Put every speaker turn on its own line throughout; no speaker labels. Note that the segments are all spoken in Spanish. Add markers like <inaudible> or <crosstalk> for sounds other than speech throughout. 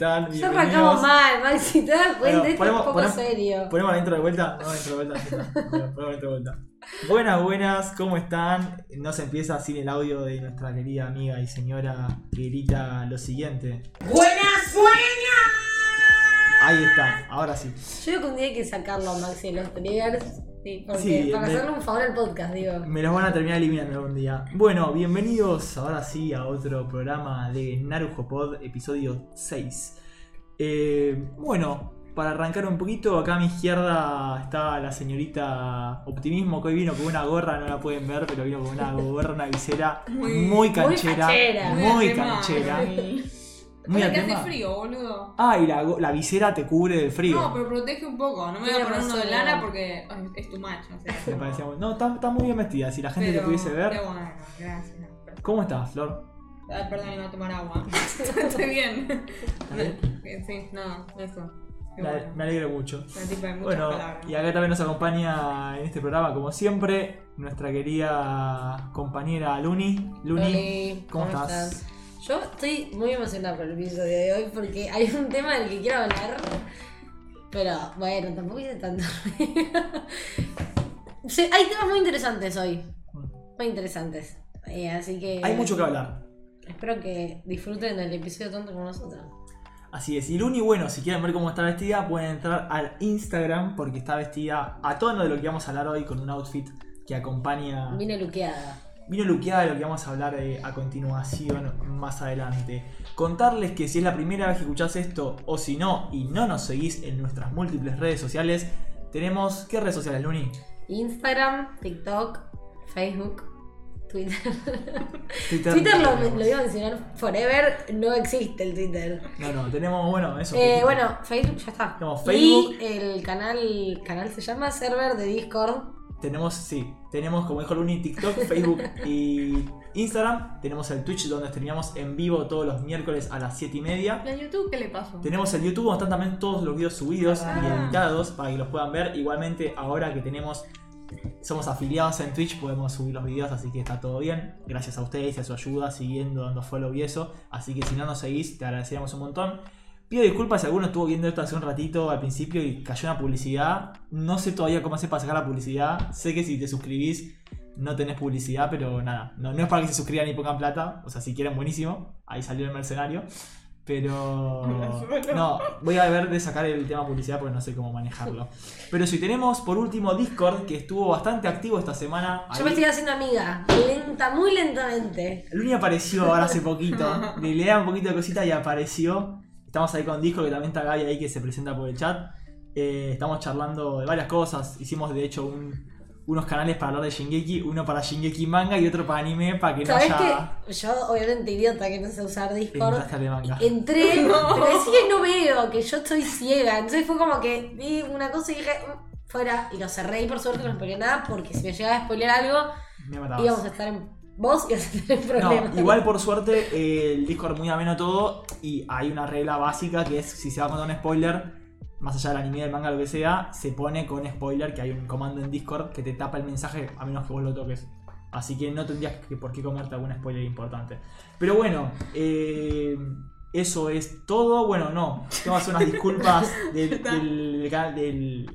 están?
Ya arrancamos
Bienvenidos.
mal, Maxi, te das cuenta,
Bueno,
esto
ponemos-
es poco
ponemos-
serio.
¿Ponemos la intro de vuelta? No, intro de vuelta. no, ponemos la intro de vuelta. <laughs> Buenas, buenas, ¿cómo están? No se empieza sin el audio de nuestra querida amiga y señora que grita lo siguiente.
¡Buenas, buenas!
Ahí está, ahora sí.
Yo creo que un día hay que sacarlo a Maxi los triggers. Sí, porque
Sí,
para
me-
hacerle un favor al podcast, digo.
Me los van a terminar eliminando algún día. Bueno, bienvenidos ahora sí a otro programa de Narujo Pod, episodio 6. Eh, bueno, para arrancar un poquito, acá a mi izquierda está la señorita Optimismo, que hoy vino con una gorra, no la pueden ver, pero vino con una gorra, una visera muy,
Muy-
canchera. Muy, canchera.
Muy
Muy a
que hace frío, boludo.
Ah, y la, la visera te cubre del frío.
No, pero protege un poco. No me voy a poner uno de lana porque es tu macho. O sea,
Me parecía muy- No, está, está muy bien vestida. Si la gente
pero,
te pudiese ver.
Pero bueno, gracias.
¿Cómo estás, Flor?
Ah, perdón, iba a tomar agua. <laughs> Estoy bien.
bien?
Eh, Sí, no, eso.
Me,
bueno.
me alegro mucho. Bueno,
palabras.
y acá también nos acompaña en este programa, como siempre, nuestra querida compañera Luni. Luni, ¿cómo, estás?
Yo estoy muy emocionada por el episodio de hoy porque hay un tema del que quiero hablar. Pero bueno, tampoco hice tanto. Sí, hay temas muy interesantes hoy. Muy interesantes. Eh, así que.
Hay mucho que hablar.
Espero que disfruten del episodio tanto como nosotros.
Así es. Y Luni, bueno, si quieren ver cómo está vestida, pueden entrar al Instagram porque está vestida a tono de lo que vamos a hablar hoy con un outfit que acompaña.
Vine luqueada.
Vino luqueada de lo que vamos a hablar eh, a continuación más adelante. Contarles que si es la primera vez que escuchás esto o si no y no nos seguís en nuestras múltiples redes sociales, tenemos. ¿Qué redes sociales, Luni?
Instagram, TikTok, Facebook, Twitter. <laughs>
Twitter.
Lo, iba a mencionar forever, no existe el Twitter.
No, no, tenemos, bueno, eso.
Eh, bueno, Facebook ya está.
Tenemos Facebook.
Y el canal, canal se llama server de Discord.
Tenemos, sí, tenemos como dijo Luni, TikTok, <laughs> Facebook y Instagram. Tenemos el Twitch donde streamamos en vivo todos los miércoles a las 7 y media.
¿La YouTube qué le pasó?
Tenemos el YouTube donde están también todos los videos subidos y
Ah.
editados para que los puedan ver. Igualmente, ahora que tenemos, somos afiliados en Twitch, podemos subir los videos, así que está todo bien. Gracias a ustedes y a su ayuda, siguiendo, dando follow y eso. Así que si no nos seguís, te agradeceríamos un montón. Pido disculpas si alguno estuvo viendo esto hace un ratito al principio y cayó una publicidad. No sé todavía cómo hacer para sacar la publicidad. Sé que si te suscribís no tenés publicidad, pero nada. No, no es para que se suscriban y pongan plata. O sea, si quieren, buenísimo. Ahí salió el mercenario. Pero. No, voy a ver de sacar el tema publicidad porque no sé cómo manejarlo. Pero si tenemos por último Discord, que estuvo bastante activo esta semana.
Yo me estoy haciendo amiga, lenta, muy lentamente.
Luni apareció ahora hace poquito. <laughs> Le le da un poquito de cosita y apareció. Estamos ahí con Discord, que también está Gaby ahí que se presenta por el chat. Eh, estamos charlando de varias cosas. Hicimos de hecho un- unos canales para hablar de Shingeki, uno para Shingeki manga y otro para anime para que no
¿Sabes
haya.
qué? Yo, obviamente, idiota que no sé usar Discord. Entré, <laughs> pero es que no veo, que yo estoy ciega. Entonces fue como que vi una cosa y dije, "Mm, fuera. Y lo cerré y por suerte no spoileé nada porque si me llegaba a spoilear algo,
Me
íbamos a estar en. Vos ibas a tener problemas.
No, igual por suerte eh, el Discord muy ameno todo y hay una regla básica que es si se va a contar un spoiler, más allá del anime, del manga, lo que sea, se pone con spoiler que hay un comando en Discord que te tapa el mensaje a menos que vos lo toques. Así que no tendrías que, por qué comerte algún spoiler importante. Pero bueno, eh, eso es todo. Bueno, no, tengo que hacer unas disculpas <laughs> del, del- del- del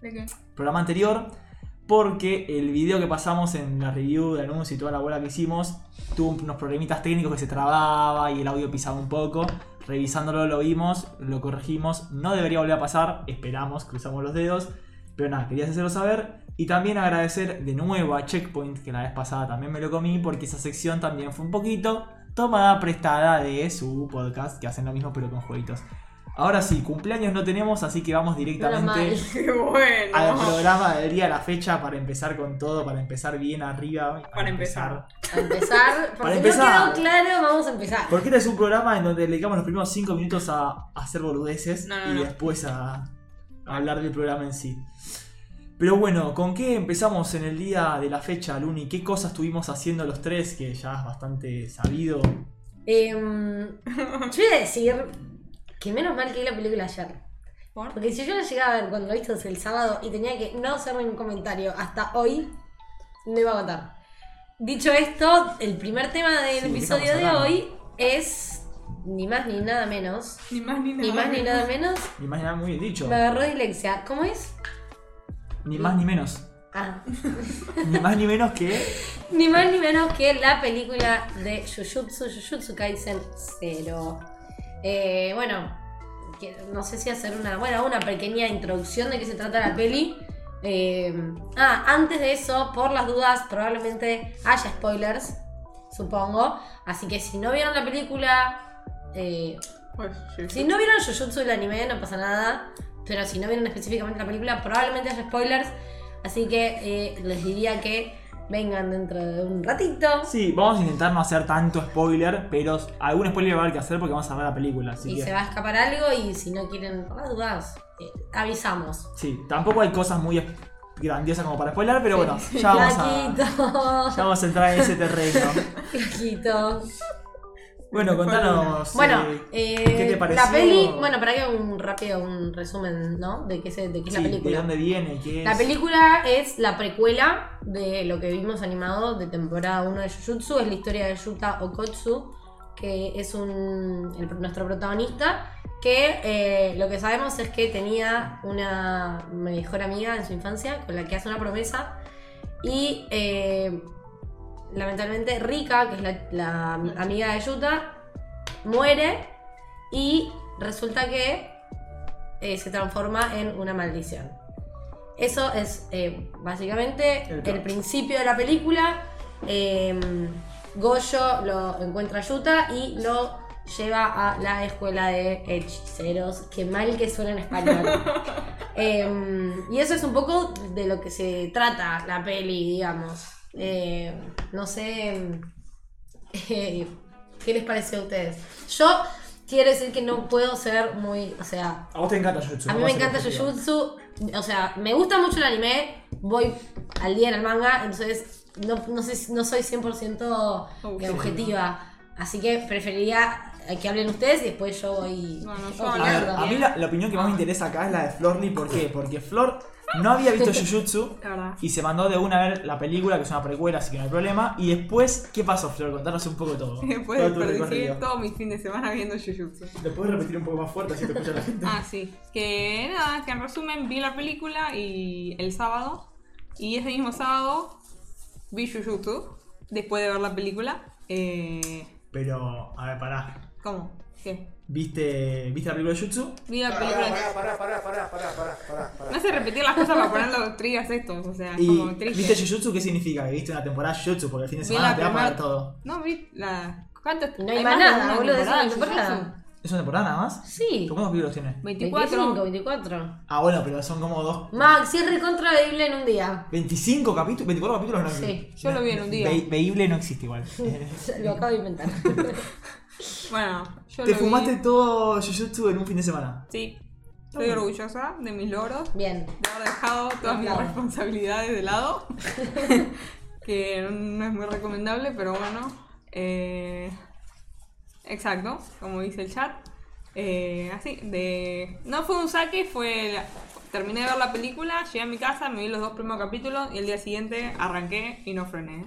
¿De qué?
programa anterior porque el video que pasamos en la review de anuncio y toda la bola que hicimos tuvo unos problemitas técnicos que se trababa y el audio pisaba un poco. Revisándolo lo vimos, lo corregimos. No debería volver a pasar, esperamos, cruzamos los dedos. Pero nada, quería hacerlo saber. Y también agradecer de nuevo a Checkpoint, que la vez pasada también me lo comí, porque esa sección también fue un poquito tomada prestada de su podcast, que hacen lo mismo pero con jueguitos. Ahora sí, cumpleaños no tenemos, así que vamos directamente <laughs>
bueno.
al programa del día de la fecha para empezar con todo, para empezar bien arriba.
Para empezar.
A empezar, <laughs> por
Para
si
empezar.
no quedó claro, vamos a empezar.
Porque este es un programa en donde dedicamos los primeros 5 minutos a, a hacer boludeces
No, no,
y
no.
después a, a hablar del programa en sí. Pero bueno, ¿con qué empezamos en el día de la fecha, Luni? ¿Qué cosas estuvimos haciendo los tres? Que ya es bastante sabido.
Em, yo iba a decir que menos mal que vi la película ayer.
¿Por?
Porque si yo la llegaba a ver cuando lo viste el sábado y tenía que no hacer ningún comentario hasta hoy, no iba a contar. dicho esto, el primer tema del
Sí, ¿de qué
episodio de hoy es ni más ni nada menos.
Ni más ni nada.
Ni más ni nada menos.
Ni más ni nada muy bien dicho.
Me agarró dislexia. ¿Cómo es?
Ni más ni menos.
Ah. <laughs>
Ni más ni menos que.
Ni más ni menos que la película de Jujutsu, Jujutsu Kaisen 0. Eh, bueno, que- no sé si hacer una, bueno, una pequeña introducción de qué se trata la peli. Eh, ah, antes de eso, por las dudas, probablemente haya spoilers, supongo. Así que si no vieron la película, eh,
Pues, sí,
si no vieron Jujutsu el anime, no pasa nada. Pero si no vieron específicamente la película, probablemente haya spoilers. Así que eh, les diría que vengan dentro de un ratito.
Sí, vamos a intentar no hacer tanto spoiler, pero algún spoiler va a haber que hacer porque vamos a ver la película. Así
y
que.
se va a escapar algo y si no quieren las dudas, eh, avisamos.
Sí, tampoco hay cosas muy grandiosas como para spoiler, pero bueno, ya vamos a. <laughs> Ya vamos a entrar en ese terreno. <laughs>
Flaquito.
Bueno, contanos.
Bueno,
eh,
eh,
¿qué te pareció?
la peli, bueno, para que un rápido un resumen, ¿no? De qué, se, de qué es
sí,
la
¿De
película.
dónde viene? ¿Qué es?
La película es la precuela de lo que vimos animado de temporada 1 de Jujutsu, es la historia de Yuta Okotsu, que es un, el- nuestro protagonista, que eh, lo que sabemos es que tenía una mejor amiga en su infancia con la que hace una promesa y eh, lamentablemente Rika, que es la, la amiga de Yuta, muere y resulta que eh, se transforma en una maldición. Eso es eh, básicamente
El
principio de la película. Eh, Goyo lo encuentra a Yuta y lo lleva a la escuela de hechiceros. Qué mal que suena en español. <laughs> Eh, y eso es un poco de lo que se trata la peli, digamos. Eh, no sé. eh, <laughs> ¿Qué les pareció a ustedes? Yo quiero decir que no puedo ser muy. O sea,
A vos te encanta Jujutsu.
a mí me encanta. Jujutsu. O sea, me gusta mucho el anime. Voy al día en el manga. Entonces, no, no, sé, no soy 100%
Objetiva.
objetiva. Así que preferiría que hablen ustedes y después yo voy.
Bueno, yo
A
opinando.
ver, a mí la, la opinión que más me interesa acá es la de Florly. ¿Por qué? Porque Flor no había visto <laughs> Jujutsu y se mandó de una a ver la película, que es una precuela, así que no hay problema. Y después, ¿qué pasó, Flor? Contanos un poco todo. <laughs>
Después
Todo
desperdicié todo mi fin de semana viendo Jujutsu.
¿Lo puedes repetir un poco más fuerte así te escucha la gente?
Ah, sí. Que nada, que en resumen vi la película y el sábado. Y ese mismo sábado vi Jujutsu. Después de ver la película. Eh,
Pero, a ver, pará.
¿Cómo? ¿Qué?
¿Viste, ¿viste la película de Jujutsu?
Vi la
Pará,
película.
pará, pará, pará, pará, pará, pará, pará, pará.
Me hace repetir las cosas para poner los triggers estos. O sea,
¿Y
como triste.
viste Jujutsu qué significa? Que viste una temporada de Jujutsu porque el fin de semana te va a pagar todo.
No, vi la. ¿Cuántas?
No hay
más
más
de
nada, boludo, es una
de
temporada.
Jujutsu?
¿Es una temporada nada más?
Sí.
¿Tú ¿Cuántos capítulos tiene?
24.
25, 24.
Ah, bueno, pero son como dos.
Max, es recontra veíble en un día.
25 capítulos, 24 capítulos no
Sí,
yo lo vi en un día.
Ve- veíble no existe igual. <laughs>
Lo acabo de inventar. <laughs>
Bueno, yo
Te
lo
fumaste
vi.
todo Jujutsu en un fin de semana.
Sí. Estoy orgullosa de mis logros.
Bien.
de haber dejado todas mis
Claro.
responsabilidades de lado. <laughs> que no es muy recomendable, pero bueno. Eh, exacto, como dice el chat. Eh, así, de. No fue un saque, fue. la- Terminé de ver la película, llegué a mi casa, me vi los dos primeros capítulos y el día siguiente arranqué y no frené.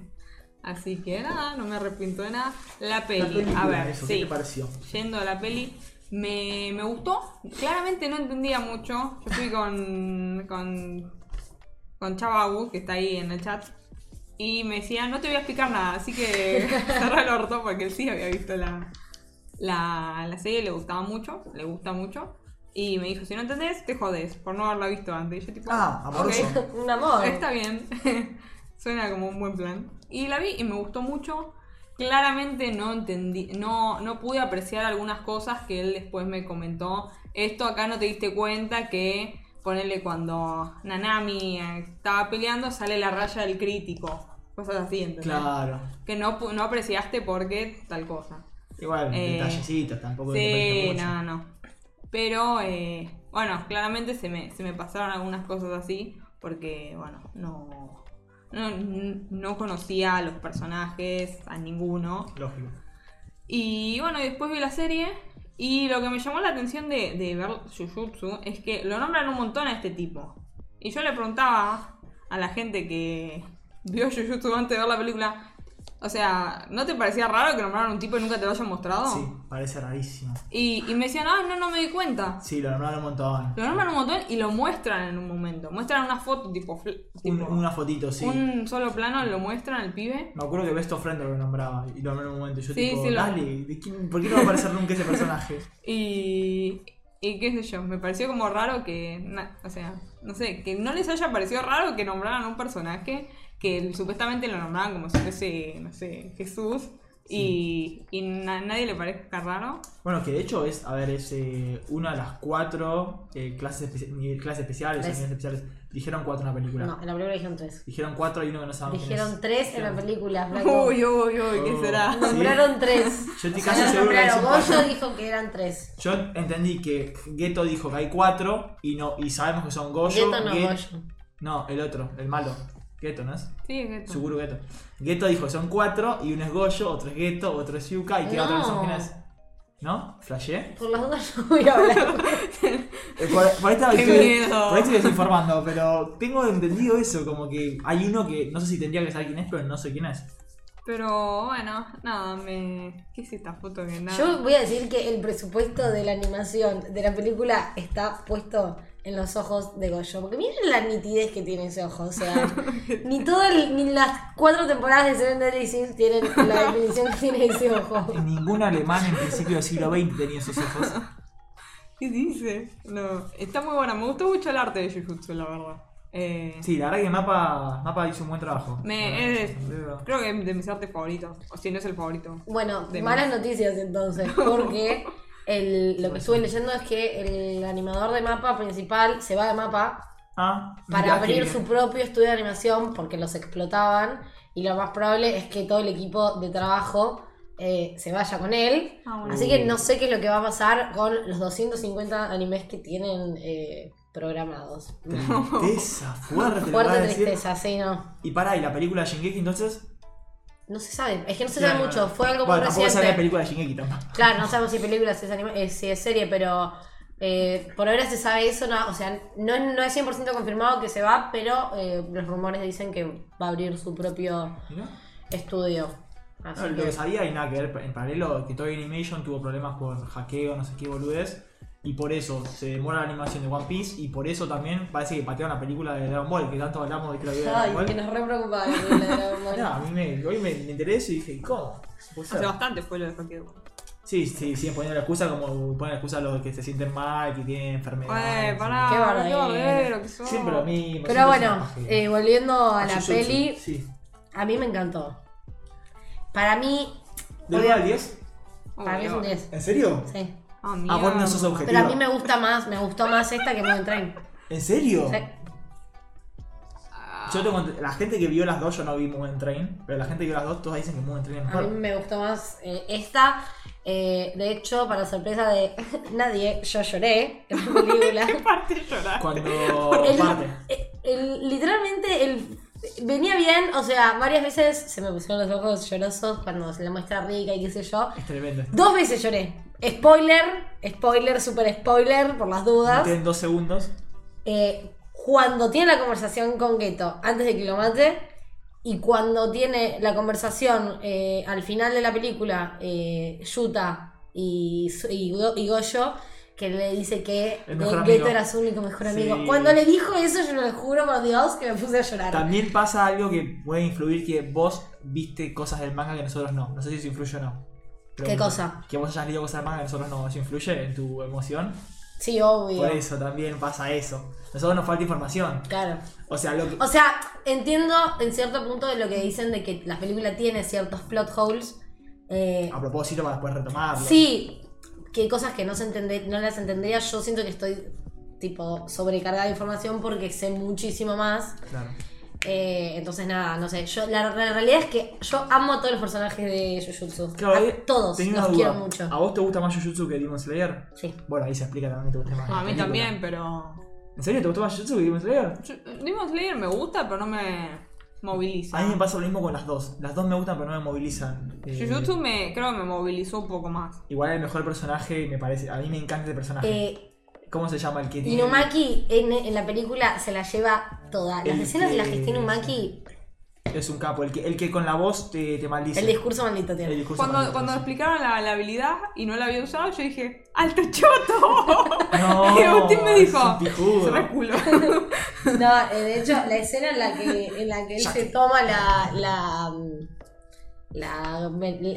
Así que nada, no me arrepiento de nada. La peli,
La película,
a ver,
eso,
sí
¿qué te pareció?
yendo a la peli, me, me gustó. Claramente no entendía mucho. Yo fui con, con, con Chavagu, que está ahí en el chat, y me decía, no te voy a explicar nada, así que <laughs> cerra el orto, porque él sí había visto la, la, la serie, le gustaba mucho, le gusta mucho. Y me dijo, si no entendés, te jodes, por no haberla visto antes. Y yo tipo,
Ah, amoroso. <laughs>
Un amor.
Está bien. <laughs> Suena como un buen plan. Y la vi y me gustó mucho. Claramente no entendí, no, no pude apreciar algunas cosas que él después me comentó. Esto acá no te diste cuenta que ponerle cuando Nanami eh, estaba peleando sale la raya del crítico. Cosas así, ¿entendés?
Claro.
Que no, no apreciaste porque tal cosa.
Igual,
Eh,
detallecitos, tampoco
Sí, no, no. Pero, eh, bueno, claramente se me, se me pasaron algunas cosas así, porque, bueno, no, no, no conocía a los personajes, a ninguno.
Lógico.
Y bueno, después vi la serie, y lo que me llamó la atención de, de ver Jujutsu es que lo nombran un montón a este tipo. Y yo le preguntaba a la gente que vio Jujutsu antes de ver la película, O sea, ¿no te parecía raro que nombraran un tipo y nunca te lo hayan mostrado?
Sí, parece rarísimo.
Y, y me decían, ah, no, no me di cuenta.
Sí, lo nombraron un montón.
Lo nombran un montón y lo muestran en un momento. Muestran una foto tipo.
Un-
tipo
una fotito, sí.
Un solo plano lo muestran el pibe.
Me acuerdo que Best of Friend lo nombraba y lo nombró en un momento. Yo
Sí,
tipo,
sí, lo-
dale, ¿de quién- ¿por qué no va a aparecer nunca ese personaje?
Y. Y qué sé yo, me pareció como raro que. na- o sea, no sé, que no les haya parecido raro que nombraran a un personaje que supuestamente lo nombraban como si fuese, no sé, Jesús. Y, y na- nadie le parezca raro.
Bueno, que de hecho es, a ver, es eh, una de las cuatro eh, clases, ni clases especiales o
Tres.
niveles especiales. Dijeron cuatro en la película.
No, en la película dijeron tres.
Dijeron cuatro y uno que no sabemos quién
Dijeron
es.
tres en la película. <laughs>
Uy, uy, uy, ¿qué
Oh.
será?
Sí.
Nombraron tres. <laughs>
Yo estoy casi seguro que
Goyo dijo que eran tres.
Yo entendí que Geto dijo que hay cuatro y no y sabemos que son Goyo.
Geto no,
Ge-
Goyo.
No, el otro, el malo. Geto, ¿no es?
Sí, es esto.
Seguro Geto. Geto dijo que son cuatro y uno es Goyo, otro es Geto, otro es Yuka y qué
No.
otro no son quién es. ¿No? ¿Flashé?
Por las dudas no voy a hablar. <laughs>
Eh, Por, por ahí estaba-
Qué
estoy,
miedo.
por ahí estoy desinformando, pero tengo entendido eso, como que hay uno que no sé si tendría que saber quién es, pero no sé quién es.
Pero bueno, nada, me. ¿Qué es esta foto que nada?
Yo voy a decir que el presupuesto de la animación de la película está puesto en los ojos de Goyo. Porque miren la nitidez que tiene ese ojo. O sea, <laughs> ni, todo el- ni las cuatro temporadas de Seven Deadly Sins tienen la definición que tiene ese ojo. <laughs>
Ningún alemán en principio del siglo XX tenía esos ojos.
¿Qué dice? No, está muy buena. Me gustó mucho el arte de Jujutsu, la verdad. Eh,
Sí, la verdad que Mapa, Mapa hizo un buen trabajo.
me, es, creo que es de mis artes favoritos. O si no es el favorito.
Bueno,
De
malas noticias entonces, <laughs> porque el- lo que estuve leyendo es que el animador de mapa principal se va de mapa
Ah,
para abrir su propio estudio de animación porque los explotaban y lo más probable es que todo el equipo de trabajo eh, se vaya con él.
Ah, bueno.
Así que no sé qué es lo que va a pasar con los 250 animes que tienen eh, programados.
Tristeza, <laughs> fuerte,
Fuerte tristeza, sí, no.
Y para, ¿y la película de Shingeki entonces?
No se sabe, es que no se
Claro,
sabe mucho, fue algo
bueno,
muy
tampoco sabe la
reciente.
película de Shingeki tampoco.
Claro, no sabemos si es película, si es, anime, eh, si es serie, pero eh, por ahora se sabe eso, no, o sea, no, es- no es 100% confirmado que se va, pero eh, los rumores dicen que va a abrir su propio estudio. Así
No, lo
que-
que sabía y nada que ver en paralelo que Toy Animation tuvo problemas por hackeo, no sé qué boludez. Y por eso se demora la animación de One Piece. Y por eso también parece que patearon la película de Dragon Ball, que tanto hablamos de que la vida de
Ay,
Dragon
que
Ball.
nos re preocupa la película de Dragon Ball. <laughs>
Mirá, a mí me, hoy me, me interesé y dije, ¿cómo?
Hace bastante fue lo de hackeo.
Sí, sí, siguen poniendo la excusa como ponen la excusa a los que se sienten mal, que tienen enfermedades.
Oye, pará,
Qué bardero
que sos.
Siempre lo mismo.
Pero bueno,
son
eh, volviendo a la
Jujutsu,
peli,
Sí.
a mí me encantó. Para mí,
¿De 1 al 10?
para mí es un 10.
¿En serio?
Sí.
Ah,
Ah, vos no sos
mierda.
objetivo.
Pero a mí me gusta más, me gustó más esta que Mugen Train.
¿En serio?
Sí.
Yo tengo, la gente que vio las dos, yo no vi Mugen Train, pero la gente que vio las dos, todos dicen que Mugen Train es
A mí
mejor.
me gustó más eh, esta. Eh, de hecho, para sorpresa de <laughs> nadie, yo lloré en la película. <laughs>
Parte llorar.
Cuando <laughs>
El-
parte.
el- literalmente, el, venía bien, o sea, varias veces se me pusieron los ojos llorosos cuando se la muestra rica y qué sé yo.
Es tremendo.
Dos veces lloré. Spoiler, spoiler, super spoiler, por las dudas.
Tienen dos segundos.
Eh, cuando tiene la conversación con Geto antes de que lo mate y cuando tiene la conversación eh, al final de la película eh, Yuta y, y, Go- y Goyo que le dice que. Geto era su único mejor
Sí.
amigo. Cuando le dijo eso yo le juro por Dios que me puse a llorar.
También pasa algo que puede influir que vos viste cosas del manga que nosotros no. No sé si eso influye o no.
¿Qué cosa?
Que vos hayas leído cosas manga que nosotros no. ¿Eso influye en tu emoción?
Sí, obvio.
Por eso también pasa eso. Nosotros nos falta información.
Claro.
O sea, lo que...
O sea, entiendo en cierto punto de lo que dicen de que la película tiene ciertos plot holes. eh,
A propósito, para después retomarlo.
Sí, que hay cosas que no, se entende- no las entendería. Yo siento que estoy tipo sobrecargada de información porque sé muchísimo más.
Claro.
Eh, entonces nada, no sé. Yo, la, la realidad es que yo amo a todos los personajes de Jujutsu.
Claro,
a
ahí
todos, los quiero mucho.
¿A vos te gusta más Jujutsu que Demon Slayer?
Sí.
Bueno, ahí se explica también que te gusta más.
A mí
película.
también, pero.
¿En serio te gustó más Jujutsu que Demon Slayer?
Yo- Demon Slayer me gusta, pero no me moviliza.
A mí me pasa lo mismo con las dos. Las dos me gustan, pero no me movilizan. Eh,
Jujutsu me, creo que me movilizó un poco más.
Igual el mejor personaje me parece. A mí me encanta ese personaje.
Eh,
¿Cómo se llama el que tiene?
Inumaki en, en la película se la lleva toda. Las
El
escenas en las que
que-
está Inumaki
Es un capo. El que, el que con la voz te, te maldice.
El discurso maldito
El
tiene.
discurso
Cuando,
maldito,
cuando
sí.
explicaron la, la habilidad y no la había usado, yo dije, ¡alto choto! <laughs>
No, <laughs>
y Agustín me dijo, se me culo. <laughs>
No, eh, de hecho, la escena en la que, en la que él se toma la, la, mm, la-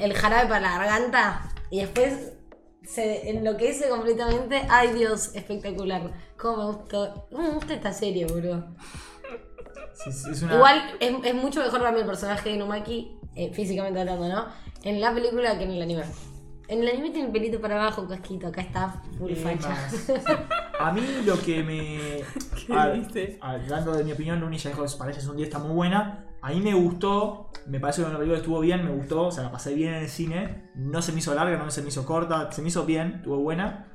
el jarabe para la garganta y después se enloquece completamente. Ay Dios, espectacular. Cómo me gustó. No me gusta esta serie, boludo.
Sí, sí, es una-
Igual es, es mucho mejor para mí el personaje de Inumaki, eh, físicamente hablando, ¿no? En la película que en el anime. En el anime tiene el pelito para abajo, casquito. Acá está full
Eh,
facha.
A mí lo que me. <laughs>
¿Qué
a-? Hablando de mi opinión, Luni ya dijo que parece es un día está muy buena. A mí me gustó, me parece que la película estuvo bien, me gustó, o sea, la pasé bien en el cine. No se me hizo larga, no se me hizo corta, se me hizo bien, estuvo buena.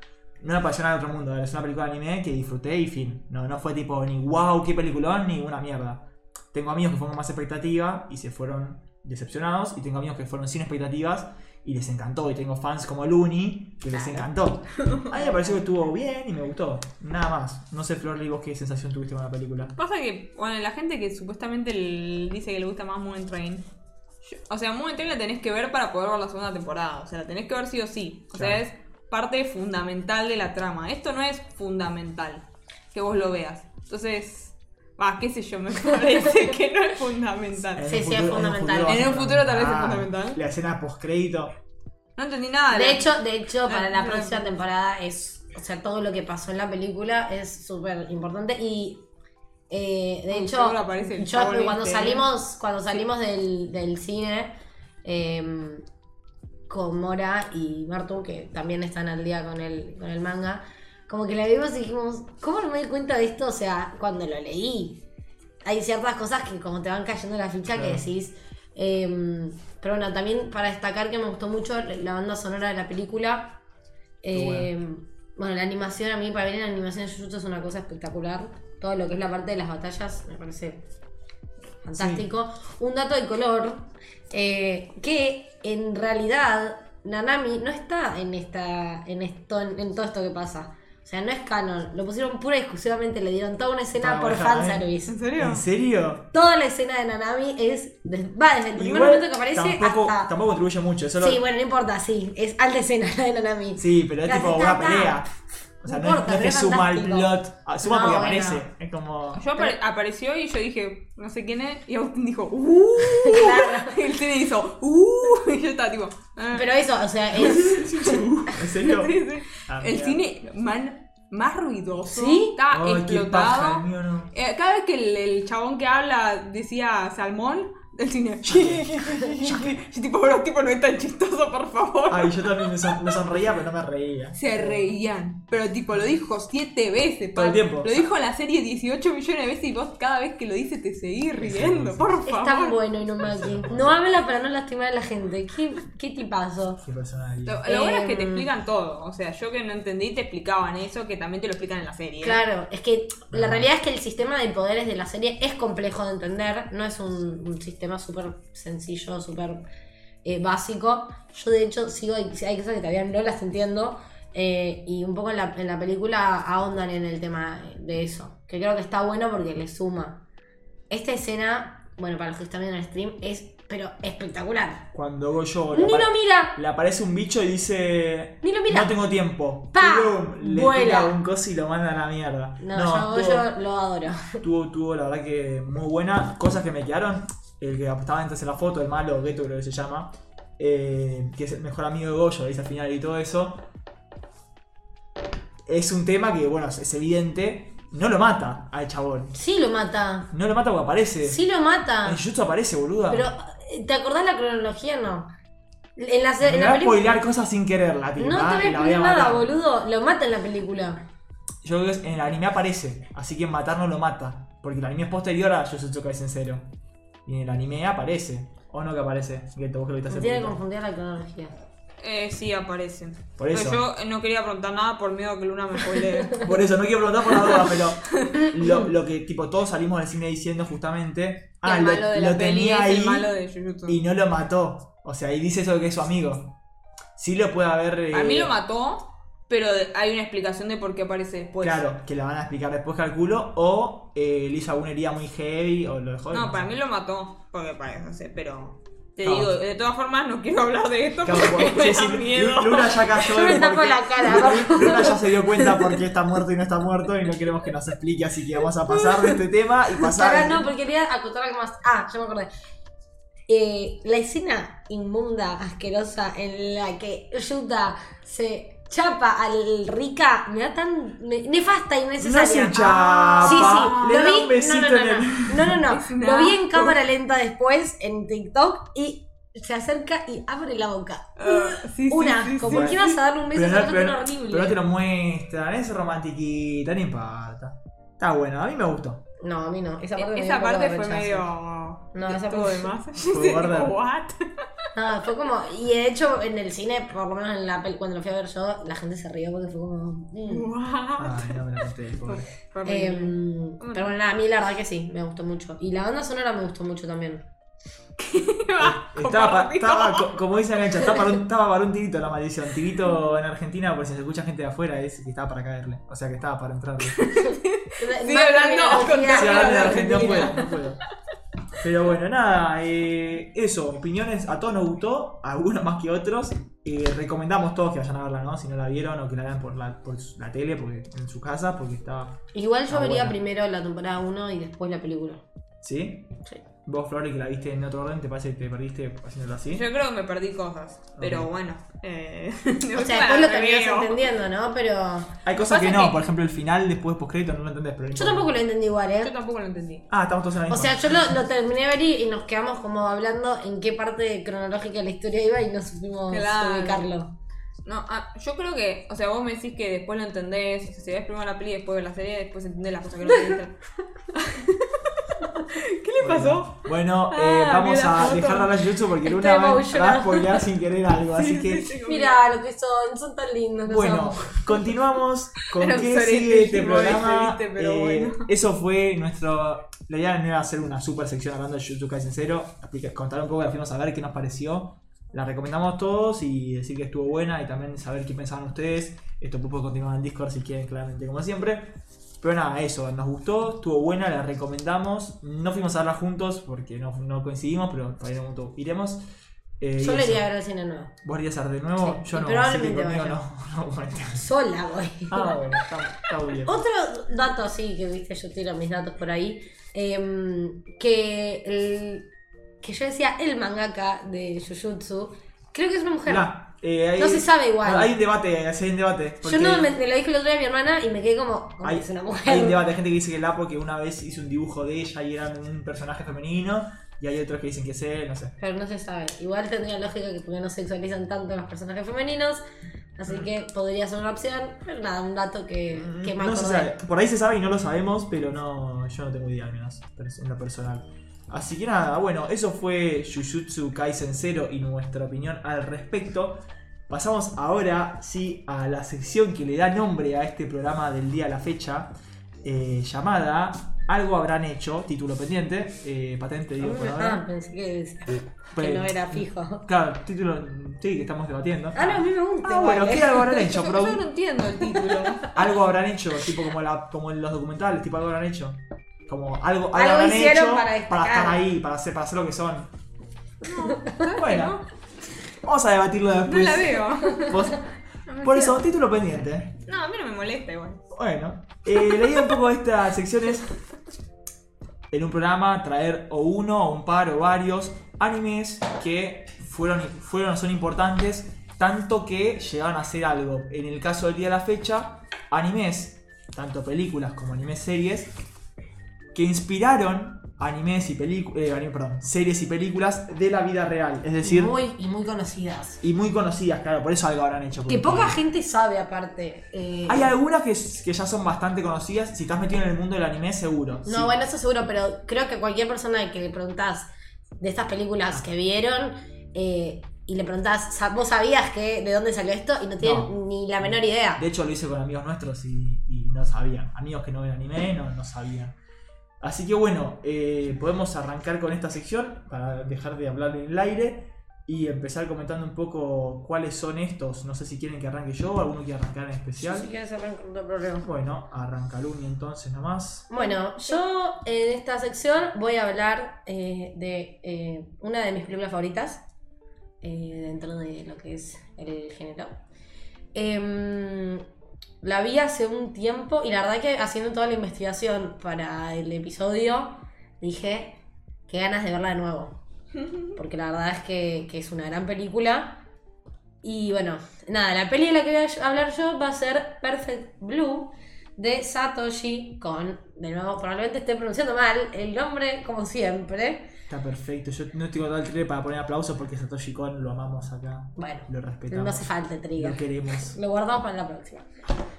No me pareció nada de otro mundo, es una película de anime que disfruté y fin. No, no fue tipo ni wow, qué peliculón, ni una mierda. Tengo amigos que fueron más expectativa y se fueron decepcionados. Y tengo amigos que fueron sin expectativas y les encantó. Y tengo fans como Luni que les encantó. <laughs> A mí me pareció que estuvo bien y me gustó. Nada más. No sé, Flor, ¿y vos qué sensación tuviste con la película?
Pasa que, bueno, la gente que supuestamente dice que le gusta más Moon Train. yo- o sea, Moon Train la tenés que ver para poder ver la segunda temporada. O sea, la tenés que ver sí o sí. O sea, es parte fundamental de la trama. Esto no es fundamental que vos lo veas. Entonces, va, qué sé yo, me <laughs> parece que no es fundamental.
Sí, sí, es fundamental.
En un futuro tal vez es fundamental.
La escena post-crédito.
No entendí nada.
De
la-
hecho, de hecho, para la
no,
próxima
no.
temporada es, o sea, todo lo que pasó en la película es súper importante y eh, de hecho, yo cuando salimos, cuando salimos del, del cine eh, con Mora y Martu, que también están al día con el, con el manga, como que la vimos y dijimos, ¿cómo no me di cuenta de esto? O sea, cuando lo leí, hay ciertas cosas que como te van cayendo la ficha que decís. eh, pero bueno, también para destacar que me gustó mucho la banda sonora de la película. Eh, bueno, la animación, a mí para mí la animación de Jujutsu es una cosa espectacular. Todo lo que es la parte de las batallas me parece fantástico. Un dato de color, eh, que en realidad Nanami no está en esta en esto en todo esto que pasa. O sea, no es canon. Lo pusieron pura y exclusivamente, le dieron toda una escena
Ah,
por fanservice.
¿En serio?
¿En serio?
Toda la escena de Nanami es de- va desde el primer
Igual
momento que aparece
tampoco,
hasta.
tampoco contribuye mucho. Solo,
Sí, bueno, no importa, sí. Es alta escena la de Nanami.
Sí, pero es tipo una
ta.
pelea. O sea,
No
no, es-
importa,
no es que suma el plot. Ah, Suma
No,
porque
bueno.
aparece. Es como.
Yo apare- apareció y yo dije, no sé quién es, y Agustín dijo, ¡uh! <laughs> <laughs> Y el cine hizo, ¡uh! <laughs> Y yo estaba tipo, ah.
Pero eso, o sea, es.
¿En serio?
Sí, sí.
Ah,
El
mira.
cine man- más ruidoso
¿Sí?
qué paja,
explotado.
el mío no.
Eh, cada vez que el, el chabón que habla decía salmón, el cine. <laughs> Yo tipo, bro, tipo, no es tan chistoso, por favor.
Ay, yo también me, son- me sonreía, pero no me reía.
Se reían. Pero tipo, lo dijo siete veces.
Todo el tiempo.
Lo dijo en la serie 18 millones de veces y vos cada vez que lo dices te seguís riendo, por
Es
favor.
tan bueno Inumaki. No habla para no lastimar a la gente. ¿Qué, qué tipazo?
Qué personalidad.
Lo, lo bueno es que te
Em,
explican todo. O sea, yo que no entendí te explicaban eso, que también te lo explican en la serie.
Claro, es que la realidad es que el sistema de poderes de la serie es complejo de entender. No es un, un sistema súper sencillo, súper eh, básico. Yo, de hecho, sigo. Hay cosas que todavía no las entiendo. eh, y un poco en la, en la película ahondan en el tema de eso. Que creo que está bueno porque le suma. Esta escena, bueno, para los que están viendo el stream, es pero espectacular.
Cuando Goyo
¡Ni
le,
lo
apare-
mira!
le aparece un bicho y dice.
Ni lo mira.
No tengo tiempo.
¡Pa!
Plum, le
Vuela.
un coso y lo manda a la mierda.
No, yo,
tuvo,
yo lo adoro.
tuvo, tuvo, la verdad que muy buena. Cosas que me quedaron. El que estaba antes en la foto, el malo, Geto creo que se llama. eh, que es el mejor amigo de Goyo, dice al final y todo eso. Es un tema que, bueno, es evidente. No lo mata al chabón.
Sí lo mata.
No lo mata porque aparece.
Sí lo mata.
En Jutsu aparece, boluda.
Pero, ¿te acordás la cronología? No. En la,
me
en la
va a
película.
spoilear cosas sin querer la tipa.
No te voy a nada, boludo. Lo mata en la película.
Yo creo que en el anime aparece, así que matar no lo mata. Porque el anime es posterior a Jujutsu Kaisen 0. Y en el anime aparece. ¿O no que aparece? Geto, vos que lo viste
Me
hace
tiene
poquito.
confundida la cronología.
Eh, sí, aparecen.
Por
Pero
eso.
yo no quería preguntar nada por miedo a que Luna me spoilee. <laughs>
Por eso, no quiero preguntar por la duda, pero lo, lo que tipo todos salimos del cine diciendo justamente. Ah,
el
lo,
malo de
lo
la peli
tenía
es
ahí
el malo de Jujutsu.
y no lo mató. O sea, y dice eso que es su amigo. Sí lo puede haber. eh,
A mí lo mató, pero hay una explicación de por qué aparece después.
claro, que la van a explicar después, calculo, o eh, le hizo alguna herida muy heavy, o lo dejó.
No, para
sé.
mí lo mató, porque parece, pero... Te
Claro.
digo, de todas formas no quiero hablar de esto
Claro,
porque me
sí,
da
sí,
miedo.
Luna ya cayó.
Yo me
de
tapo
porque-
la cara.
Luna ya se dio cuenta por qué está muerto y no está muerto y no queremos que nos explique, así que vamos a pasar de este tema y pasar.
Ahora no, porque quería acotar algo más. Ah, ya me acordé. Eh, la escena inmunda, asquerosa, en la que Yuta se chapa al Rika, me da tan ne- nefasta y
No
innecesaria.
se chapa.
Sí, sí,
le
lo
da
vi.
un besito
no, no, no,
en el.
no, no, no, <laughs>
Es
no. Lo vi en cámara lenta después en TikTok y se acerca y abre la boca.
Ah, sí, sí, sí.
¿Por qué vas a darle un beso
Pero no, pero,
persona horrible?
pero no te lo muestran, es romantiquita, no importa. Está bueno, a mí me gustó.
No, a mí no. Esa parte, me dio
Esa parte fue
rechazo.
medio...
No, esa
Estuvo
parte-
de más. <laughs> <laughs> What?
Ah, fue como. Y de hecho, en el cine, por lo menos en la pel- cuando lo fui a ver yo, la gente se rió porque fue como. mm.
What?
Ay, no me la conté, pobre.
Pero bueno, nada, a mí la verdad que sí, me gustó mucho. Y la banda sonora me gustó mucho también. <laughs>
Estaba, pa-
Compartido.
estaba co- como dice Gancha, estaba para, un, estaba para un tirito la maldición. Tirito en Argentina, por si se escucha gente de afuera, es que estaba para caerle. O sea que estaba para entrarle. <laughs>
Sigue
hablando con
Sí, hablando de Argentina, no puedo, no puedo. Pero bueno, nada, eh, eso, opiniones, a todos nos gustó, a algunos más que otros. Eh, recomendamos todos que vayan a verla, ¿no? Si no la vieron o que la vean por la, por la tele, porque en su casa, porque está.
Igual yo vería primero la temporada 1 y después la película.
¿Sí?
Sí.
Vos, Flori, que la viste en otro orden, ¿te parece que te perdiste haciéndolo así?
Yo creo que me perdí cosas, pero bueno. Eh, <laughs>
O sea, después lo terminas entendiendo, ¿no? Pero.
Hay cosas que no,
que-
por ejemplo, el final, después postcrédito, no lo entendés, pero
Yo tampoco lo entendí igual,
Yo
¿eh?
tampoco lo entendí.
Ah, estamos todos en la
O
misma.
sea, yo lo, lo terminé de ver y, y nos quedamos como hablando en qué parte cronológica de la historia iba y no supimos
Claro.
ubicarlo.
No, ah, yo creo que, o sea, vos me decís que después lo entendés, o sea, si ves primero la peli y después ves la serie, después entendés las cosas que no entendiste. <laughs> ¿Qué le pasó?
Bueno, eh,
Ah,
vamos
vi la
a dejar de hablar de Jutsu porque Luna va, a spoilear sin querer algo, así
Sí,
que.
sí, sí,
Mira lo que son, son tan lindos.
Bueno,
amo.
continuamos con
Era un
qué sigue este programa.
¿viste? Pero
Eh,
bueno.
Eso fue nuestro. La idea no iba a hacer una super sección hablando de Jujutsu Kaisen 0, explicar- contar un poco, la fuimos a ver qué nos pareció. La recomendamos todos y decir que estuvo buena y también saber qué pensaban ustedes. Esto puede continuar en Discord si quieren, claramente, como siempre. Pero nada, eso, nos gustó, estuvo buena, la recomendamos. No fuimos a verla juntos porque no, no coincidimos, pero para ir momento iremos. Eh,
Yo le iría a ver al cine nuevo.
¿Vos irías a ver de nuevo?
Sí,
Yo no,
probablemente
así que conmigo no, <laughs> no.
Sola, güey.
Ah, bueno, está, está muy bien.
Otro dato así que viste, yo tiro mis datos por ahí. em, que el, que yo decía el mangaka de Jujutsu, creo que es una mujer.
Eh, hay-
No se sabe igual.
Hay un debate, hay un debate.
yo
porque
no me, me lo dije el otro día a mi hermana y me quedé como, "Oh,
hay,
es una mujer.
hay un debate, hay gente que dice que es Lapo que una vez hizo un dibujo de ella y era un personaje femenino, y hay otros que dicen que es él, no sé.
Pero no se sabe. Igual tendría lógica que porque no sexualizan tanto los personajes femeninos. Así que podría ser una opción. Pero nada, un dato que, que
Mm, no se sabe. Por ahí se sabe y no lo sabemos, pero no, yo no tengo idea al menos, en lo personal. Así que nada, bueno, eso fue Jujutsu Kaisen 0 y nuestra opinión al respecto. Pasamos ahora, sí, a la sección que le da nombre a este programa del día a la fecha, eh, llamada Algo habrán hecho, título pendiente, eh, patente digo por
Ah,
ahora.
pensé que, que
Pues,
no era fijo.
Claro, título, sí, que estamos debatiendo.
Ah, no, a mí me gusta.
Ah, bueno,
igual,
¿qué
¿eh?
algo habrán hecho?
Yo, <laughs>
Pro?
yo no entiendo el título.
Algo habrán hecho, tipo como, la, como en los documentales, tipo algo habrán hecho. Como algo, algo,
Algo
habrán
hicieron
hecho
para destacar.
estar ahí, para hacer, para hacer lo que son. bueno, vamos a debatirlo
No
después.
la veo.
Vos- por eso, título pendiente.
No, a mí no me molesta igual.
Bueno, eh, la idea un poco de esta sección es en un programa traer o uno, o un par o varios animes que fueron, fueron o son importantes, tanto que llegaron a hacer algo. En el caso del día de la fecha, animes, tanto películas como animes series, que inspiraron animes y películas, perdón, series y películas de la vida real. Es decir,
muy, y muy conocidas.
y muy conocidas, claro, por eso algo habrán hecho.
Que poca gente sabe, aparte. eh,
hay algunas que, que ya son bastante conocidas. Si estás metido en el mundo del anime, seguro.
No,
Sí.
bueno, eso seguro, pero creo que cualquier persona que le preguntás de estas películas que vieron eh, y le preguntás, "Sa- ¿vos sabías que de dónde salió esto? Y no tienen
No.
ni la menor idea.
De hecho, lo hice con amigos nuestros y, y no sabían. Amigos que no ven anime, no, no sabían. Así que bueno, eh, podemos arrancar con esta sección para dejar de hablar en el aire. y empezar comentando un poco cuáles son estos. No sé si quieren que arranque yo o alguno quiere arrancar en especial.
Si quieres arrancar con tu problema.
Bueno, arranca Luni entonces nomás.
Bueno, yo en esta sección voy a hablar eh, de eh, una de mis películas favoritas eh, dentro de lo que es el género. La vi hace un tiempo y la verdad que haciendo toda la investigación para el episodio dije qué ganas de verla de nuevo. <laughs> Porque la verdad es que, que es una gran película. Y bueno, nada, la peli de la que voy a hablar yo va a ser Perfect Blue de Satoshi Kon. De nuevo, probablemente esté pronunciando mal el nombre como siempre.
Está perfecto. Yo no estoy con todo el trailer para poner aplausos porque Satoshi Kon lo amamos acá.
Bueno,
Lo respetamos.
no hace falta trigger.
Lo queremos. <laughs>
Lo guardamos para la próxima.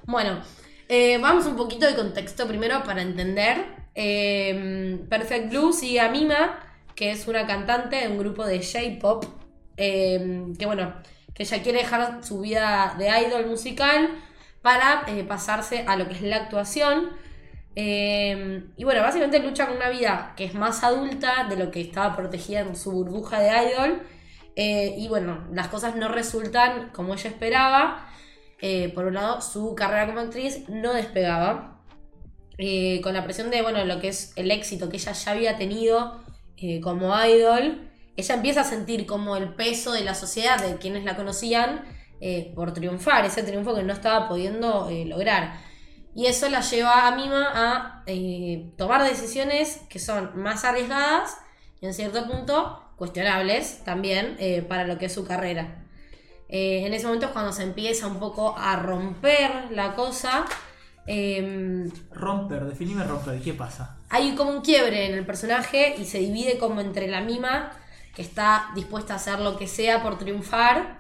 Bueno, eh, vamos un poquito de contexto primero para entender. Eh, Perfect Blue sigue a Mima, que es una cantante de un grupo de J-pop. eh, que bueno, que ella quiere dejar su vida de idol musical para pasarse a lo que es la actuación. Eh, y bueno, básicamente lucha con una vida que es más adulta de lo que estaba protegida en su burbuja de idol. Eh, y bueno, las cosas no resultan como ella esperaba. Eh, por un lado, su carrera como actriz no despegaba. Eh, con la presión de, bueno, lo que es el éxito que ella ya había tenido como idol, ella empieza a sentir como el peso de la sociedad, de quienes la conocían, por triunfar, ese triunfo que no estaba pudiendo lograr. Y eso la lleva a Mima a eh, tomar decisiones que son más arriesgadas y en cierto punto cuestionables también eh, para lo que es su carrera. Eh, en ese momento es cuando se empieza un poco a romper la cosa. Eh,
Romper, definime romper. ¿Qué pasa?
hay como un quiebre en el personaje y se divide como entre la mima que está dispuesta a hacer lo que sea por triunfar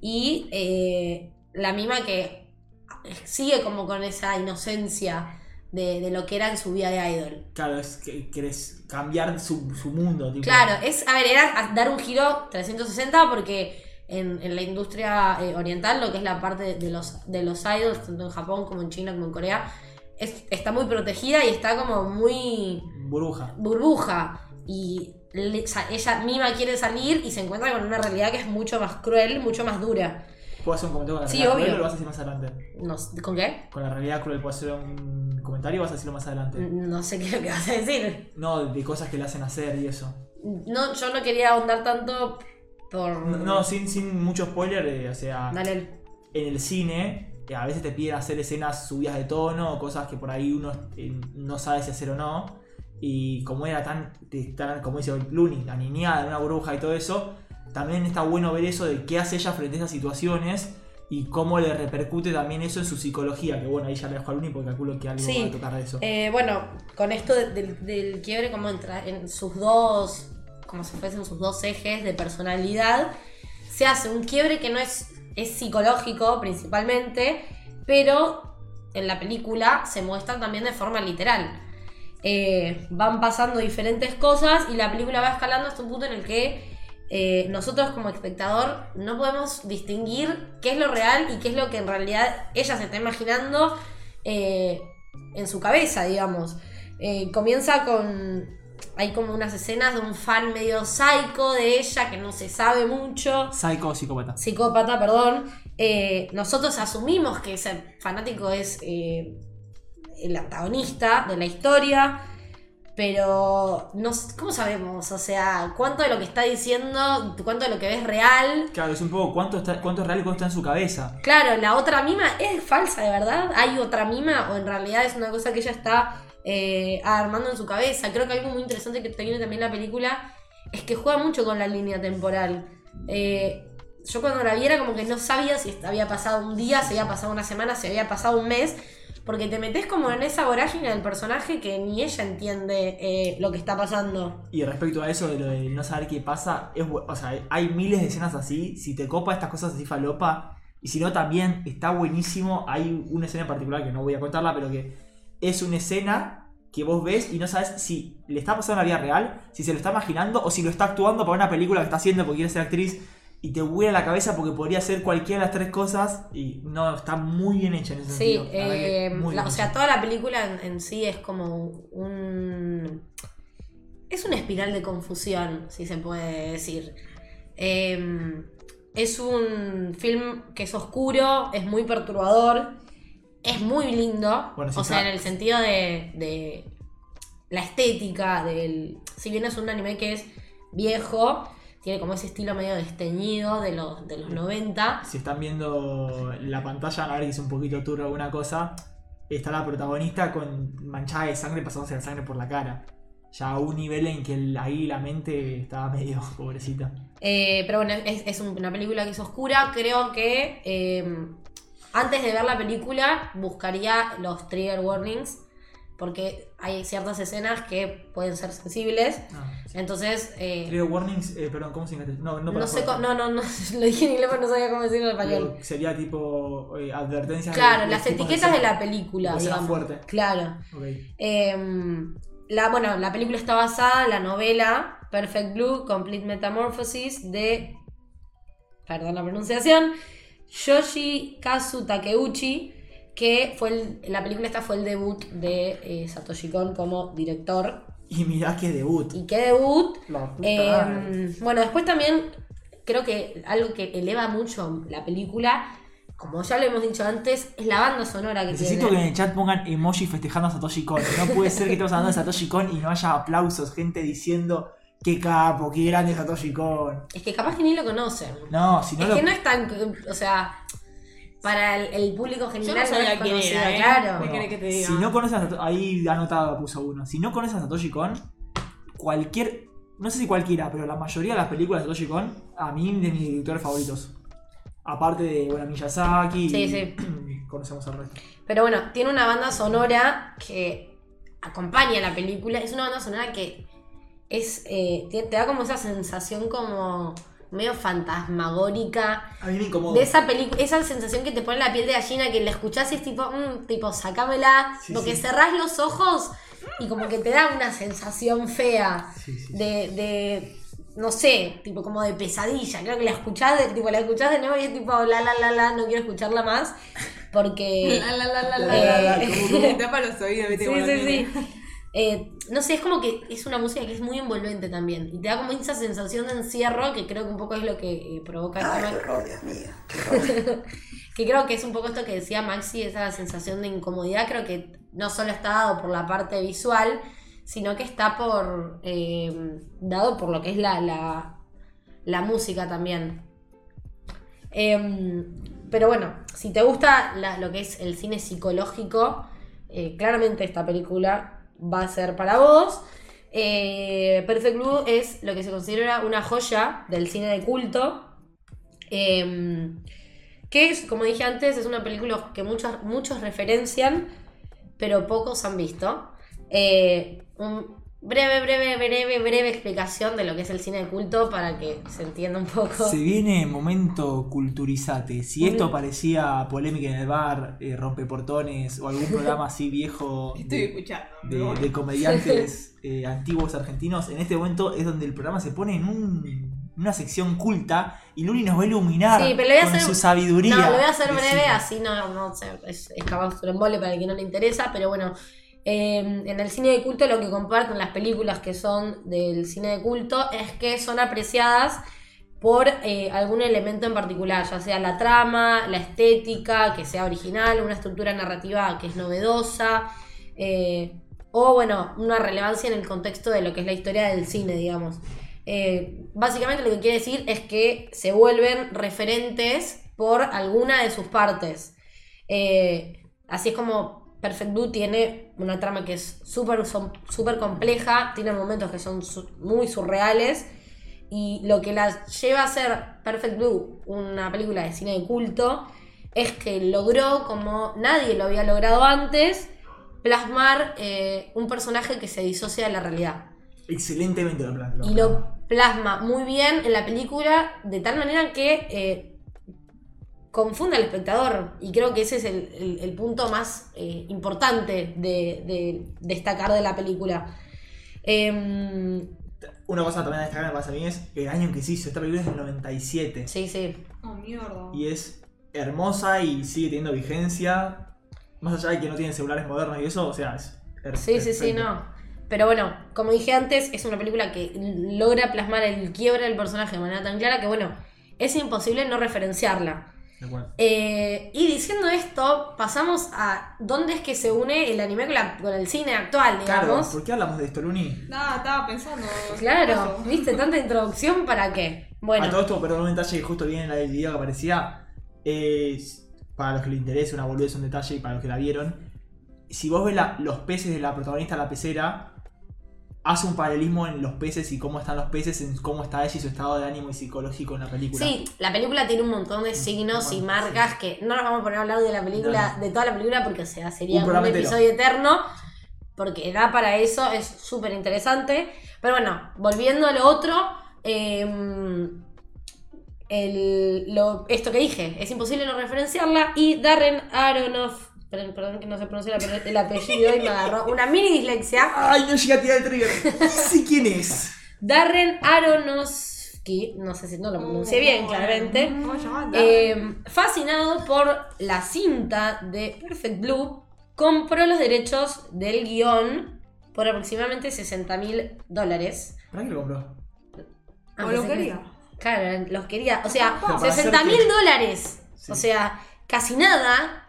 y la mima que sigue como con esa inocencia de, de lo que era en su vida de idol.
Claro, es que querés cambiar su, su mundo. Tipo,
Claro, es, a ver, era dar un giro 360 porque en, en la industria eh, oriental, lo que es la parte de, de los, de los idols, tanto en Japón como en China como en Corea, es- está muy protegida y está como muy
Burbuja.
burbuja. Y le- ella misma quiere salir y se encuentra con una realidad que es mucho más cruel, mucho más dura.
¿Puedo hacer un comentario con la
Sí,
realidad
obvio.
cruel o lo vas a decir más adelante?
No ¿Con qué?
Con la realidad cruel, ¿puedo hacer un comentario o vas a decirlo más adelante?
No sé qué es lo que vas a decir.
No, de cosas que le hacen hacer y eso.
No, yo no quería ahondar tanto por...
No, no, sin, sin mucho spoiler, eh, o sea,
Dale.
en el cine eh, a veces te piden hacer escenas subidas de tono o cosas que por ahí uno eh, no sabe si hacer o no. Y como era tan, tan como dice Looney, aniñada en una burbuja y todo eso, también está bueno ver eso de qué hace ella frente a esas situaciones y cómo le repercute también eso en su psicología. Que bueno, ahí ya le dejo a Looney porque calculo que algo
Sí.
va a tocar de eso.
Eh, bueno, con esto de- del, del quiebre, como entra en sus dos, como si fuesen sus dos ejes de personalidad, se hace un quiebre que no es, es psicológico principalmente, pero en la película se muestra también de forma literal. Eh, van pasando diferentes cosas y la película va escalando hasta un punto en el que eh, nosotros como espectador no podemos distinguir qué es lo real y qué es lo que en realidad ella se está imaginando eh, en su cabeza, digamos. Eh, comienza con. Hay como unas escenas de un fan medio psycho de ella que no se sabe mucho
Psycho o psicópata.
psicópata, perdón, nosotros asumimos que ese fanático es el antagonista de la historia, pero no, ¿cómo sabemos? O sea, ¿cuánto de lo que está diciendo, cuánto de lo que ves es real?
Claro, es un poco cuánto, está, cuánto es real y cuánto está en su cabeza.
Claro, la otra mima es falsa, de verdad. ¿Hay otra mima o en realidad es una cosa que ella está eh, armando en su cabeza? Creo que algo muy interesante que tiene también la película es que juega mucho con la línea temporal. Eh, yo cuando la vi era como que no sabía si había pasado un día, si había pasado una semana, si había pasado un mes, porque te metes como en esa vorágine del personaje que ni ella entiende eh, lo que está pasando.
Y respecto a eso de lo de no saber qué pasa, es, o sea, hay miles de escenas así. Si te copa estas cosas así falopa, y si no también está buenísimo. Hay una escena en particular que no voy a contarla, pero que es una escena que vos ves y no sabes si le está pasando en la vida real, si se lo está imaginando o si lo está actuando para una película que está haciendo porque quiere ser actriz. Y te vuela la cabeza porque podría ser cualquiera de las tres cosas. Y no, está muy bien hecha en ese
Sí,
sentido.
Eh, la- o sea, toda la película en, en sí es como un... Es una espiral de confusión, si se puede decir. Eh, es un film que es oscuro, es muy perturbador, es muy lindo.
Bueno,
o sea, en el sentido de, de la estética, del. Si bien es un anime que es viejo, tiene como ese estilo medio desteñido de los, de los 90.
Si están viendo la pantalla, a ver que es un poquito turbo alguna cosa. Está la protagonista con manchada de sangre pasándose la sangre por la cara. Ya a un nivel en que el- ahí la mente estaba medio <laughs> pobrecita.
Eh, pero bueno, es, es una película que es oscura. Creo que eh, antes de ver la película buscaría los trigger warnings. Porque hay ciertas escenas que pueden ser sensibles.
Ah, sí.
Entonces, eh,
Trigger warnings, eh, perdón, ¿cómo se llama? No, no,
no, sé, co- no, no, no, <laughs> lo dije en inglés, pero no sabía cómo decirlo en español.
Sería tipo eh, advertencias.
Claro,
de-
las etiquetas de la película,
escena
digamos.
fuerte.
Claro.
Ok.
Eh, la, bueno, la película está basada en la novela Perfect Blue, Complete Metamorphosis de, perdón la pronunciación, Yoshi Kazu Takeuchi, que fue el- la película esta fue el debut de eh, Satoshi Kon como director.
Y mirá qué debut.
¿Y qué debut?
La puta
Eh,
madre.
bueno, después también creo que algo que eleva mucho la película, como ya lo hemos dicho antes, es la banda sonora que
Necesito que en el chat pongan emoji festejando a Satoshi Kon. No puede ser que estemos hablando de Satoshi Kon y no haya aplausos, gente diciendo qué capo, qué grande Satoshi Kon.
Es que capaz que ni lo conocen.
No, si no
es
lo.
que no es tan. O sea, para el, el público
Yo
general
no sabía quién era, ¿eh?
claro.
¿Qué querés que te diga?
Si no conoces a Satoshi ahí anotado puso uno. Si no conoces a Satoshi Kon, cualquier. No sé si cualquiera, pero la mayoría de las películas de Satoshi Kon, a mí de mis directores favoritos. Aparte de bueno, Miyazaki.
Sí,
y-
sí. <clears throat>
Conocemos al resto.
Pero bueno, tiene una banda sonora que acompaña la película. Es una banda sonora que es eh, te, te da como esa sensación como medio fantasmagórica.
A mí me incomoda.
De esa película, esa sensación que te pone la piel de gallina, que la escuchás y es tipo, mm, tipo, sacámela.
Sí,
porque
sí.
cerrás los ojos y como que te da una sensación fea.
Sí, sí.
de, de no sé, tipo como de pesadilla. Creo que la escuchás de, tipo, la escuchás de nuevo y es tipo la la la la, no quiero escucharla más. Porque.
La, la, la, la,
La,
la,
la, la,
la.
Eh,
Como que te tapa los oídos,
sí, sí, sí. Eh, no sé, es como que es una música que es muy envolvente también. Y te da como esa sensación de encierro que creo que un poco es lo que eh, provoca el
Ay,
tema.
qué horror, Dios mío. <laughs>
que creo que es un poco esto que decía Maxi, esa sensación de incomodidad, creo que no solo está dado por la parte visual, sino que está por eh, dado por lo que es la, la, la música también. Em, pero bueno, si te gusta la- lo que es el cine psicológico, claramente esta película va a ser para vos. Eh, Perfect Blue es lo que se considera una joya del cine de culto. Em, que es, como dije antes, es una película que muchos, muchos referencian, pero pocos han visto. Eh, un breve, breve, breve, breve explicación de lo que es el cine de culto para que se entienda un poco.
Se viene momento culturizate. Si esto parecía polémica en el bar, eh, rompeportones o algún programa así viejo <laughs>
Estoy
de,
escuchando.
de- de comediantes <laughs> eh, antiguos argentinos, en este momento es donde el programa se pone en un- una sección culta y Luli nos va a iluminar
Sí, pero le voy a
con
hacer-
su sabiduría.
No, lo voy a hacer breve,
cine.
así no, no sé, es, es capaz un embole para el que no le interesa, pero bueno, eh, en el cine de culto lo que comparten las películas que son del cine de culto es que son apreciadas por eh, algún elemento en particular, ya sea la trama, la estética, que sea original, una estructura narrativa que es novedosa, eh, o bueno, una relevancia en el contexto de lo que es la historia del cine, digamos. Eh, básicamente lo que quiere decir es que se vuelven referentes por alguna de sus partes. Así es como Perfect Blue tiene una trama que es súper súper compleja, tiene momentos que son su- muy surreales. Y lo que la lleva a ser Perfect Blue una película de cine de culto es que logró, como nadie lo había logrado antes, plasmar eh, un personaje que se disocia de la realidad.
Excelentemente lo plan-
Y lo plasma muy bien en la película de tal manera que eh, confunde al espectador. Y creo que ese es el, el- el punto más eh, importante de, de destacar de la película. Em,
Una cosa también a destacar me pasa a mí es el año en que se hizo. Esta película es del 97
sí, sí.
Oh, mierda.
y es hermosa y sigue teniendo vigencia. Más allá de que no tienen celulares modernos y eso, o sea, es
Sí, sí, sí, no. Pero bueno, como dije antes, es una película que logra plasmar el quiebre del personaje de manera tan clara que, bueno, es imposible no referenciarla. Eh, y diciendo esto, pasamos a dónde es que se une el anime con, la- con el cine actual,
Claro,
digamos.
¿por qué hablamos de esto, Luni?
Nada, estaba pensando.
Claro. ¿viste? Tanta introducción para qué. Bueno,
A todo esto, perdón, un detalle que justo viene en la del video que aparecía. es, para los que les interese, una boludez, un detalle, y para los que la vieron. Si vos ves la- los peces de la protagonista, la pecera, hace un paralelismo en los peces y cómo están los peces, en cómo está ella y su estado de ánimo y psicológico en la película.
sí, la película tiene un montón de signos y marcas que no nos vamos a poner a hablar de la película, de toda la película, porque o sea, sería
Un
episodio eterno. Porque da para eso, es súper interesante. Pero bueno, volviendo a lo otro, eh, el- lo- esto que dije, es imposible no referenciarla. Y Darren Aronoff, perdón, perdón que no se pronuncia el ape- el apellido y me agarró una mini dislexia.
¡Ay, no llegué a tirar el trigger! Sí, ¿quién es?
Darren Aronofsky, no sé si no lo pronuncié bien, claramente. Eh, fascinado por la cinta de Perfect Blue, compró los derechos del guion por aproximadamente 60 mil dólares.
¿Para qué lo compró?
Ah,
¿O lo
que-
quería?
Claro, los quería. O sea,
Para hacer
60 mil dólares.
Sí.
O sea, casi nada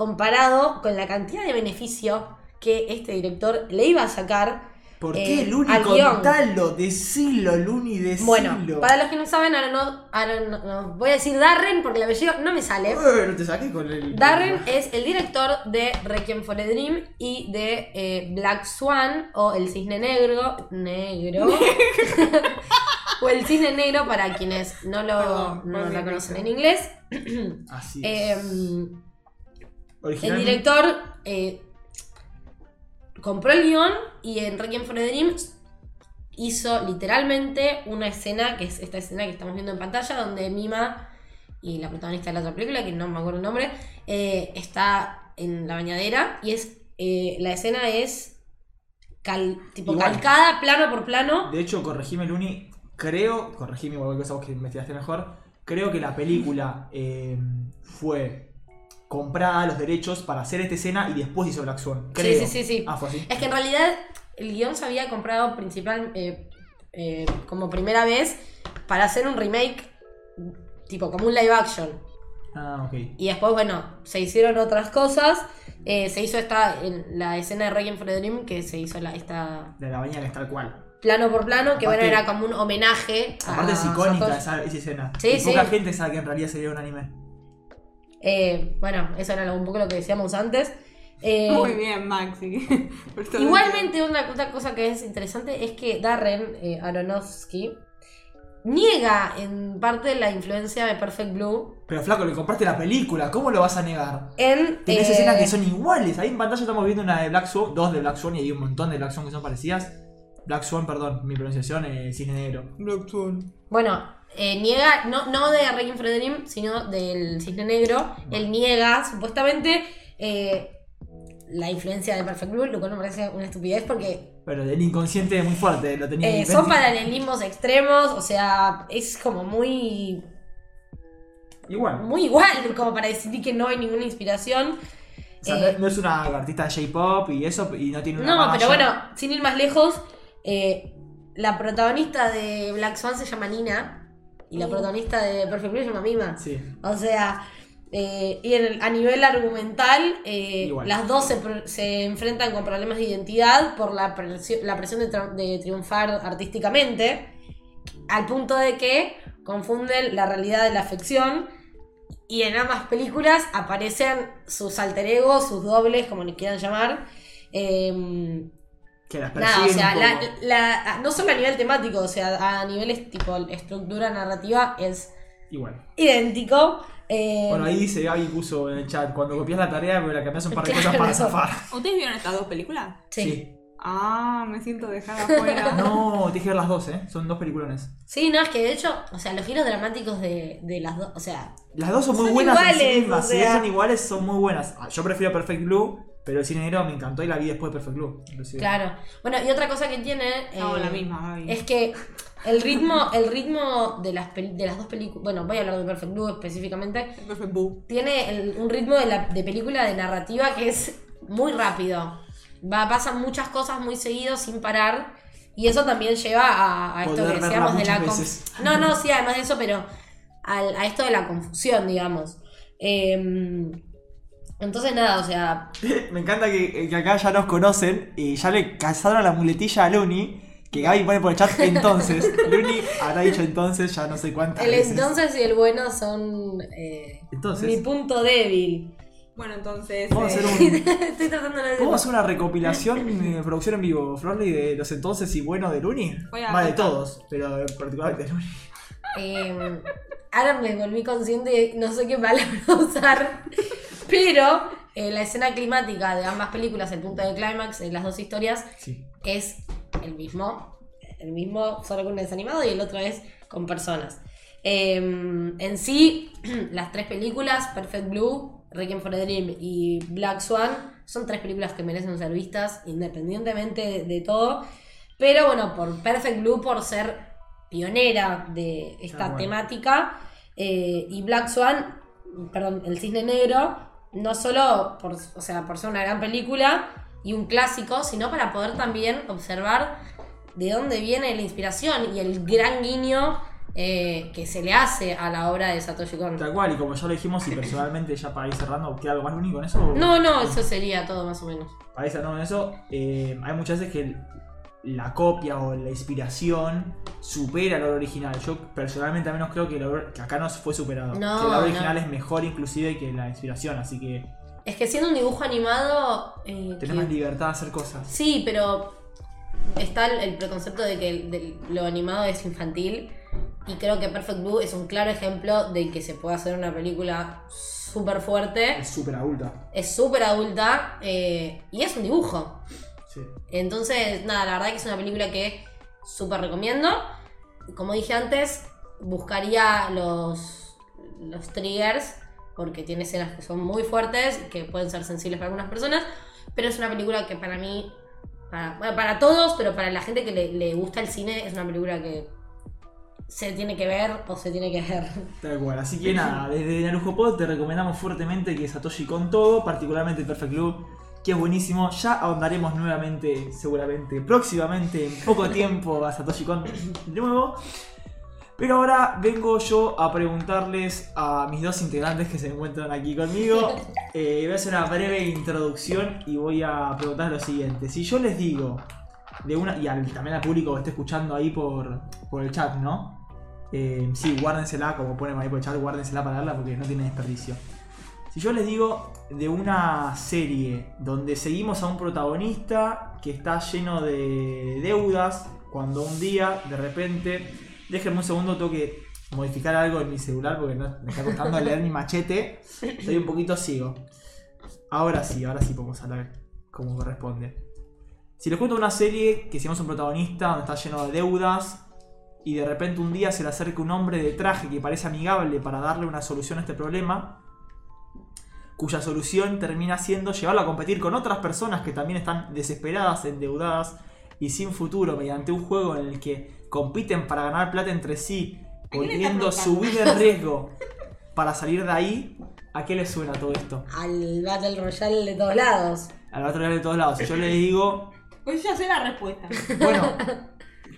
comparado con la cantidad de beneficio que este director le iba a sacar.
¿Por
Eh,
qué, Luni?
al guion.
Contalo, decilo, Luni, decilo.
Bueno, para los que no saben, ahora no, ahora no- no, voy a decir Darren porque el apellido no me sale.
Eh, no te saques con el...
Darren es el director de Requiem for a Dream y de eh, Black Swan o El Cisne Negro. Negro. <laughs> <laughs> o El Cisne Negro para quienes no lo
Perdón,
no
mi
conocen en inglés.
Así <clears throat> es.
Eh, el director eh, compró el guion y en Requiem for a Dream hizo literalmente una escena, que es esta escena que estamos viendo en pantalla, donde Mima y la protagonista de la otra película, que no me acuerdo el nombre, eh, está en la bañadera y es eh, la escena es cal- tipo
Igual.
calcada plano por plano.
De hecho, corregime, Luni. Creo, corregime igual cosa vos que investigaste mejor. Creo que la película eh, fue comprada los derechos para hacer esta escena y después hizo Black Swan. Creo.
Sí, sí, sí, sí.
Ah, fue así.
Es que en realidad el guion se había comprado principal eh, eh, como primera vez para hacer un remake tipo como un live action.
Ah, ok.
Y después, bueno, se hicieron otras cosas. Eh, se hizo esta, en la escena de Requiem for a Dream, que se hizo la, esta
De la bañera es tal cual.
plano por plano, que bueno, era como un homenaje.
Aparte
a
es icónica esa, esa escena.
Sí,
y poca
sí.
gente sabe que en realidad sería un anime.
Eh, bueno, eso era un poco lo que decíamos antes. Eh,
Muy bien, Maxi. <laughs>
Igualmente, una, otra cosa que es interesante es que Darren eh, Aronofsky niega en parte la influencia de Perfect Blue
Pero flaco, le compraste la película, ¿cómo lo vas a negar?
en.
Tenés
eh,
escenas que son iguales. Ahí en pantalla estamos viendo una de Black Swan, dos de Black Swan y hay un montón de Black Swan que son parecidas. Black Swan, perdón, mi pronunciación es Cisne Negro.
Black Swan.
Bueno, eh, niega, no, no de Requiem for Dream, sino del Cisne Negro. Él niega, supuestamente, eh, la influencia de Perfect Blue, lo cual me parece una estupidez porque
Pero del inconsciente es muy fuerte, lo tenía
eh, son paralelismos extremos, o sea, es como muy
Igual.
muy igual como para decir que no hay ninguna inspiración.
O sea,
Eh,
no, no es una artista de J-pop y eso, y no tiene una
no,
malla.
pero bueno, sin ir más lejos, eh, la protagonista de Black Swan se llama Nina y la
Uh.
protagonista de Perfect Blue se llama Mima.
Sí.
O sea, eh, y en el- a nivel argumental, eh, las dos se, enfrentan con problemas de identidad por la presión, la presión de, tri- de triunfar artísticamente, al punto de que confunden la realidad de la ficción. Y en ambas películas aparecen sus alter egos, sus dobles, como le quieran llamar. Eh,
Que las
Nada, o sea,
un
la-
poco.
la- no solo a nivel temático, o sea, a nivel tipo estructura narrativa es
Igual.
idéntico. Eh,
Bueno, ahí dice, Gaby puso en el chat, cuando copias la tarea, me la cambias un par de
Claro.
cosas para zafar. <laughs>
¿Ustedes vieron estas dos películas?
sí. sí.
Ah, me siento dejada afuera. <laughs>
No, tienes que ver las dos, ¿eh? Son dos peliculones.
no, es que de hecho, o sea, los giros dramáticos de, de las dos, o sea,
Las dos son muy
Son
buenas en
iguales,
sí mismas.
o
Si son iguales, son muy buenas. Ah, Yo prefiero Perfect Blue, pero el cine negro me encantó y la vi después de Perfect Blue. inclusive.
claro. Bueno, y otra cosa que tiene
No,
eh,
la misma, Gaby.
es que el ritmo, el ritmo de las, de las dos películas, bueno, voy a hablar de Perfect Blue específicamente,
Perfect Blue.
tiene el- un ritmo de, la, de película de narrativa que es muy rápido. va, pasan muchas cosas muy seguido sin parar. Y eso también lleva a, a esto que decíamos de la. No, no, <laughs> sí, además de eso, pero al- a esto de la confusión, digamos. Em, entonces, nada, o sea, <laughs>
Me encanta que, que acá ya nos conocen y ya le cazaron la muletilla a Luni. Que Gaby pone por el chat entonces. <laughs> Luni habrá dicho entonces ya no sé cuántas
el
veces.
entonces y el bueno son eh,
Entonces.
mi punto débil.
Bueno, entonces.
Vamos a
eh,
hacer un. <laughs>
Estoy tratando de
¿Podemos hacer una recopilación de producción en vivo, Florley, de los entonces y bueno de Luni?
Voy a-
Va de todos, pero particularmente de Luni.
Eh, ahora me volví consciente no sé qué palabra <laughs> usar. Pero eh, la escena climática de ambas películas, el punto de clímax de las dos historias,
Sí.
es el mismo. El mismo, solo con un desanimado y el otro es con personas. Eh, en sí, <clears throat> las tres películas, Perfect Blue, Requiem for a Dream y Black Swan, son tres películas que merecen ser vistas independientemente de, de todo. Pero bueno, por Perfect Blue, por ser pionera de esta
Ah, bueno.
temática, eh, y Black Swan, perdón, El Cisne Negro, no solo por, o sea, por ser una gran película y un clásico, sino para poder también observar de dónde viene la inspiración y el gran guiño eh, que se le hace a la obra de Satoshi Kon.
Tal cual, y como ya lo dijimos, y personalmente ya para ir cerrando, ¿queda algo más Luni con eso?
No, no, eso sería todo más o menos.
Para ir cerrando con eso, eh, hay muchas veces que la copia o la inspiración supera la obra original. Yo personalmente al menos creo que, obra- que acá no fue superado.
No,
que la obra original
no.
es mejor inclusive que la inspiración, así que
Es que siendo un dibujo animado... eh,
tenés
que-
más libertad de hacer cosas.
Sí, pero está el, preconcepto de que de lo animado es infantil y creo que Perfect Blue es un claro ejemplo de que se puede hacer una película súper fuerte,
Es súper adulta.
es súper adulta eh, y es un dibujo.
Sí.
Entonces, nada, la verdad que es una película que súper recomiendo. Como dije antes, buscaría los, los triggers porque tiene escenas que son muy fuertes, que pueden ser sensibles para algunas personas, pero es una película que para mí, para, bueno, para todos, pero para la gente que le, le gusta el cine, es una película que se tiene que ver o se tiene que ver.
Tal cual. Así que <laughs> nada, desde Narujo Pod te recomendamos fuertemente que Satoshi con todo, particularmente Perfect Blue, que es buenísimo. Ya ahondaremos nuevamente, seguramente, próximamente, en poco <laughs> tiempo, a Satoshi Kon de nuevo. Pero ahora vengo yo a preguntarles a mis dos integrantes que se encuentran aquí conmigo. <laughs> Eh, voy a hacer una breve introducción y voy a preguntarles lo siguiente. Si yo les digo de una, y al- también al público que esté escuchando ahí por, por el chat, ¿no? Eh, sí, guárdensela, como ponen ahí por el chat, guárdensela para verla porque no tiene desperdicio. Si yo les digo de una serie donde seguimos a un protagonista que está lleno de deudas, cuando un día, de repente, déjenme un segundo, tengo que modificar algo en mi celular porque no, me está costando <laughs> leer mi machete, estoy un poquito ciego. Ahora sí, ahora sí podemos hablar como corresponde. Si les cuento una serie que seguimos a un protagonista donde está lleno de deudas, y de repente un día se le acerca un hombre de traje que parece amigable para darle una solución a este problema, cuya solución termina siendo llevarlo a competir con otras personas que también están desesperadas, endeudadas y sin futuro mediante un juego en el que compiten para ganar plata entre sí,
le
poniendo su vida en riesgo para salir de ahí. ¿A qué le suena todo esto?
Al Battle Royale de todos lados.
Al otro lado de todos lados. Si yo les <laughs> digo,
Pues yo ya sé la respuesta.
bueno,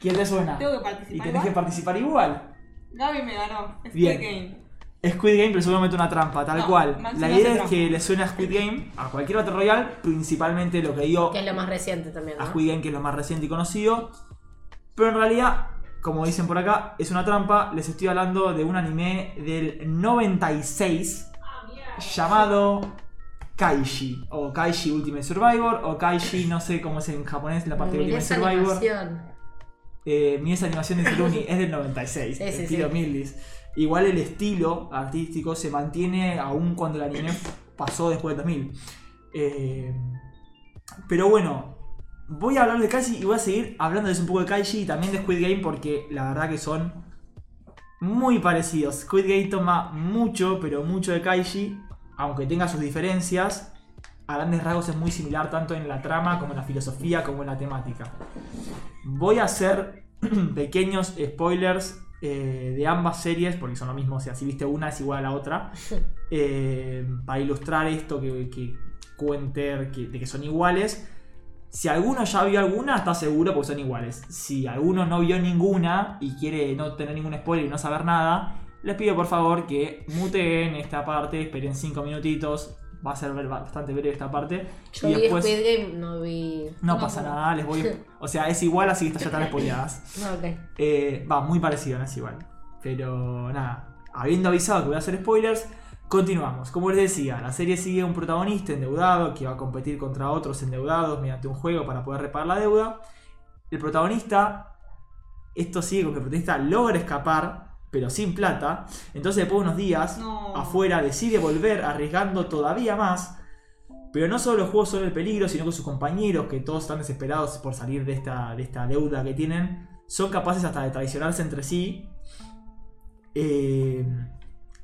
¿quién te suena?
Tengo que
Y
participar.
tenés que
igual.
participar igual.
Gaby me ganó. Es
Bien.
Game.
Squid Game, pero seguramente una trampa, tal
No,
cual.
Maxi
La
no
idea es
trampa.
que le suene a Squid Game, a cualquier Battle Royale, principalmente lo que digo
Que es lo más reciente también,
a. Squid Game, que es lo más reciente y conocido. Pero en realidad, como dicen por acá, es una trampa. Les estoy hablando de un anime del 96 llamado Kaishi. O Kaishi Ultimate Survivor, o Kaishi, no sé cómo es en japonés la parte de Ultimate
esa
Survivor.
animación.
Eh, mi esa animación de es del 96,
Sí, sí,
estilo
sí.
Mildis. Igual el estilo artístico se mantiene aún cuando el anime pasó después del 2000. Eh, pero bueno, voy a hablar de Kaishi y voy a seguir hablándoles un poco de Kaishi y también de Squid Game porque la verdad que son muy parecidos. Squid Game toma mucho, pero mucho de Kaishi, aunque tenga sus diferencias. A grandes rasgos es muy similar tanto en la trama como en la filosofía como en la temática. Voy a hacer <clears throat> pequeños spoilers eh, de ambas series, porque son lo mismo, o sea, si viste una es igual a la otra, eh, para ilustrar esto que, que cuente que, de que son iguales. Si alguno ya vio alguna, está seguro porque son iguales. Si alguno no vio ninguna y quiere no tener ningún spoiler y no saber nada, les pido por favor que muteen esta parte, esperen 5 minutitos. Va a ser bastante breve esta parte.
Yo
y
vi
después
Squid Game, no vi.
no pasa nada, les voy. <laughs> O sea, es igual, así que ya están spoileadas. <laughs>
No, ok.
Eh, va, muy parecido, no es igual. Pero nada, habiendo avisado que voy a hacer spoilers, continuamos. Como les decía, la serie sigue un protagonista endeudado que va a competir contra otros endeudados mediante un juego para poder reparar la deuda. El protagonista, esto sigue con que el protagonista logra escapar, pero sin plata. Entonces, después de unos días,
No.
afuera decide volver arriesgando todavía más. Pero no solo los juegos son el peligro, sino que sus compañeros, que todos están desesperados por salir de esta, de esta deuda que tienen, son capaces hasta de traicionarse entre sí. Eh,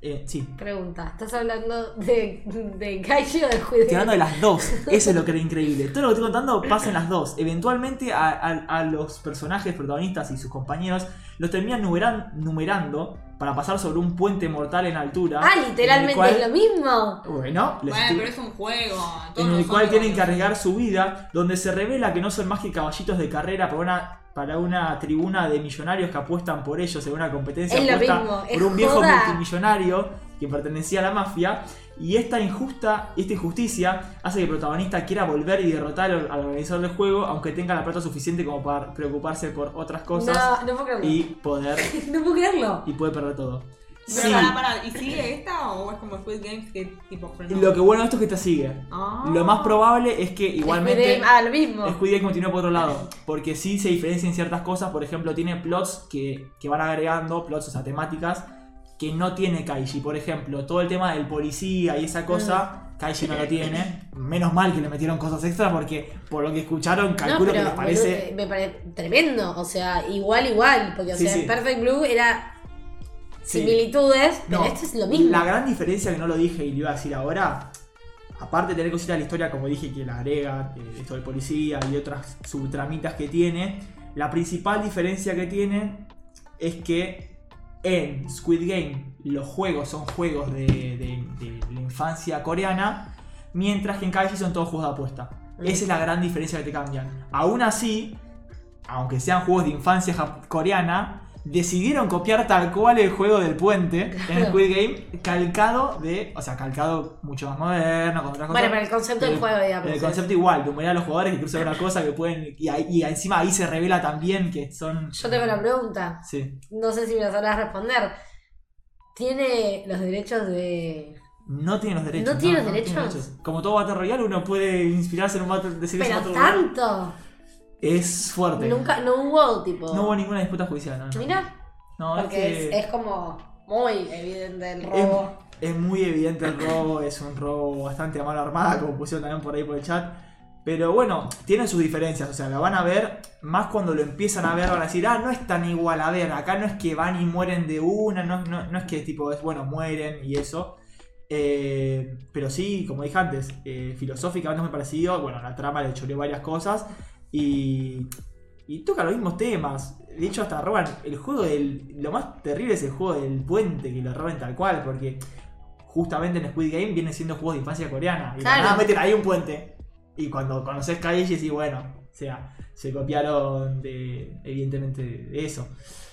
eh, sí,
Pregunta, ¿estás hablando de, de Kaiji o de Squid
Estoy hablando de las dos. <laughs> Eso es lo que era increíble. Todo lo que estoy contando pasa en las dos. Eventualmente a, a- a los personajes protagonistas y sus compañeros los terminan numeran- numerando para pasar sobre un puente mortal en altura.
Ah, literalmente
cual-
es lo mismo.
Bueno, les
Bueno,
estoy-
pero es un juego. todos
en el cual tienen que arriesgar su vida, donde se revela que no son más que caballitos de carrera para una, para una tribuna de millonarios que apuestan por ellos en una competencia
Es
apuesta
mismo,
por un viejo
joda.
multimillonario que pertenecía a la mafia. Y esta injusta, esta injusticia hace que el protagonista quiera volver y derrotar al, al organizador del juego, aunque tenga la plata suficiente como para preocuparse por otras cosas
No, no puedo creerlo.
y poder <laughs>
No puedo creerlo.
y puede perder todo.
Pero
Sí,
pará, ¿y sigue esta o es como Squid Games que tipo frenó?
lo que bueno de esto es que te sigue.
Ah.
Lo más probable es que igualmente
Squid Game, ah, lo mismo.
Squid Game continúa por otro lado. Porque sí se diferencia en ciertas cosas. Por ejemplo, tiene plots que, que van agregando, plots, o sea, temáticas, que no tiene Kaiji. Por ejemplo, todo el tema del policía y esa cosa, Kaiji no lo tiene. Menos mal que le metieron cosas extra porque por lo que escucharon,
No,
calculo que les parece.
me parece tremendo. O sea, igual, igual. Porque, o
Sí,
sea,
sí.
Perfect Blue era
Sí.
similitudes, pero
No,
esto es lo mismo.
La gran diferencia que no lo dije y lo iba a decir ahora, aparte de tener cositas de la historia, como dije, que la agrega, eh, esto del policía y otras subtramitas que tiene, la principal diferencia que tiene es que en Squid Game los juegos son juegos de, de- de la infancia coreana, mientras que en Kaiji son todos juegos de apuesta. Esa es la gran diferencia que te cambian. Aún así, aunque sean juegos de infancia coreana, decidieron copiar tal cual el juego del puente en Squid Game, calcado de, o sea, calcado mucho más moderno, con otras cosas.
Bueno, pero el concepto del
El-
juego, digamos.
El concepto igual, de humorear a los jugadores que cruzan una cosa que pueden. Y, ahí- y encima ahí se revela también que son.
Yo tengo la pregunta.
Sí.
No sé si me la sabrás responder. ¿Tiene los derechos de.
No tiene los derechos.
¿No tiene los derechos?
Como todo Battle Royale, uno puede inspirarse en un Battle decir
Pero tanto.
Es fuerte.
Nunca, no hubo tipo.
No hubo ninguna disputa judicial, no. no.
Mira,
No, es
porque
que-
es, es como muy evidente el
Es,
robo.
es muy evidente el robo, es un robo bastante a mano armada, como pusieron también por ahí por el chat. Pero bueno, tienen sus diferencias, o sea, la van a ver, más cuando lo empiezan a ver van a decir, ah, no es tan igual, a ver, acá no es que van y mueren de una, no, no, no es que tipo, es bueno, mueren y eso. Eh, pero sí, como dije antes, eh, filosóficamente es muy parecido, bueno, la trama le choreó varias cosas y, y toca los mismos temas. De hecho, hasta roban el juego del... Lo más terrible es el juego del puente, que lo roban tal cual, porque justamente en Squid Game vienen siendo juegos de infancia coreana. Y
Claro.
nada, meten ahí un puente. Y cuando conoces Kaiji, decís, bueno, o sea, se copiaron de, evidentemente de eso.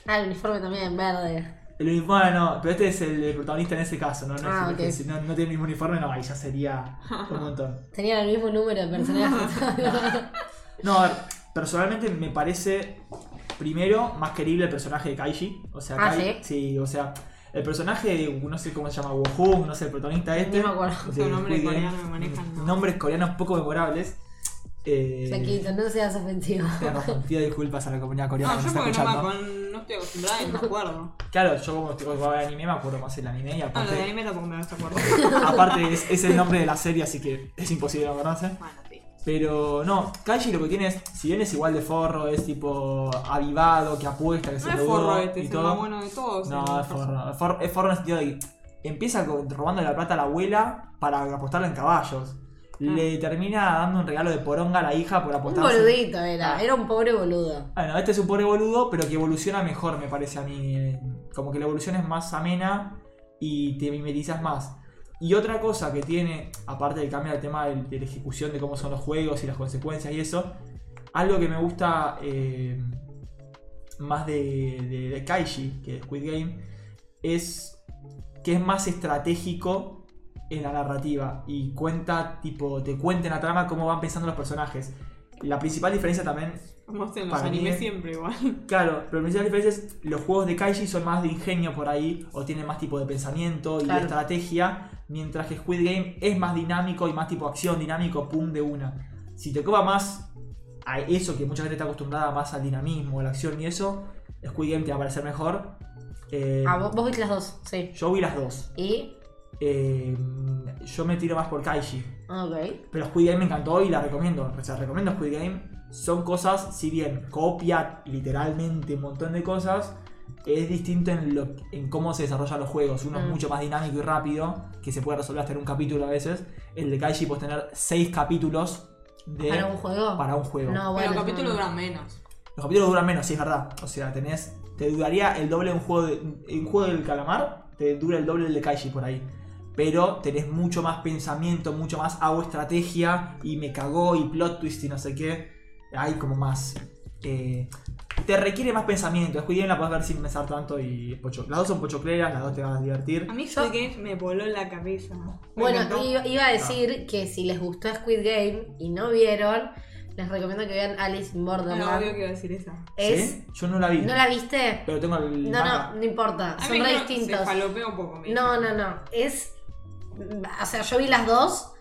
Ah, el uniforme también, verde.
El uniforme no, pero este es el protagonista en ese caso, ¿no? No,
Ah,
si no, no tiene el mismo uniforme, no, ahí ya sería <laughs> un montón.
Tenían el mismo número de personajes. <laughs>
No, a ver, personalmente me parece primero más querible el personaje de Kaiji. O sea,
Ah,
Kai-
¿sí?
o sea, el personaje de, no sé cómo se llama, Wohung, no sé, el protagonista este.
Ni me acuerdo.
Game,
coreanos me manejan, no.
Nombres coreanos poco memorables. Eh,
Flaquito, no seas ofensivo.
razón, pido disculpas a la comunidad coreana
No,
que
yo porque no, no estoy acostumbrada y no me acuerdo. <laughs>
Claro, yo como estoy jugando al anime me acuerdo más el anime y
No, lo de
aparte,
anime tampoco me acuerdo. <laughs>
aparte es, es el nombre de la serie, así que es imposible no conocer.
Bueno, sí.
Pero no, Kaiji lo que tiene es, si bien es igual de forro, es tipo avivado, que apuesta, que se
No es
endeudó
forro este,
y
es
todo.
más bueno de todos.
No, es forro. Es forro, es forro en el sentido de que empieza con- robando la plata a la abuela para apostarla en caballos. Le termina dando un regalo de poronga a la hija por
Un
apostarse.
boludito era,
Ah.
era un pobre boludo.
Bueno, este es un pobre boludo, pero que evoluciona mejor, me parece a mí. Como que la evolución es más amena y te mimetizas más. Y otra cosa que tiene, aparte de cambiar el tema de, la ejecución de cómo son los juegos y las consecuencias y eso, algo que me gusta eh, más de, de, de Kaiji que de Squid Game es que es más estratégico en la narrativa y cuenta, tipo, te cuenta en la trama cómo van pensando los personajes. La principal diferencia también
Como en los animes
es-
siempre igual. <laughs>
Claro, pero la principal diferencia es los juegos de Kaiji son más de ingenio por ahí, o tienen más tipo de pensamiento y
Claro.
de estrategia, mientras que Squid Game es más dinámico y más tipo acción, dinámico, pum de una. Si te copa más a eso que mucha gente está acostumbrada más al dinamismo, a la acción y eso, Squid Game te va a parecer mejor. Eh,
Ah, vos, vos viste las dos, sí.
yo vi las dos.
¿Y?
Eh, yo me tiro más por Kaiji.
Ah, Ok.
Pero Squid Game me encantó y la recomiendo. O sea, recomiendo Squid Game. Son cosas, si bien copia literalmente un montón de cosas, es distinto en, lo, en cómo se desarrollan los juegos. Uno es
Mm.
mucho más dinámico y rápido, que se puede resolver hasta en un capítulo a veces. El de Kaiji puedes tener seis capítulos de,
¿Para un juego?
para un juego.
No,
Pero
bueno.
los capítulos
no.
duran menos.
Los capítulos duran menos, sí, es verdad. O sea, tenés. Te duraría el doble de un juego de. Un juego del calamar, te dura el doble del de Kaiji por ahí. Pero tenés mucho más pensamiento, mucho más hago estrategia y me cagó y plot twist y no sé qué. Hay como más. eh, te requiere más pensamiento. Squid Game la puedes ver sin pensar tanto y es pocho- Las dos son pochocleras, las dos te van a divertir.
A mí Squid Game me voló la cabeza. Me
Bueno, iba, iba a decir que si les gustó Squid Game y no vieron, les recomiendo que vean Alice in Borderland.
obvio que iba a decir esa.
Es.
¿Sí? Yo no la vi.
¿No la viste?
Pero tengo el.
No,
manga.
no, no importa.
A
Son
mí
re distintos.
Se falopea un poco. me
No, no, no. Es. O sea, yo vi las dos.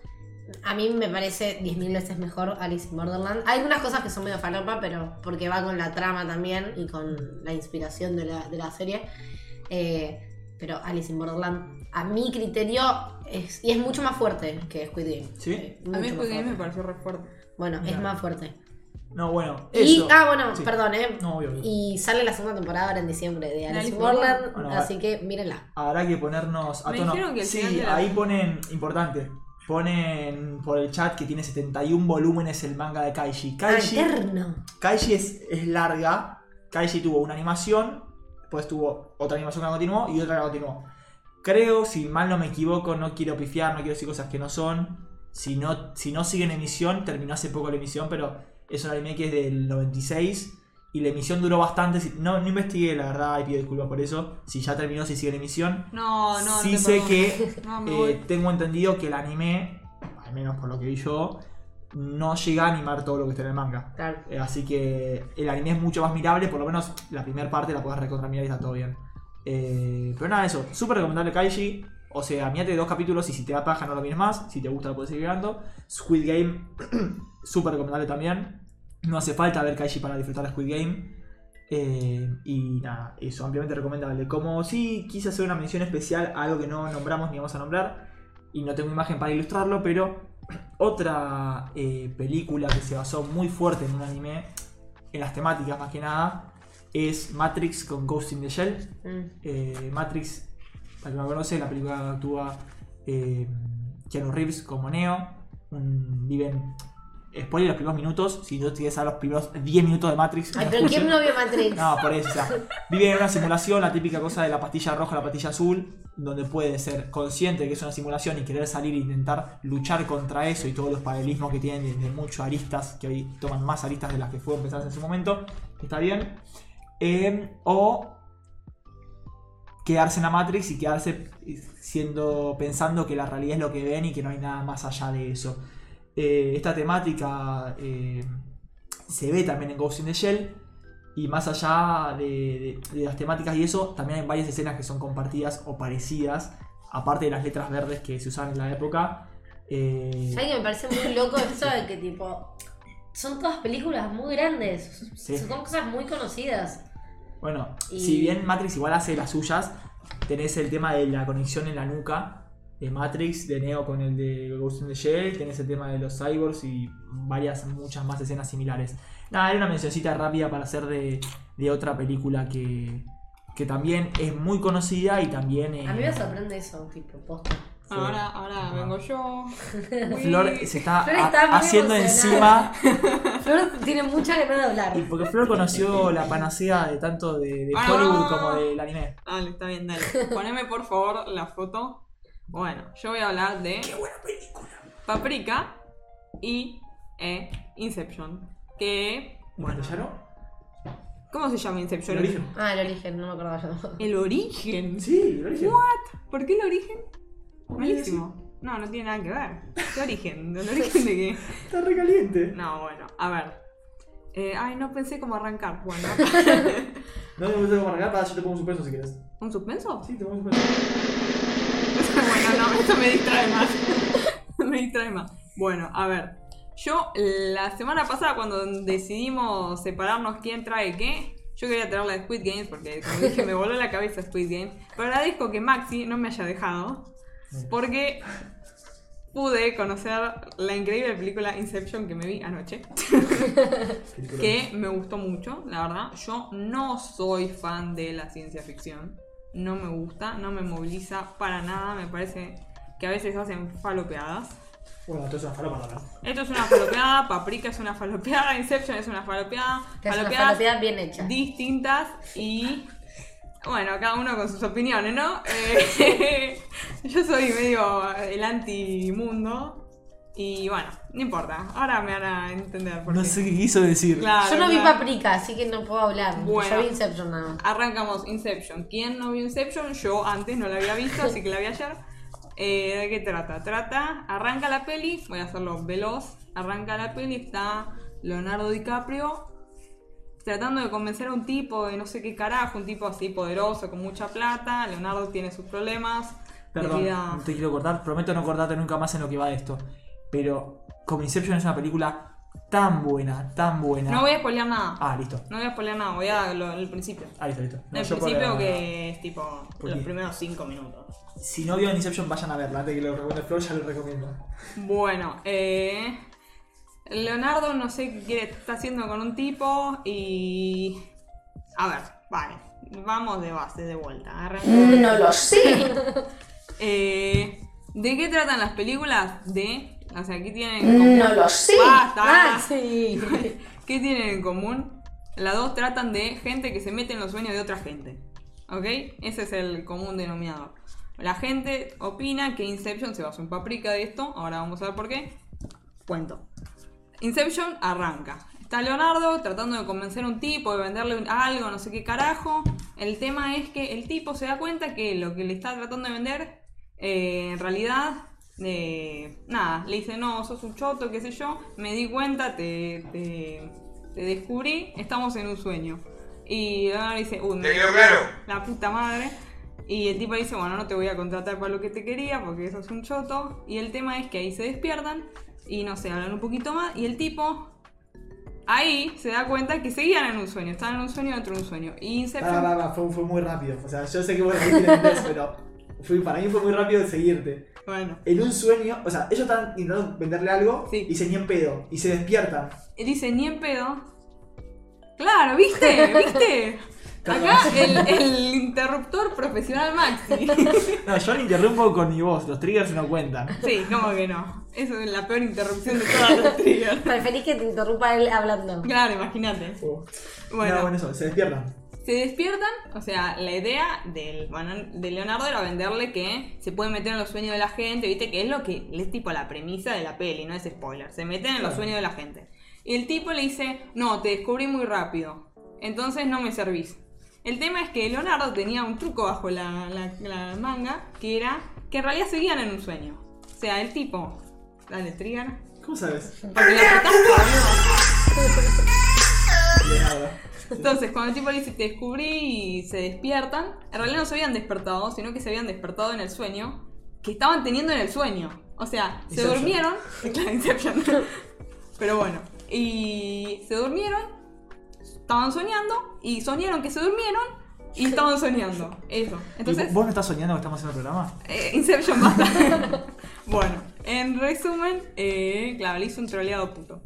A mí me parece 10.000 veces mejor Alice in Borderland. Hay algunas cosas que son medio falopa, pero porque va con la trama también y con la inspiración de la, de la serie. Eh, pero Alice in Borderland, a mi criterio, es, y es mucho más fuerte que Squid Game.
¿Sí?
Eh,
A mí
mucho
Squid
más
Game me
fuerte.
pareció re fuerte.
Bueno, es más fuerte.
No, bueno.
Y, ah, bueno,
Sí.
perdón, ¿eh?
No, obvio.
Y sale la segunda temporada ahora en diciembre de Alice in Borderland.
Bueno,
así que mírenla.
Habrá que ponernos a
Me
tono.
dijeron que el
sí, ahí ponen, importante, ponen por el chat que tiene 71 volúmenes el manga de Kaiji. Kaiji,
Ah, Eterno.
Kaiji es, es larga. Kaiji tuvo una animación, después tuvo otra animación que continuó y otra que continuó. Creo, si mal no me equivoco, no quiero pifiar, no quiero decir cosas que no son. Si no, si no sigue en emisión, terminó hace poco la emisión, pero es un anime que es del 96 y la emisión duró bastante. No, no investigué, la verdad, y pido disculpas por eso. Si ya terminó, si sigue en emisión.
No, no,
sí
no
sé que
No,
eh, tengo entendido que el anime, al menos por lo que vi yo, no llega a animar todo lo que está en el manga.
Claro.
Eh, así que el anime es mucho más mirable, por lo menos la primera parte la puedes recontra mirar y está todo bien. Eh, pero nada, eso, súper recomendable Kaiji. O sea, mirate dos capítulos y si te da paja no lo mires más. Si te gusta lo puedes seguir mirando. Squid Game, <clears throat> súper recomendable también. No hace falta ver Kaiji para disfrutar de Squid Game. Eh, y nada, eso, ampliamente recomendable. Como sí quise hacer una mención especial a algo que no nombramos ni vamos a nombrar. Y no tengo imagen para ilustrarlo, pero <clears throat> otra eh, película que se basó muy fuerte en un anime, en las temáticas más que nada, es Matrix con Ghost in the Shell.
Mm.
Eh, Matrix, para que no lo conoce, la película actúa Keanu Reeves como Neo. Un, viven. Spoiler los primeros minutos. Si no tienes a los primeros 10 minutos de Matrix.
Ay,
no
pero ¿quién no vio Matrix?
No, por eso, o sea, vive en una simulación, la típica cosa de la pastilla roja, la pastilla azul, donde puede ser consciente de que es una simulación y querer salir e intentar luchar contra eso y todos los paralelismos que tienen de, de muchos aristas, que hoy toman más aristas de las que fueron pensadas en su momento, está bien. Eh, o quedarse en la Matrix y quedarse siendo pensando que la realidad es lo que ven y que no hay nada más allá de eso. Eh, esta temática eh, se ve también en Ghost in the Shell. Y más allá de, de- de las temáticas y eso, también hay varias escenas que son compartidas o parecidas. Aparte de las letras verdes que se usaban en la época. Eh,
¿Sabes que me parece muy loco <laughs> esto de que tipo... Son todas películas muy grandes.
Sí.
Son cosas muy conocidas.
Bueno,
Y-
si bien Matrix igual hace las suyas, tenés el tema de la conexión en la nuca de Matrix, de Neo con el de Ghost in the Shell, tenés el tema de los cyborgs y varias, muchas más escenas similares. Nada, era una mencioncita rápida para hacer de, de otra película que, que también es muy conocida y también... eh,
A mí me sorprende eso, tipo, posta.
sí.
Ahora, ahora
Ajá.
vengo yo. <laughs>
Flor se está,
Flor
haciendo encima <laughs>
Flor tiene mucha ganas de hablar.
y porque Flor conoció la panacea de tanto de, de
Ah.
Hollywood como del anime.
Dale, está bien, dale. Poneme por favor la foto. Bueno, yo voy a hablar de
Qué buena película.
Paprika y eh, Inception. Que.
Bueno, ¿ya no?
¿cómo se llama Inception?
¿El origen?
Ah, el origen, no me acordaba yo.
El origen.
Sí, el origen.
¿Por qué el origen? Malísimo. No, no tiene nada que ver. ¿Qué origen? ¿El origen de qué?
Está recaliente.
No, bueno, a ver. Eh, ay, no pensé cómo arrancar. Bueno,
No me gusta cómo arrancar, para yo te pongo un suspenso si quieres.
¿un suspenso?
Sí, te pongo un suspenso.
No, <laughs> eso me distrae más. <laughs> me distrae más. Bueno, a ver. Yo, la semana pasada, cuando decidimos separarnos quién trae qué, yo quería traer la de Squid Games porque, como dije, me voló la cabeza Squid Games. Pero agradezco que Maxi no me haya dejado porque pude conocer la increíble película Inception que me vi anoche. Que me gustó mucho, la verdad. Yo no soy fan de la ciencia ficción. No me gusta, no me moviliza para nada. Me parece que a veces hacen falopeadas.
Bueno, entonces una falopa para
Esto es una falopeada, <laughs> Paprika es una falopeada, Inception es una falopeada.
Que es una
Falopeadas
falopea bien hecha.
distintas y. Bueno, cada uno con sus opiniones, ¿no? Eh, <laughs> yo soy medio el anti-mundo. Y bueno, no importa. Ahora me van a entender por
No
qué.
sé qué quiso decir.
Claro,
Yo no vi
claro.
Paprika, así que no puedo hablar.
Bueno.
Yo vi Inception nada más.
Arrancamos Inception. ¿Quién no vio Inception? Yo antes no la había visto, así que la vi ayer. Eh, ¿De qué trata? Trata, arranca la peli, voy a hacerlo veloz. Arranca la peli, está Leonardo DiCaprio tratando de convencer a un tipo de no sé qué carajo, un tipo así poderoso, con mucha plata. Leonardo tiene sus problemas.
Perdón, te quiero cortar. Prometo no cortarte nunca más en lo que va de esto. Pero como Inception es una película tan buena, tan buena.
No voy a spoilear nada.
Ah, listo.
No voy a spoilear nada, voy a lo, el principio.
Ah, listo, listo. No,
el principio
por-
que es tipo
¿Por
los
qué?
primeros 5 minutos.
Si no vieron Inception, vayan a verla. Antes de que lo recomiende Flor, ya lo recomiendo.
Bueno, eh, Leonardo no sé qué está haciendo con un tipo y... A ver, vale, vamos de base, de vuelta. Arranca.
No lo sé. <laughs>
Eh, ¿De qué tratan las películas? De... O sea, ¿qué tienen en común?
No lo sé.
Basta.
Ah, sí. <laughs>
¿Qué tienen en común? Las dos tratan de gente que se mete en los sueños de otra gente. ¿Ok? Ese es el común denominador. La gente opina que Inception se basó en paprika de esto. Ahora vamos a ver por qué. Cuento. Inception arranca. Está Leonardo tratando de convencer a un tipo de venderle algo, no sé qué carajo. El tema es que el tipo se da cuenta que lo que le está tratando de vender, eh, en realidad, eh, nada, le dice, no, sos un choto, qué sé yo. Me di cuenta, te, te, te descubrí, estamos en un sueño. Y Leonardo dice, uy, me-
¿Te quedó claro?
la puta madre. Y el tipo dice, bueno, no te voy a contratar para lo que te quería porque eso es un choto. Y el tema es que ahí se despiertan y no sé, hablan un poquito más. Y el tipo ahí se da cuenta que seguían en un sueño. Estaban en un sueño dentro de un sueño. Y Inception...
Ah, va, va, fue, fue muy rápido. O sea, yo sé que en inglés, pero fue- para mí fue muy rápido de seguirte.
Bueno.
En un sueño, o sea, ellos están intentando venderle algo
Sí.
y dicen ni en pedo. Y se despiertan.
Y dice, ni en pedo. Claro, ¿viste? ¿Viste? <laughs> Acá el, el interruptor profesional Maxi. <laughs>
No, yo le interrumpo con mi voz. Los triggers no cuentan.
Sí, ¿cómo que no? Eso es la peor interrupción de todas las triggers.
Preferís que te interrumpa él hablando.
Claro, imagínate. Bueno.
No, bueno, eso, se despiertan.
Se despiertan, o sea, la idea del, bueno, de Leonardo era venderle que se puede meter en los sueños de la gente, viste, que es lo que es tipo la premisa de la peli, no es spoiler. Se meten en los sueños de la gente. Y el tipo le dice, no, te descubrí muy rápido, entonces no me servís. El tema es que Leonardo tenía un truco bajo la, la- la manga, que era que en realidad seguían en un sueño. O sea, el tipo... Dale, trigger.
¿Cómo sabes?
Porque le <laughs> <laughs> Entonces, cuando el tipo le dice te descubrí y se despiertan, en realidad no se habían despertado, sino que se habían despertado en el sueño que estaban teniendo en el sueño. O sea, se durmieron. <laughs> Claro, Inception. Pero bueno, y se durmieron, estaban soñando y soñaron que se durmieron y estaban soñando. Eso.
¿Y
Entonces,
¿Vos no estás soñando que estamos haciendo el programa?
eh, Inception basta. <laughs> bueno, en resumen, eh, claro, le hizo un troleado puto.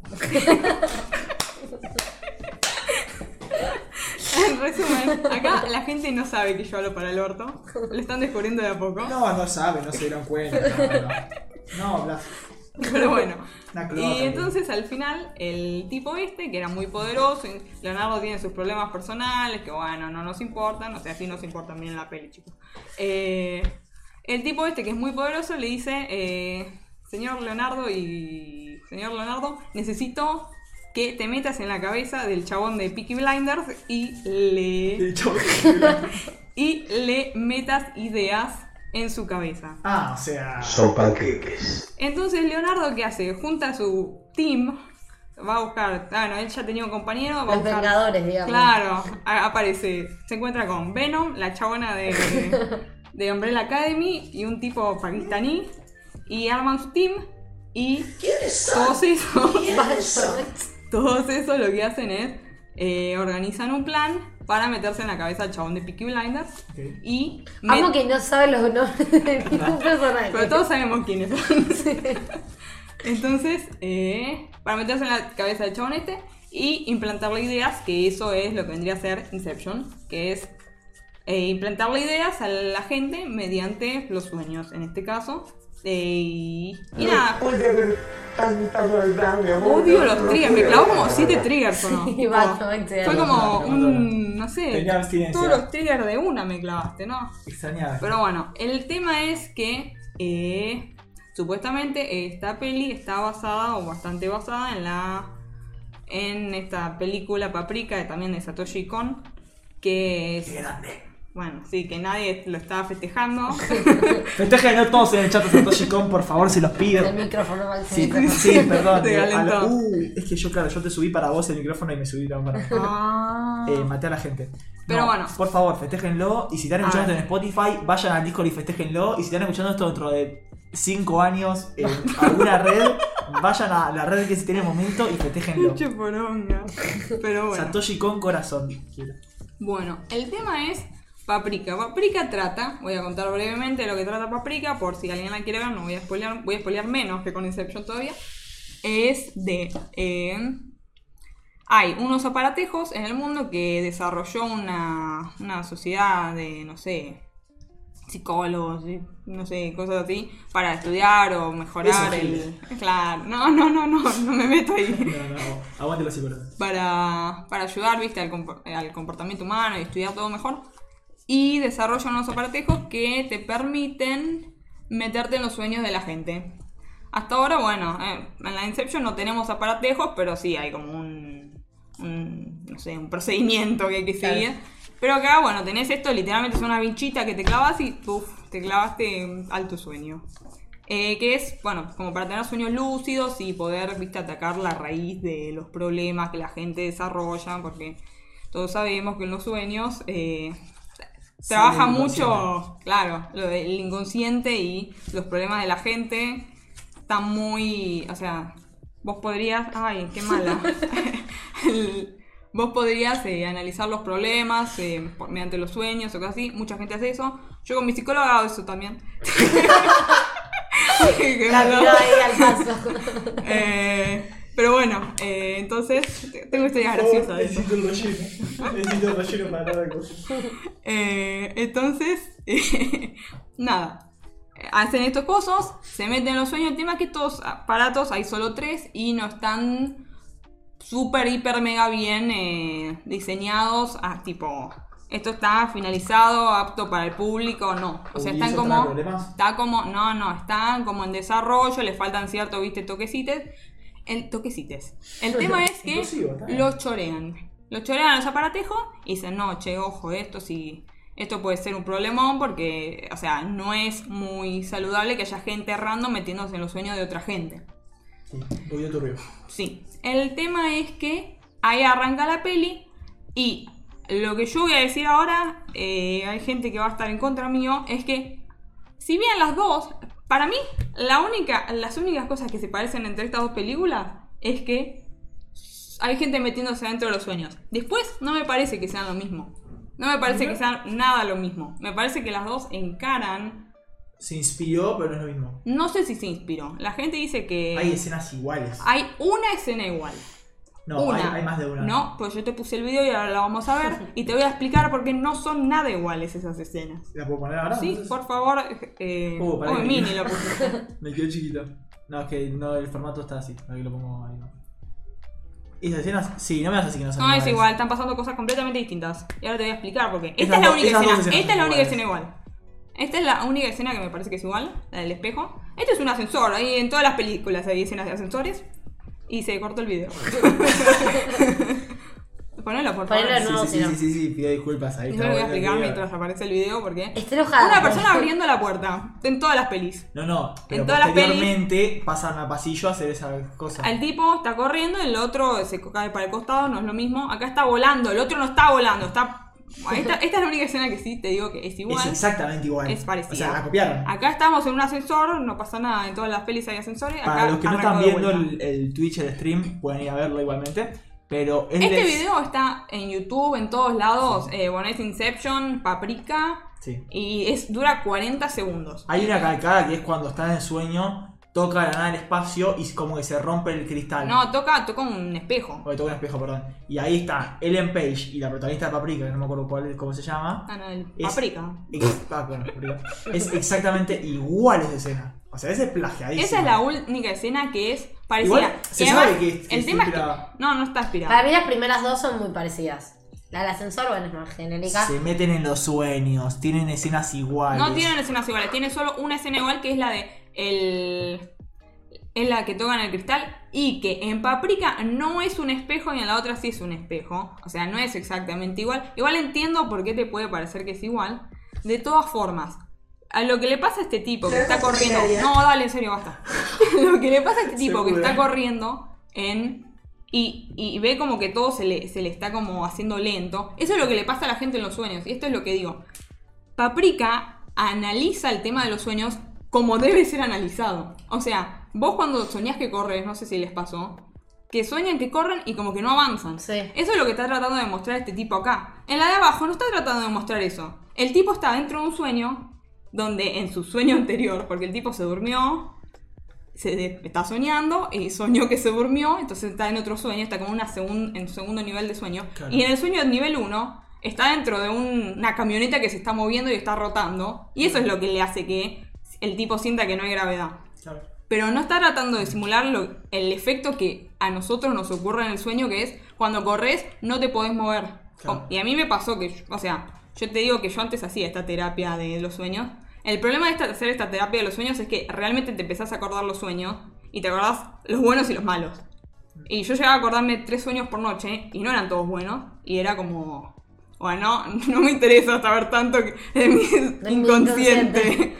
<laughs> en resumen, acá la gente no sabe que yo hablo para el orto. Lo están descubriendo de a poco.
No, no sabe, no se dieron cuenta. No, no. No, Blas.
Pero bueno. Y entonces al final, el tipo este, que era muy poderoso, Leonardo tiene sus problemas personales, que bueno, no nos importan, o sea, sí nos importan bien en la peli, chicos. Eh, el tipo este que es muy poderoso le dice, eh, señor Leonardo y señor Leonardo, necesito que te metas en la cabeza del chabón de Peaky Blinders y le, <laughs> y le metas ideas en su cabeza.
ah, o sea.
Son panqueques.
Entonces Leonardo, ¿qué hace? Junta a su team, va a buscar, ah, no, él ya tenía un compañero, va a
Los
buscar...
Vengadores, digamos.
Claro, a- aparece, se encuentra con Venom, la chabona de, de Umbrella Academy y un tipo pakistaní y arman su team y todos esos, <laughs> todos esos lo que hacen es eh, organizan un plan para meterse en la cabeza al chabón de Peaky Blinders y met-
Amo que no sabe los nombres de ningún personaje.
pero todos sabemos quiénes son. Entonces, eh, para meterse en la cabeza del chabón este y implantarle ideas, que eso es lo que vendría a ser Inception, que es eh, implantarle ideas a la gente mediante los sueños, en este caso. Eh, y, nada, odio los triggers, me clavó como 7 triggers o no.
Sí.
Fue como un, no sé,
Tenía abstinencia.
todos los triggers de una me clavaste, ¿no?
Extrañaba.
Pero bueno, el tema es que eh, supuestamente esta peli está basada o bastante basada en la en esta película Paprika también de Satoshi Kon que
Qué
es
grande.
Bueno, sí, que nadie lo estaba festejando. <laughs>
Festejen todos en el chat de Satoshi Kon, por favor, se los
El
pido.
micrófono, el
Sí,
micrófono.
sí, perdón.
Te <laughs>
eh, lo-. Uy, es que yo, claro, yo te subí para vos el micrófono y me subí también para.
Ah.
Eh, maté a la gente.
Pero bueno.
Por favor, festéjenlo. Y si están escuchando esto en Spotify, vayan al Discord y festéjenlo. Y si están escuchando esto dentro de 5 años en alguna red, <laughs> vayan a la red que se tiene en el momento y
poronga. Pero bueno.
Satoshi con corazón. Quiero.
Bueno, el tema es Paprika. Paprika trata, voy a contar brevemente lo que trata Paprika, por si alguien la quiere ver, no voy a spoilear, voy a spoilear menos que con Inception todavía. Es de. eh, hay unos aparatejos en el mundo que desarrolló una, una sociedad de, no sé, psicólogos, no sé, cosas así, para estudiar o mejorar el. <laughs> Claro, no, no, no, no, no me meto ahí <laughs>
No, no, aguante los psicólogos.
para, para ayudar ¿viste? Al comportamiento humano y estudiar todo mejor. Y desarrolla unos aparatejos que te permiten meterte en los sueños de la gente. Hasta ahora, bueno, eh, en la Inception no tenemos aparatejos, pero sí hay como un, un, no sé, un procedimiento que hay que
Claro.
seguir. Pero acá, bueno, tenés esto, literalmente es una vinchita que te clavas y uf, te clavaste en alto sueño. Eh, que es, bueno, como para tener sueños lúcidos y poder, viste, atacar la raíz de los problemas que la gente desarrolla, porque todos sabemos que en los sueños eh, trabaja mucho, claro, lo del inconsciente y los problemas de la gente. Están muy, o sea, vos podrías, ay, qué mala, <laughs> <laughs> vos podrías eh, analizar los problemas eh, por- mediante los sueños o cosas así, mucha gente hace eso, yo con mi psicóloga hago eso también. <laughs>
La ahí al paso.
Eh, pero bueno, eh, entonces te- tengo historias graciosas de eso.
Necesito el relleno. Necesito el relleno para de cosas. <laughs>
Eh, entonces, <laughs> nada. Hacen estos cosas, se meten en los sueños. El tema es que estos aparatos hay solo tres y no están súper, hiper, mega bien eh, diseñados. Ah, tipo, esto está finalizado, apto para el público, no. O sea, están
¿eso trae
como. Está como. No, no, están como en desarrollo, les faltan ciertos, viste, toquecitos. El toquecites. El tema es que los chorean. Los chorean a los y dicen, no, che, ojo, esto sí. Esto puede ser un problemón porque, o sea, no es muy saludable que haya gente random metiéndose en los sueños de otra gente.
Sí, un poquito turbio.
Sí. El tema es que ahí arranca la peli y lo que yo voy a decir ahora, eh, hay gente que va a estar en contra mío, es que si bien las dos, para mí, la única, las únicas cosas que se parecen entre estas dos películas es que hay gente metiéndose dentro de los sueños. Después no me parece que sean lo mismo. No me parece que sean nada lo mismo. Me parece que las dos encaran.
Se inspiró, pero no es lo mismo.
No sé si se inspiró. La gente dice que
Hay escenas iguales.
hay una escena igual.
No,
una.
hay, hay más de una.
No, pues yo te puse el video y ahora la vamos a ver <laughs> y te voy a explicar por qué no son nada iguales esas escenas.
¿La puedo poner ahora?
Sí,
entonces?
por favor. Eh,
Uh, pará
oh, mini lo puse. <laughs>
Me quedó chiquito. No, es que no, el formato está así. Aquí lo pongo ahí. ¿Esas escenas? Sí, no me vas a decir que no son
No es igual, están pasando cosas completamente distintas. Y ahora te voy a explicar por qué. Esta
Esas
es la única escena. Esta es la única escena igual. Esta es la única escena que me parece que es igual, la del espejo. Este es un ascensor, ahí en todas las películas hay escenas de ascensores. Y se cortó el video. <laughs> Ponelo, por favor.
Ponelo de nuevo,
sí, sí, sí, sí, sí, pido disculpas ahí.
Yo
está
lo voy a explicar mientras aparece el video porque...
Está enojada.
Una persona abriendo la puerta, en todas las pelis.
No, no, pero
En todas las
posteriormente pasan al pasillo a hacer esa cosa.
El tipo está corriendo, el otro se cae para el costado, no es lo mismo. Acá está volando, el otro no está volando, está... Esta, esta es la única escena que sí te digo que es igual.
Es exactamente igual.
Es parecida.
O sea, la copiaron.
Acá estamos en un ascensor, no pasa nada, en todas las pelis hay ascensores.
Para
acá
los que no están viendo el, el Twitch, el stream, pueden ir a verlo igualmente. Pero es
Este
de-
video está en YouTube, en todos lados. Eh, ponés Inception, Paprika.
Sí.
Y es, dura 40 segundos.
Hay una calcada que es cuando está en sueño, toca la nada el espacio y como que se rompe el cristal.
No, toca, toca un espejo.
O toca un espejo, perdón. Y ahí está Ellen Page y la protagonista de Paprika, que no me acuerdo cuál, cómo se llama.
Ah, no, el
Es-
Paprika.
Ex- ah, bueno, Paprika. es exactamente igual esa escena. O sea, ese es plagiadísimo.
Esa es la única escena que es parecida.
Igual se
además,
sabe que- que
el
está
tema es
inspirada.
que. No, no está inspirada.
Para mí las primeras dos son muy parecidas. La del ascensor, bueno, es más genérica.
Se meten en los sueños, tienen escenas iguales.
No tienen escenas iguales, tiene solo una escena igual que es la de el. Es la que tocan el cristal y que en Paprika no es un espejo y en la otra sí es un espejo. O sea, no es exactamente igual. Igual entiendo por qué te puede parecer que es igual. De todas formas, a lo que le pasa a este tipo que está corriendo. No, dale, en serio, basta. <laughs> lo que le pasa a este tipo que está corriendo en. Y, y ve como que todo se le, se le está como haciendo lento. Eso es lo que le pasa a la gente en los sueños. Y esto es lo que digo. Paprika analiza el tema de los sueños como debe ser analizado. O sea, vos cuando soñás que corres, no sé si les pasó, que sueñan que corren y como que no avanzan.
Sí.
Eso es lo que está tratando de mostrar este tipo acá. En la de abajo no está tratando de mostrar eso. El tipo está dentro de un sueño donde en su sueño anterior, porque el tipo se durmió, se de- está soñando y soñó que se durmió, entonces está en otro sueño, está como una segun- en segundo nivel de sueño.
Claro.
Y en el sueño nivel 1 está dentro de un- una camioneta que se está moviendo y está rotando. Y eso es lo que le hace que el tipo sienta que no hay gravedad.
Claro.
Pero no está tratando de simular lo- el efecto que a nosotros nos ocurre en el sueño, que es cuando corres no te podés mover.
Claro.
Y a mí me pasó que, yo- o sea, yo te digo que yo antes hacía esta terapia de los sueños. El problema de esta- hacer esta terapia de los sueños es que realmente te empezás a acordar los sueños y te acordás los buenos y los malos. Y yo llegaba a acordarme tres sueños por noche y no eran todos buenos. Y era como, bueno, <laughs> no me interesa saber tanto que- de mi inconsciente.
inconsciente.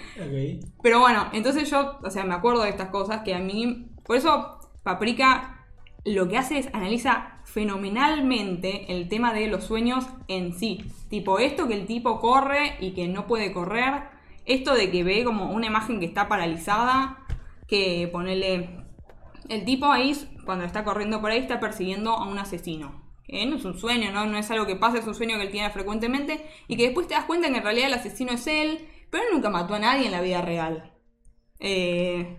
Ok.
Pero bueno, entonces yo, o sea, me acuerdo de estas cosas que a mí. Por eso, Paprika lo que hace es analiza fenomenalmente el tema de los sueños en sí. Tipo, esto que el tipo corre y que no puede correr. Esto de que ve como una imagen que está paralizada. Que ponele. El tipo ahí, cuando está corriendo por ahí, está persiguiendo a un asesino. Que no es un sueño, ¿no? No es algo que pasa, es un sueño que él tiene frecuentemente. Y que después te das cuenta que en realidad el asesino es él. Pero él nunca mató a nadie en la vida real. Eh,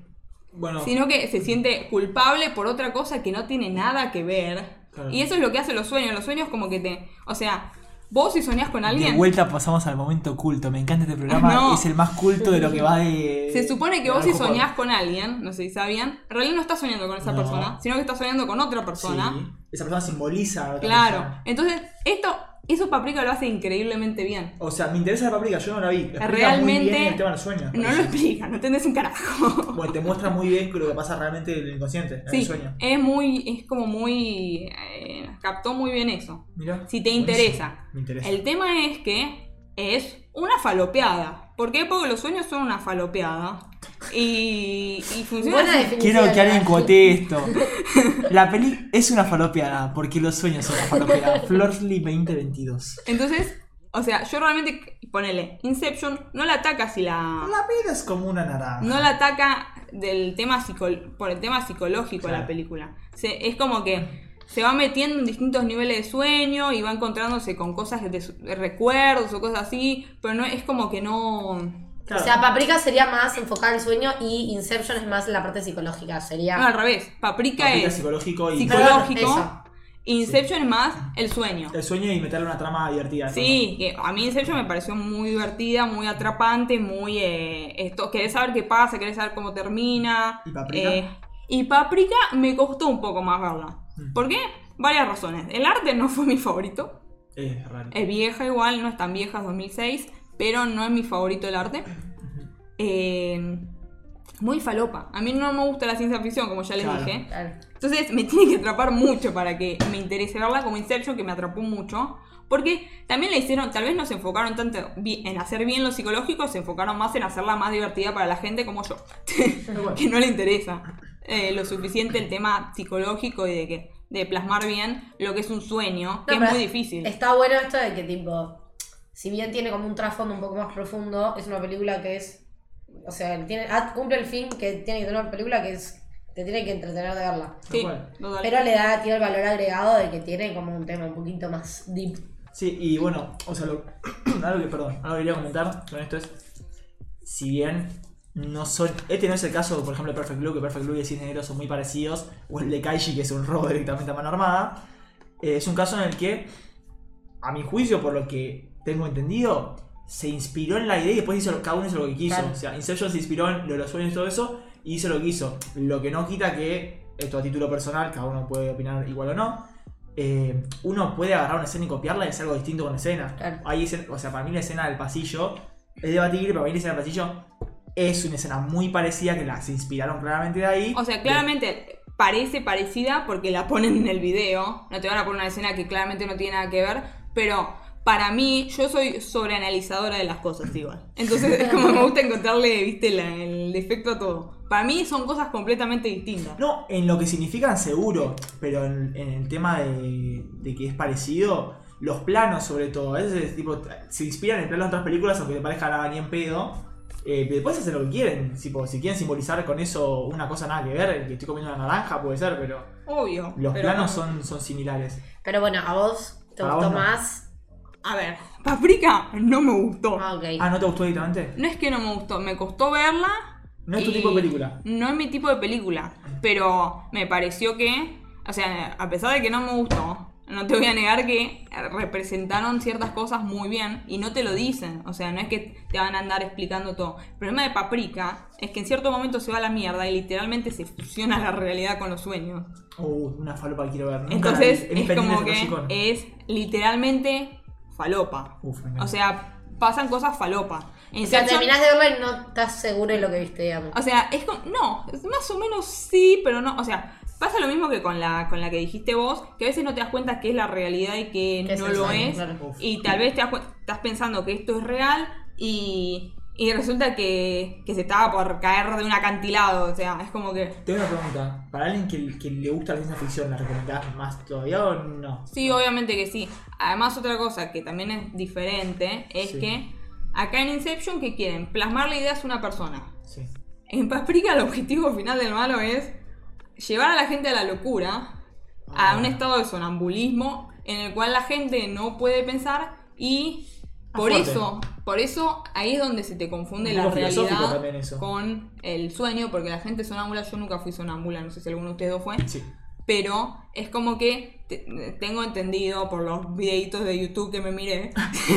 Bueno,
sino que se siente culpable por otra cosa que no tiene nada que ver.
Claro.
Y eso es lo que hacen los sueños. Los sueños como que te... O sea, vos si soñás con
de
alguien...
vuelta pasamos al momento culto. Me encanta este programa. <laughs>
No.
Es el más culto de lo que va de.
Se supone que
de
vos si soñás con alguien, no sé si sabían, en realidad no estás soñando con esa
No.
persona, sino que estás soñando con otra persona.
Sí. Esa persona simboliza. a otra
Claro.
persona.
Entonces, esto, eso Paprika lo hace increíblemente bien.
O sea, me interesa la paprika, yo no la vi. Explica muy
Realmente
bien el tema del sueño.
No lo explica, no entendés un carajo.
Bueno, te muestra muy bien lo que pasa realmente en el inconsciente, en el
Sí,
sueño.
es muy, es como muy, eh, captó muy bien eso.
Mira.
Si te interesa.
Me interesa.
El tema es que es una falopeada. ¿Por qué? Porque los sueños son una falopeada. Y, y funciona así.
Quiero que alguien cuote esto. La peli es una falopeada, porque los sueños son una falopeada. <laughs> Florsley 2022.
Entonces, o sea, yo realmente, ponele, Inception no la ataca si la...
La vida es como una naranja.
No la ataca del tema psico- por el tema psicológico de la película. Se- es como que se va metiendo en distintos niveles de sueño y va encontrándose con cosas de, su- de recuerdos o cosas así, pero no es como que no...
Claro.
O sea, Paprika sería más enfocada en sueño y Inception es más en la parte psicológica. Sería.
No, al revés. Paprika,
Paprika
es
psicológico y
psicológico.
Eso.
Inception es más el sueño.
el sueño y meterle una trama divertida. ¿no?
Sí, que a mí Inception me pareció muy divertida, muy atrapante, muy... Eh, esto, querés saber qué pasa, querés saber cómo termina.
¿Y Paprika?
Eh, y Paprika me costó un poco más verla. ¿Por qué? Varias razones. El arte no fue mi favorito.
Es raro.
Es vieja igual, no es tan vieja, es 2006. pero no es mi favorito el arte. Eh, muy falopa. A mí no me gusta la ciencia ficción, como ya les
Claro.
dije.
Claro.
Entonces me tiene que atrapar mucho para que me interese verla, como Inception, que me atrapó mucho. Porque también la hicieron, tal vez no se enfocaron tanto en hacer bien lo psicológico, se enfocaron más en hacerla más divertida para la gente como yo, <laughs> que no le interesa eh, lo suficiente el tema psicológico y de que de plasmar bien lo que es un sueño, que
No,
es muy difícil.
Está bueno esto de que, tipo, si bien tiene como un trasfondo un poco más profundo, es una película que es. O sea, tiene, ah, cumple el fin que tiene que tener una película que es. Te tiene que entretener de verla.
Sí.
Pero le da, tiene el valor agregado de que tiene como un tema un poquito más deep.
Sí, y bueno, o sea, lo- <clears throat> algo que, perdón, algo que quería comentar con esto es, si bien no son, este no es el caso, por ejemplo, de Perfect Blue, que Perfect Blue y el Negro son muy parecidos, o el de Kaiji, que es un robo directamente a mano armada, eh, es un caso en el que, a mi juicio, por lo que tengo entendido, se inspiró en la idea y después hizo, cada uno hizo lo que quiso.
Claro.
O sea, Inception se inspiró en lo de los sueños y todo eso, y hizo lo que hizo. Lo que no quita que, esto a título personal, cada uno puede opinar igual o no, eh, uno puede agarrar una escena y copiarla y hacer algo distinto con la escena.
Claro.
Escena- o sea, para mí la escena del pasillo es debatible, pero para mí la escena del pasillo es una escena muy parecida que la, se inspiraron claramente de ahí.
O sea, claramente parece parecida porque la ponen en el video. No te van a poner una escena que claramente no tiene nada que ver. Pero para mí, yo soy sobreanalizadora de las cosas igual. Entonces es como <laughs> me gusta encontrarle, viste, la- el defecto a todo. Para mí son cosas completamente distintas.
No, en lo que significan seguro, pero en, en el tema de, de que es parecido, los planos sobre todo, a veces es tipo, se inspiran en planos de otras películas aunque te parezca nada ni en pedo. Eh, pero después hacen lo que quieren, si quieren simbolizar con eso una cosa nada que ver, que estoy comiendo una naranja puede ser, pero
Obvio.
los
pero
planos
no.
son, son similares.
Pero bueno, a vos te
A
gustó
vos no.
más.
A ver, Paprika no me gustó.
Ah, ok.
Ah, ¿no te gustó directamente?
No es que no me gustó, me costó verla.
No es tu tipo de película.
No es mi tipo de película. Pero me pareció que, o sea, a pesar de que no me gustó, no te voy a negar que representaron ciertas cosas muy bien y no te lo dicen. O sea, no es que te van a andar explicando todo. El problema de Paprika es que en cierto momento se va a la mierda y literalmente se fusiona la realidad con los sueños.
Uh, una falopa que quiero ver. Nunca
Entonces
vi.
es como que es literalmente falopa.
Uf.
O sea, pasan cosas falopa.
O sea,
Inception-
terminás de verla y no estás seguro de lo que viste, digamos.
o sea, es como. No, más o menos sí, pero no. O sea, pasa lo mismo que con la, con la que dijiste vos, que a veces no te das cuenta que es la realidad y que no lo
sueño,
es.
claro.
Y tal vez te das estás pensando que esto es real y. Y resulta que, que se estaba por caer de un acantilado. O sea, es como que.
Tengo una pregunta. Para alguien que, que le gusta la ciencia ficción, ¿la recomendás más todavía o no?
Sí, obviamente que sí. Además, otra cosa que también es diferente es
Sí.
que acá en Inception, ¿qué quieren? Plasmar la idea a una persona.
Sí.
En Paprika el objetivo final del malo es llevar a la gente a la locura, a
Ah.
un estado de sonambulismo en el cual la gente no puede pensar y
Ah,
por
fuerte.
eso, por eso ahí es donde se te confunde
Un
la realidad con el sueño, porque la gente sonámbula, yo nunca fui sonámbula, no sé si alguno de ustedes dos fue,
Sí.
Pero es como que te- tengo entendido por los videitos de YouTube que me miré, <laughs> <laughs>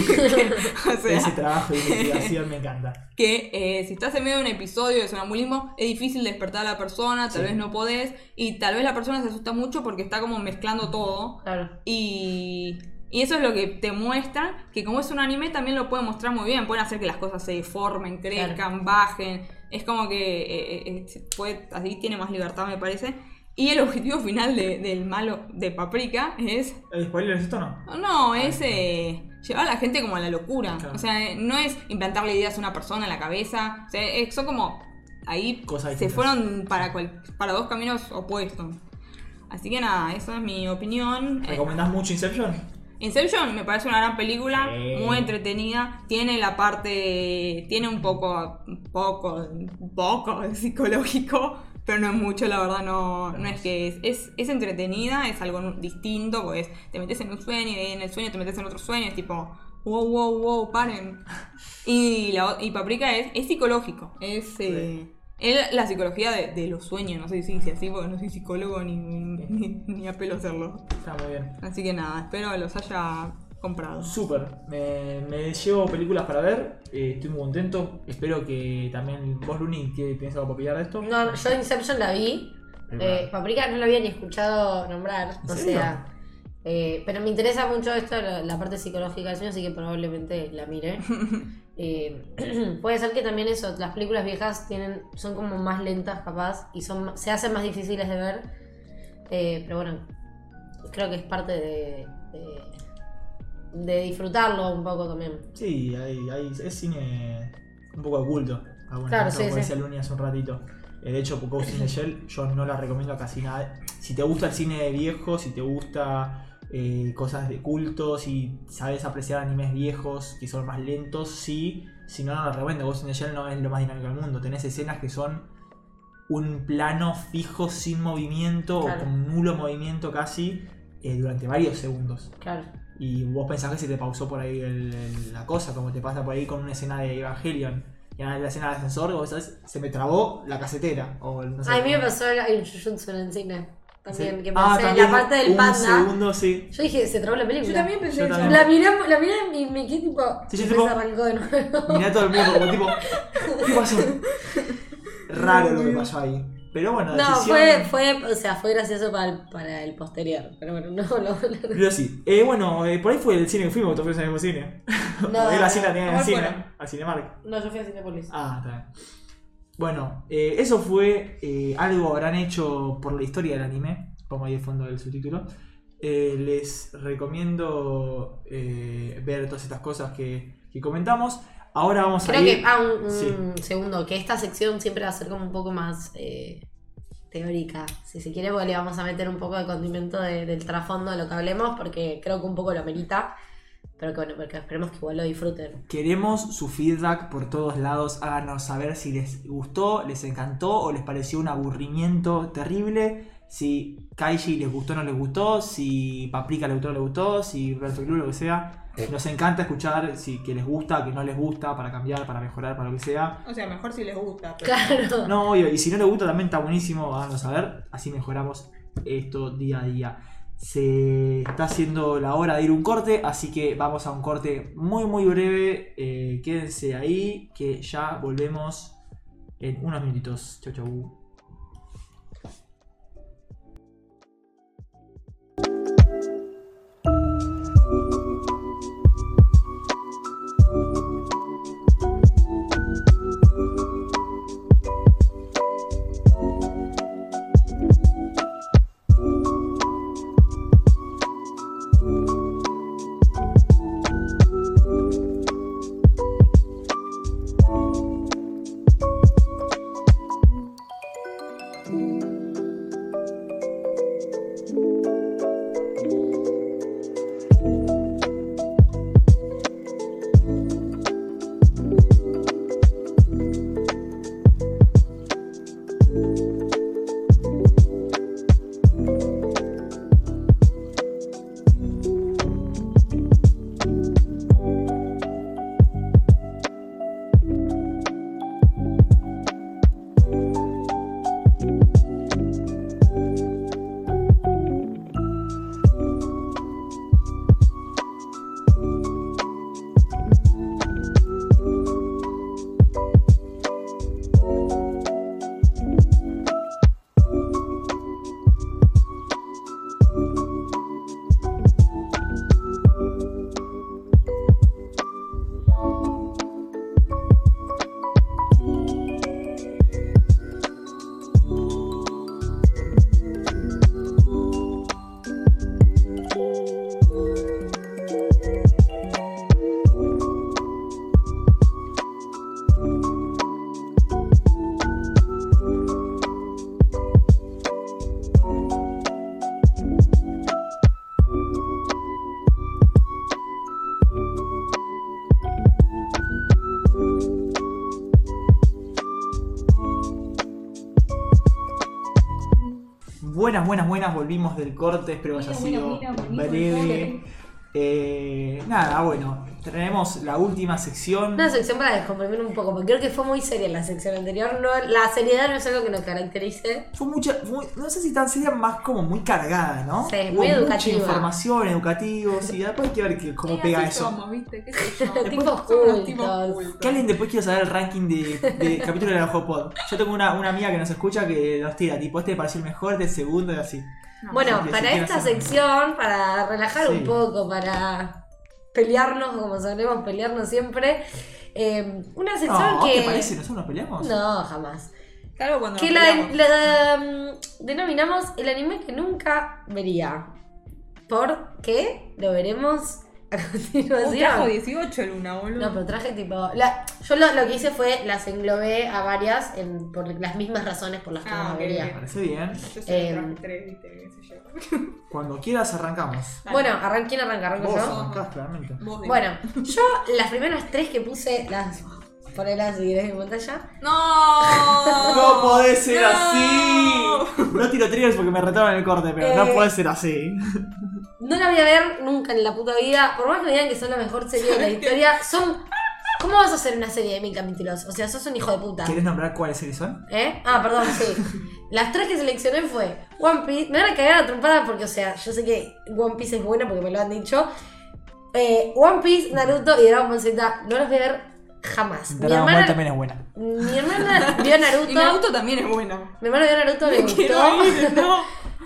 o sea,
Ese trabajo de investigación me encanta. <laughs>
que eh, si estás en medio de un episodio de sonambulismo es difícil despertar a la persona, tal
Sí.
vez no podés, y tal vez la persona se asusta mucho porque está como mezclando todo.
Claro.
Y, y eso es lo que te muestra, que como es un anime también lo pueden mostrar muy bien, pueden hacer que las cosas se deformen, crezcan, bajen, es como que eh, eh, puede, así tiene más libertad me parece. Y el objetivo final de- del malo de Paprika es
¿El spoiler es esto o no?
no, es eh, llevar a la gente como a la locura.
Claro.
O sea, no es implantarle ideas a una persona en la cabeza. O sea, son como. Ahí
Cosas
se fueron para, cual- para dos caminos opuestos. Así que nada, esa es mi opinión. Eh,
¿Recomendás mucho Inception?
Inception me parece una gran película,
Sí.
muy entretenida. Tiene la parte. Tiene un poco. Un poco. Un poco psicológico. Pero no es mucho, la verdad, no, no es que es, es, es entretenida, es algo distinto, pues te metes en un sueño y en el sueño te metes en otro sueño, es tipo, wow, wow, wow, paren. Y, la, y Paprika es, es psicológico, es, eh, es la psicología de, de los sueños, no sé si dice así, porque no soy psicólogo ni, ni, ni apelo a hacerlo.
Está muy bien.
Así que nada, espero los haya comprado.
Súper. Me, me llevo películas para ver. eh, estoy muy contento. Espero que también vos, Luni, que tienes algo para pillar de esto.
No, yo Inception la vi. Eh, Paprika no la había ni escuchado nombrar.
¿En
O
serio?
sea, Eh, pero me interesa mucho esto, la, la parte psicológica del sueño, así que probablemente la mire. <laughs> Eh, <clears throat> puede ser que también eso, las películas viejas tienen, son como más lentas capaz y son, se hacen más difíciles de ver. Eh, pero bueno, creo que es parte de, de, de disfrutarlo un poco también.
Sí, hay, hay- es cine un poco oculto. Algunas
Claro, sí,
como
sí.
decía Luni hace un ratito. Eh, de hecho, Ghost in the Shell yo no la recomiendo a casi nada. Si te gusta el cine viejo, si te gusta eh, cosas de culto, si sabes apreciar animes viejos que son más lentos, sí. Si no, no la recomiendo. Ghost in the Shell no es lo más dinámico del mundo. Tenés escenas que son un plano fijo sin movimiento
Claro.
o con nulo movimiento casi eh, durante varios segundos.
Claro.
Y vos pensás que se te pausó por ahí el- el- la cosa, como te pasa por ahí con una escena de Evangelion. Y en la escena del ascensor, vos sabés, se me trabó la casetera. O el- no sé
a mí me pasó en Jujutsu en el cine. También,
Sí.
que
Ah,
pensé en
también
la parte del
un
panda.
segundo, sí.
Yo dije, se trabó la película.
Yo también pensé
Yo
eso.
también.
La miré, la miré y me quedé tipo.
Sí, yo
y
tipo-
se arrancó de nuevo.
Mirá a todo el mundo como tipo, <laughs> ¿qué pasó? <laughs> Raro lo que pasó ahí. Pero bueno,
No,
decisión...
fue, fue, o sea, fue gracioso para el, para el posterior. Pero bueno, no, no.
Pero sí. Eh, bueno, eh, por ahí fue el cine que fuimos, todos fuimos al mismo cine. <laughs>
No,
Él la cine la tenía en el
¿cuál
cine, al Cinemark.
No, yo fui a Cinepolis.
Ah, está bien. Bueno, eh, eso fue eh, algo habrán hecho por la historia del anime, como ahí el fondo del subtítulo. Eh, les recomiendo eh, ver todas estas cosas que, que comentamos. Ahora vamos
Creo
a ir...
que, ah, un, un
Sí.
segundo, que esta sección siempre va a ser como un poco más eh, teórica, si se quiere, porque le vamos a meter un poco de condimento de- del trasfondo de lo que hablemos, porque creo que un poco lo amerita, pero que bueno, porque esperemos que igual lo disfruten.
Queremos su feedback por todos lados. Háganos saber si les gustó, les encantó o les pareció un aburrimiento terrible. Si Kaiji les gustó o no les gustó. Si Paprika les gustó o no les gustó. Si Club, lo que sea. Nos encanta escuchar si que les gusta, que no les gusta, para cambiar, para mejorar, para lo que sea.
O sea, mejor si les gusta. Pero...
Claro.
No, obvio, y si no les gusta también está buenísimo, háganos saber. Así mejoramos esto día a día. Se está haciendo la hora de ir a un corte, así que vamos a un corte muy muy breve. Eh, quédense ahí, que ya volvemos en unos minutitos. Chau chau. Buenas, buenas, buenas, volvimos del corte, espero que haya sido breve. Eh, nada, bueno, tenemos la última sección.
Una sección para descomprimir un poco, porque creo que fue muy seria la sección anterior. No, la seriedad no es algo que nos caracterice.
Fue mucha, fue- no sé si tan seria, más como muy cargada, ¿no?
Sí,
Hubo
muy
mucha
educativa.
información, educativo, sí, después hay que ver que- cómo
Sí,
pega
así
eso.
somos, ¿viste? ¿Qué sé yo?
Tipos cultos.
Que alguien después quiera saber el ranking de, de <laughs> capítulos de la Pod. Yo tengo una, una amiga que nos escucha que nos tira, tipo, este me pareció el mejor, este el segundo y así.
Bueno, para esta sección, para relajar
Sí.
un poco, para pelearnos como solemos pelearnos siempre, eh, una sección
No,
que...
¿te parece? ¿Nosotros nos peleamos?
No, jamás.
Claro, cuando
Que
nos
la,
peleamos.
la, mm, denominamos el anime que nunca vería. Porque lo veremos <laughs> a
Uh, trajo
continuación.
18 Luna, boludo.
No, pero traje tipo. la- yo lo, lo que hice fue las englobé a varias en- por las mismas razones por las que
Ah,
no las
ok,
vería.
Me parece bien.
Yo solo
Eh,
traje 3, viste, qué sé yo. <laughs>
Cuando quieras arrancamos.
Dale.
Bueno, arran ¿quién arranca? ¿Arranco
Vos
yo?
arrancás, claramente.
Vos.
Bueno, <laughs> yo las primeras tres que puse, las. Ponelas si querés en pantalla.
¡No!
No podés ser
No.
así. No tiro triggers porque me retaron el corte, pero no
Eh.
puede ser así.
No la voy a ver nunca en la puta vida. Por más que me digan que son la mejor serie de la historia, son. ¿Cómo vas a hacer una serie de mil capítulos? O sea, sos un hijo de puta.
¿Querés nombrar cuáles series son?
¿Eh? Ah, perdón, sí. Las tres que seleccioné fue One Piece. Me van a cagar a trompada porque, o sea, yo sé que One Piece es buena porque me lo han dicho. Eh, One Piece, Naruto y Dragon Ball Z no los voy a ver jamás. Mi
Dragon Ball
hermana,
también es buena.
mi hermana vio Naruto.
Y Naruto también es buena.
Mi hermana vio Naruto, le
Quiero
gustó.
ir, no.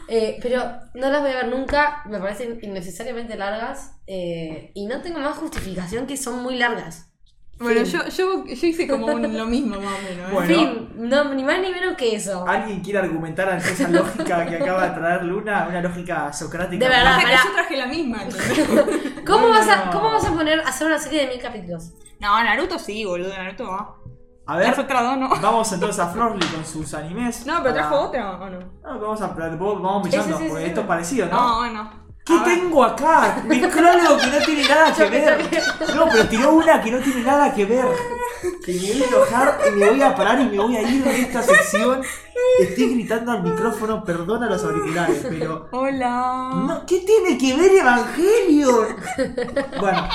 Eh, pero no las voy a ver nunca. Me parecen innecesariamente largas. eh, y no tengo más justificación que son muy largas.
Bueno, yo, yo, yo hice como un- lo mismo más o menos. ¿eh?
Bueno.
Fin, no, ni más ni menos que eso.
¿Alguien quiere argumentar ante esa lógica que acaba de traer Luna? Una lógica socrática.
De verdad.
Que
pará.
yo traje la misma. <laughs>
¿Cómo,
No,
vas a,
no.
¿Cómo vas a poner a hacer una serie de mil capítulos?
No, Naruto sí, boludo, Naruto va.
A ver,
no. <laughs>
vamos entonces a Florly con sus animes.
No, pero trajo otra o no.
No, vamos a vamos
sí,
porque esto es parecido, ¿no?
No, bueno.
¿Qué tengo acá? Mezclólogo que no tiene nada <laughs> que ver. No, pero tiró una que no tiene nada que ver. Que me voy a enojar y me voy a parar y me voy a ir de esta sección. Estoy gritando al micrófono, perdona los auriculares, pero.
Hola.
No, ¿Qué tiene que ver Evangelion? Bueno,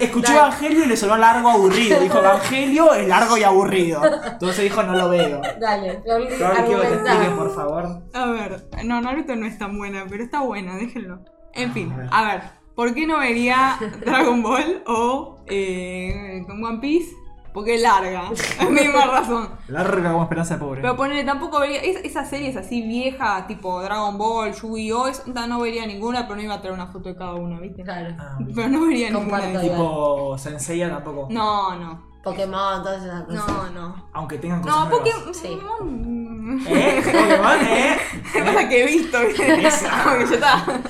escuchó
Dale.
Evangelio y le sonó largo aburrido. Dijo Evangelio es largo y aburrido. Entonces dijo no lo veo.
Dale, Flor,
quiero que te expliques, por favor.
A ver, no, Naruto no es tan buena, pero está buena, déjenlo. En fin,
A ver.
a ver, ¿por qué no vería Dragon Ball o eh, One Piece? Porque es larga, <laughs> es misma razón.
Larga como esperanza de pobre.
Pero ponele, tampoco vería, es- esas series así viejas, tipo Dragon Ball, Yu-Gi-Oh! es- no, vería ninguna, pero no iba a traer una foto de cada una, ¿viste?
Claro.
Ah,
Pero no vería ninguna
Comparto.
tipo Senseiya tampoco.
No, no,
Pokémon, todas esas cosas.
no, no.
Aunque tengan cosas
No,
nuevas.
Sí.
¿Eh? Pokémon, ¿eh? <laughs>
Es cosa que he visto, <laughs> ya está.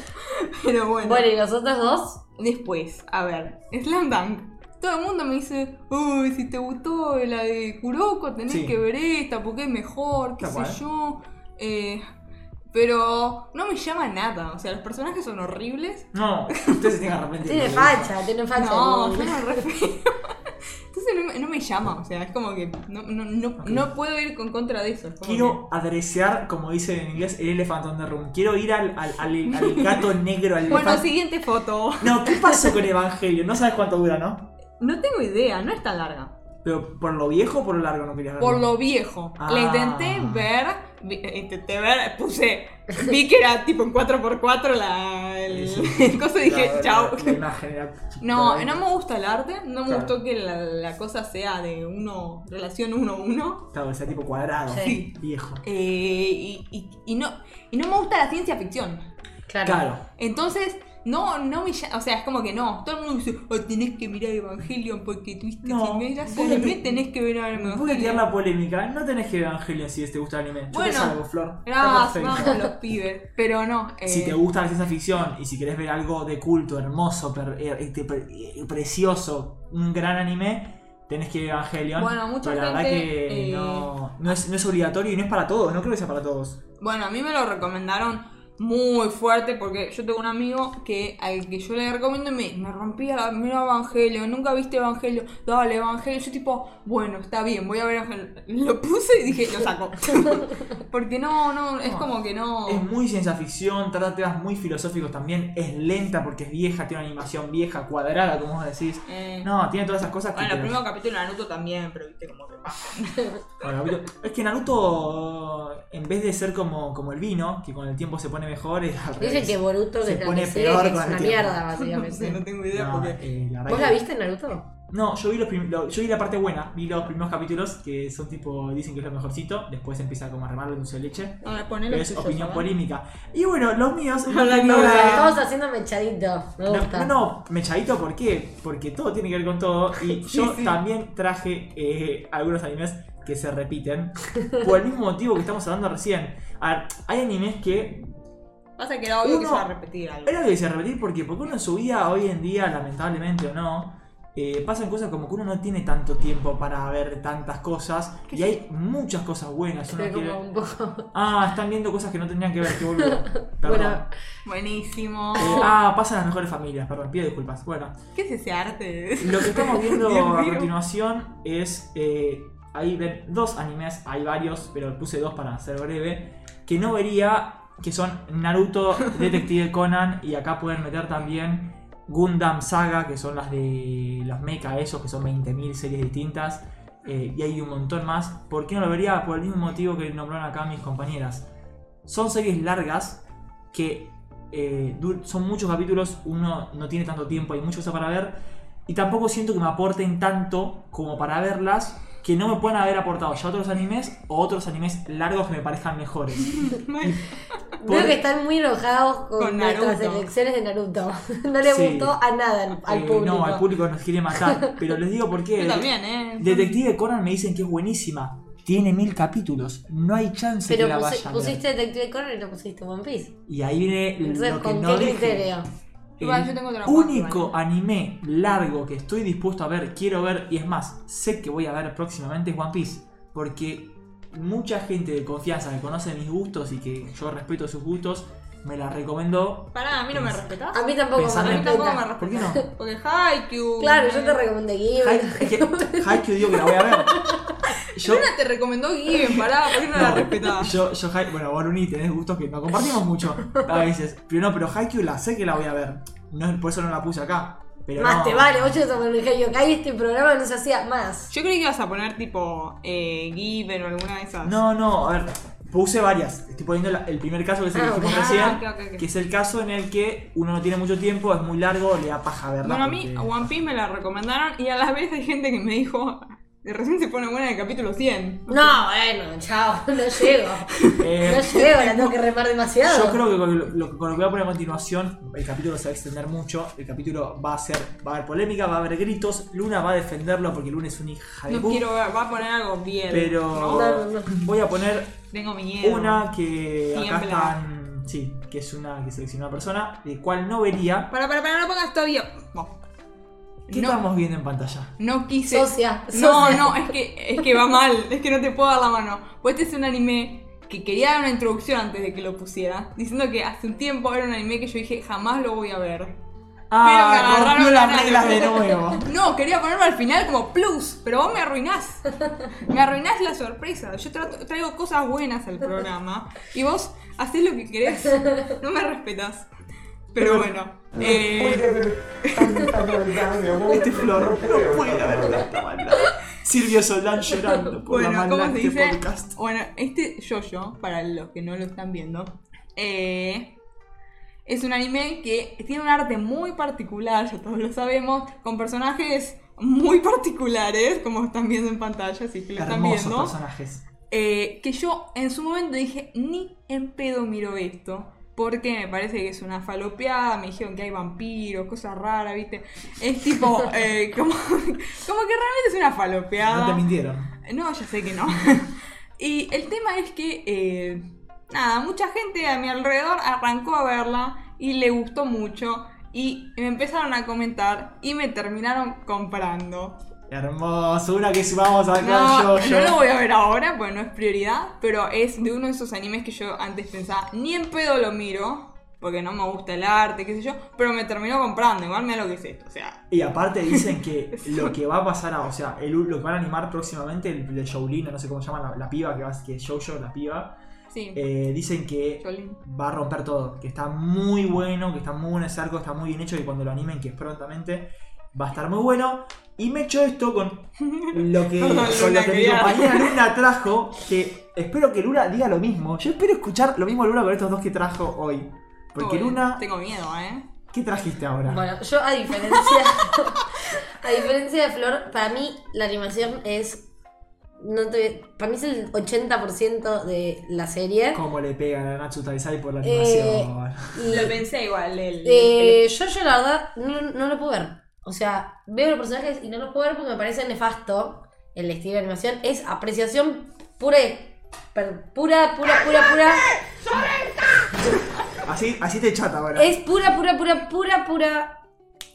Pero bueno.
Bueno, ¿y los otros dos?
Después, a ver, Slam Dunk. Todo el mundo me dice, uy, si te gustó la de Kuroko, tenés
Sí.
que ver esta porque es mejor, qué sé
cual.
yo. Eh, pero no me llama nada. O sea, los personajes son horribles.
No, ustedes se tienen que arrepentir.
Tiene facha, tiene facha.
No, yo no re feo. Entonces no me, no me llama. O sea, es como que no, no, no, puedo ir con contra de eso. es
Quiero adrecear, como dice en inglés, el elefante on the room. Quiero ir al, al, al- al gato negro, al
que- Bueno,
elefante.
siguiente foto.
No, ¿qué pasó con Evangelio? No sabes cuánto dura, ¿no?
No tengo idea, no es tan larga.
Pero por lo viejo o por lo largo no querías verlo.
Por lo viejo.
Ah.
La intenté ver. vi- Intenté ver, puse. Vi que era tipo en 4x4 la, el,
Sí.
el coso y dije,
La-
chao.
La, la imagen era
No, no me gusta el arte. No me
Claro.
gustó que la, la cosa sea de uno, relación 1-1.
Claro, o sea, tipo cuadrado.
Sí.
Viejo.
Eh, y, y- y no, y no me gusta la ciencia ficción.
Claro.
Claro.
Entonces, no, no me. O sea, es como que no. Todo el mundo dice, oh, tenés que mirar Evangelion porque tuviste
No,
que mirar.
voy a
anime,
ti-
tenés que ver
Voy a tirar
Evangelion.
la polémica. No tenés que ver Evangelio si te gusta el anime. Yo te
Bueno,
salvo, Flor.
Gracias, los <laughs> pibes. Pero no. eh,
Si te gusta la ciencia ficción y si querés ver algo de culto, hermoso, per- eh, pre- eh, precioso, un gran anime, tenés que ver Evangelion.
Bueno, mucha
pero la verdad
gente,
que
eh,
no, no, es, no es obligatorio y no es para todos. No creo que sea para todos.
Bueno, a mí me lo recomendaron muy fuerte porque yo tengo un amigo que al que yo le recomiendo me, me rompía la mira Evangelio, nunca viste Evangelio, dale Evangelio, yo tipo, bueno, está bien, voy a ver Evangelio. Lo puse y dije, lo saco. <laughs> porque no, no, es
No,
como que no.
Es muy ciencia ficción, trata temas muy filosóficos también. Es lenta porque es vieja, tiene una animación vieja, cuadrada, como vos decís.
Eh,
No, tiene todas esas cosas que.
bueno, el primer capítulo de Naruto también, pero viste como que. <laughs>
Bueno, es que Naruto, en vez de ser como, como el vino, que con el tiempo se pone mejor, es al
Dicen que Boruto
Se pone peor con
es una
tiempo.
mierda,
No <laughs>
básicamente.
no tengo idea
No,
porque.
eh, la
¿Vos la viste, Naruto?
No, yo vi, los prim- lo- yo vi la parte buena, vi los primeros capítulos que son tipo, dicen que es lo mejorcito, después empieza como a remarlo dulce de leche.
A ver, poné
Pero es
tuyos,
opinión polémica. Y bueno, los míos. No,
de-
Estamos haciendo mechadito. Me
no,
gusta.
no, no, mechadito, ¿por qué? Porque todo tiene que ver con todo. Y <laughs> yo
sí.
también traje eh, algunos animes que se repiten. por el mismo motivo que estamos hablando recién. A ver, hay animes que
Pasa que era obvio que
Uno-
se iba a repetir algo.
Era lo que decía repetir porque, porque uno en su vida hoy en día, lamentablemente o no, eh, pasan cosas como que uno no tiene tanto tiempo para ver tantas cosas y hay muchas cosas buenas. Uno quiere-
un poco.
Ah, están viendo cosas que no tendrían que ver, qué boludo. <laughs> Perdón.
Bueno,
Buenísimo.
Eh, ah, pasan las mejores familias, perdón, pido disculpas. Bueno,
¿Qué es ese arte?
lo que estamos <laughs> viendo a continuación es. eh, ahí ven dos animes, hay varios, pero puse dos para ser breve. Que no vería, que son Naruto, Detective Conan, y acá pueden meter también Gundam Saga, que son las de los mecha, esos, que son 20.000 series distintas. eh, y hay un montón más. ¿Por qué no lo vería? Por el mismo motivo que nombraron acá mis compañeras. Son series largas que eh, son muchos capítulos, uno no tiene tanto tiempo, hay muchas cosas para ver. Y tampoco siento que me aporten tanto como para verlas que no me puedan haber aportado ya otros animes o otros animes largos que me parezcan mejores. <laughs> Por-
veo que están muy enojados con,
Con
nuestras
Naruto.
elecciones de Naruto. <laughs> No le
Sí.
gustó a nada al,
Eh,
público.
No, al público nos quiere matar. <laughs> Pero les digo por qué.
Yo también, ¿eh?
Detective Conan me dicen que es buenísima. Tiene mil capítulos. No hay chance
Pero
que la
pusi-
vaya a ver.
pusiste Detective Conan y no pusiste One Piece.
Y ahí viene
Entonces,
lo que
¿con
no
qué
dije.
criterio?
Igual
El
yo tengo otra
único anime largo que estoy dispuesto a ver, quiero ver, y es más, sé que voy a ver próximamente es One Piece. Porque mucha gente de confianza que conoce mis gustos y que yo respeto sus gustos, me la recomendó.
Pará, ¿a mí no me respetás?
A mí tampoco
Pensando
me
A mí tampoco me.
¿Por qué
respetás.
no?
Porque Haikyuu.
Claro, yo te recomendé
que Haikyuu digo que la voy a ver. <laughs> Yo,
Luna te recomendó Given, pará, ¿por qué no, la respetás?
yo, yo, bueno, vos Luni tenés gustos que no compartimos mucho a veces. Pero no, pero Haikyuu la sé que la voy a ver. No, por eso no la puse acá. Pero
Más
no.
te vale, vos con el genio que este programa no se hacía más.
Yo creí que ibas a poner tipo eh, Given o alguna de esas.
No, no, a ver, puse varias. Estoy poniendo la- el primer caso que es el que
Ah,
dijimos
ok.
recién,
Ah, ok, ok, ok.
que es el caso en el que uno no tiene mucho tiempo, es muy largo, le da paja verla.
Bueno, a mí
porque-
One Piece me la recomendaron y a la vez hay gente que me dijo, recién se pone buena en el capítulo 100.
No, bueno, chao, <laughs> no llego. <laughs>
Eh,
No llego, la tengo que remar demasiado.
Yo creo que con lo, lo- con lo que voy a poner a continuación, el capítulo se va a extender mucho. El capítulo va a ser, va a haber polémica, va a haber gritos. Luna va a defenderlo porque Luna es una hija de
No quiero ver, va a poner algo bien.
Pero
No, no, no.
voy a poner
Tengo miedo.
una que acá están. Sí, que es una que seleccionó una persona, de cual no vería.
Para, para, para, no pongas todavía. No.
¿Qué
no,
estamos viendo en pantalla?
no quise.
Socia,
No,
socia.
no, es que, es que va mal. Es que no te puedo dar la mano. Pues este es un anime que quería dar una introducción antes de que lo pusiera. Diciendo que hace un tiempo era un anime que yo dije jamás lo voy a ver.
Ah,
me agarraron
rompió las reglas de nuevo. <laughs>
No, quería ponerlo al final como plus, pero vos me arruinás. Me arruinás la sorpresa. Yo trato- traigo cosas buenas al programa y vos haces lo que querés. No me respetas. Pero bueno. Eh,
Este flor no puede haber tanta maldad. Silvio Solán llorando por la
bueno,
maldad
¿cómo se
de este
dice?
podcast.
Bueno, este yo-yo, para los que no lo están viendo, eh, es un anime que tiene un arte muy particular, ya todos lo sabemos, con personajes muy particulares, como están viendo en pantalla, así que lo están viendo.
personajes.
Eh, que yo en su momento dije, ni en pedo miro esto. Porque me parece que es una falopeada, me dijeron que hay vampiros, cosas raras, ¿viste? Es tipo, <laughs> eh, como, como que realmente es una falopeada.
No te mintieron.
No, ya sé que no. y el tema es que, eh, nada, mucha gente a mi alrededor arrancó a verla y le gustó mucho. Y me empezaron a comentar y me terminaron comprando.
Hermoso, una que vamos a
No,
yo, yo.
no lo voy a ver ahora, pues no es prioridad, pero es de uno de esos animes que yo antes pensaba, ni en pedo lo miro, porque no me gusta el arte, qué sé yo, pero me terminó comprando, igual mira lo que es esto, o sea,
Y aparte dicen que <laughs> lo que va a pasar, a, o sea, el, lo que van a animar próximamente, el de Shaolin, no sé cómo se llama la, la piba, que, va, que es Jojo, la piba,
sí.
eh, dicen que
Jolín.
va a romper todo, que está muy bueno, que está muy bueno ese arco, está muy bien hecho, y cuando lo animen, que es prontamente, va a estar muy bueno. Y me echo esto con lo que, <laughs> con lo que mi compañera <laughs> Luna trajo, que espero que Luna diga lo mismo. Yo espero escuchar lo mismo de Luna con estos dos que trajo hoy. Porque
Uy,
Luna...
Tengo miedo, ¿eh?
¿Qué trajiste ahora?
Bueno, yo a diferencia. <laughs> a diferencia de Flor, para mí la animación es. No te, para mí es el 80% de la serie.
¿Cómo le pegan a Natsu Taizai por la
Eh,
animación?
y-
Lo pensé igual. El,
Eh, yo, yo la verdad no, no lo puedo ver. O sea, veo los personajes y no los puedo ver porque me parece nefasto el estilo de animación. Es apreciación pura, per- pura, pura, pura, pura.
Así, así te chata ahora.
Es pura, pura, pura, pura, pura.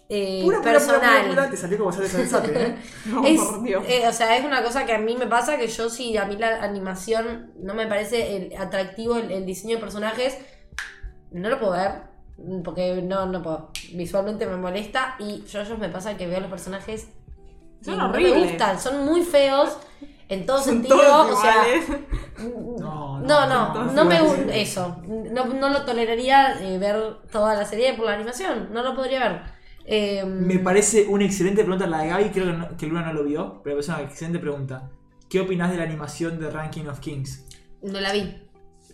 eh,
Pura, pura,
personal.
pura, pura, pura, te salió como sale Sensate, ¿eh? <laughs>
No,
Es,
por Dios.
eh, o sea, es una cosa que a mí me pasa que yo si a mí la animación no me parece el- atractivo el, el diseño de personajes, no lo puedo ver. Porque no, no puedo. Visualmente me molesta y yo, yo me pasa que veo los personajes y
Son
no me
horribles.
gustan, son muy feos en todo
Son
sentido.
todos
O sea. <laughs>
No,
no, no, me gusta eso. No, no lo toleraría eh, ver toda la serie por la animación. No lo podría ver. Eh,
Me parece una excelente pregunta la de Gaby, creo que, no- que Luna no lo vio, pero es una excelente pregunta. ¿Qué opinas de la animación de Ranking of Kings?
No la vi.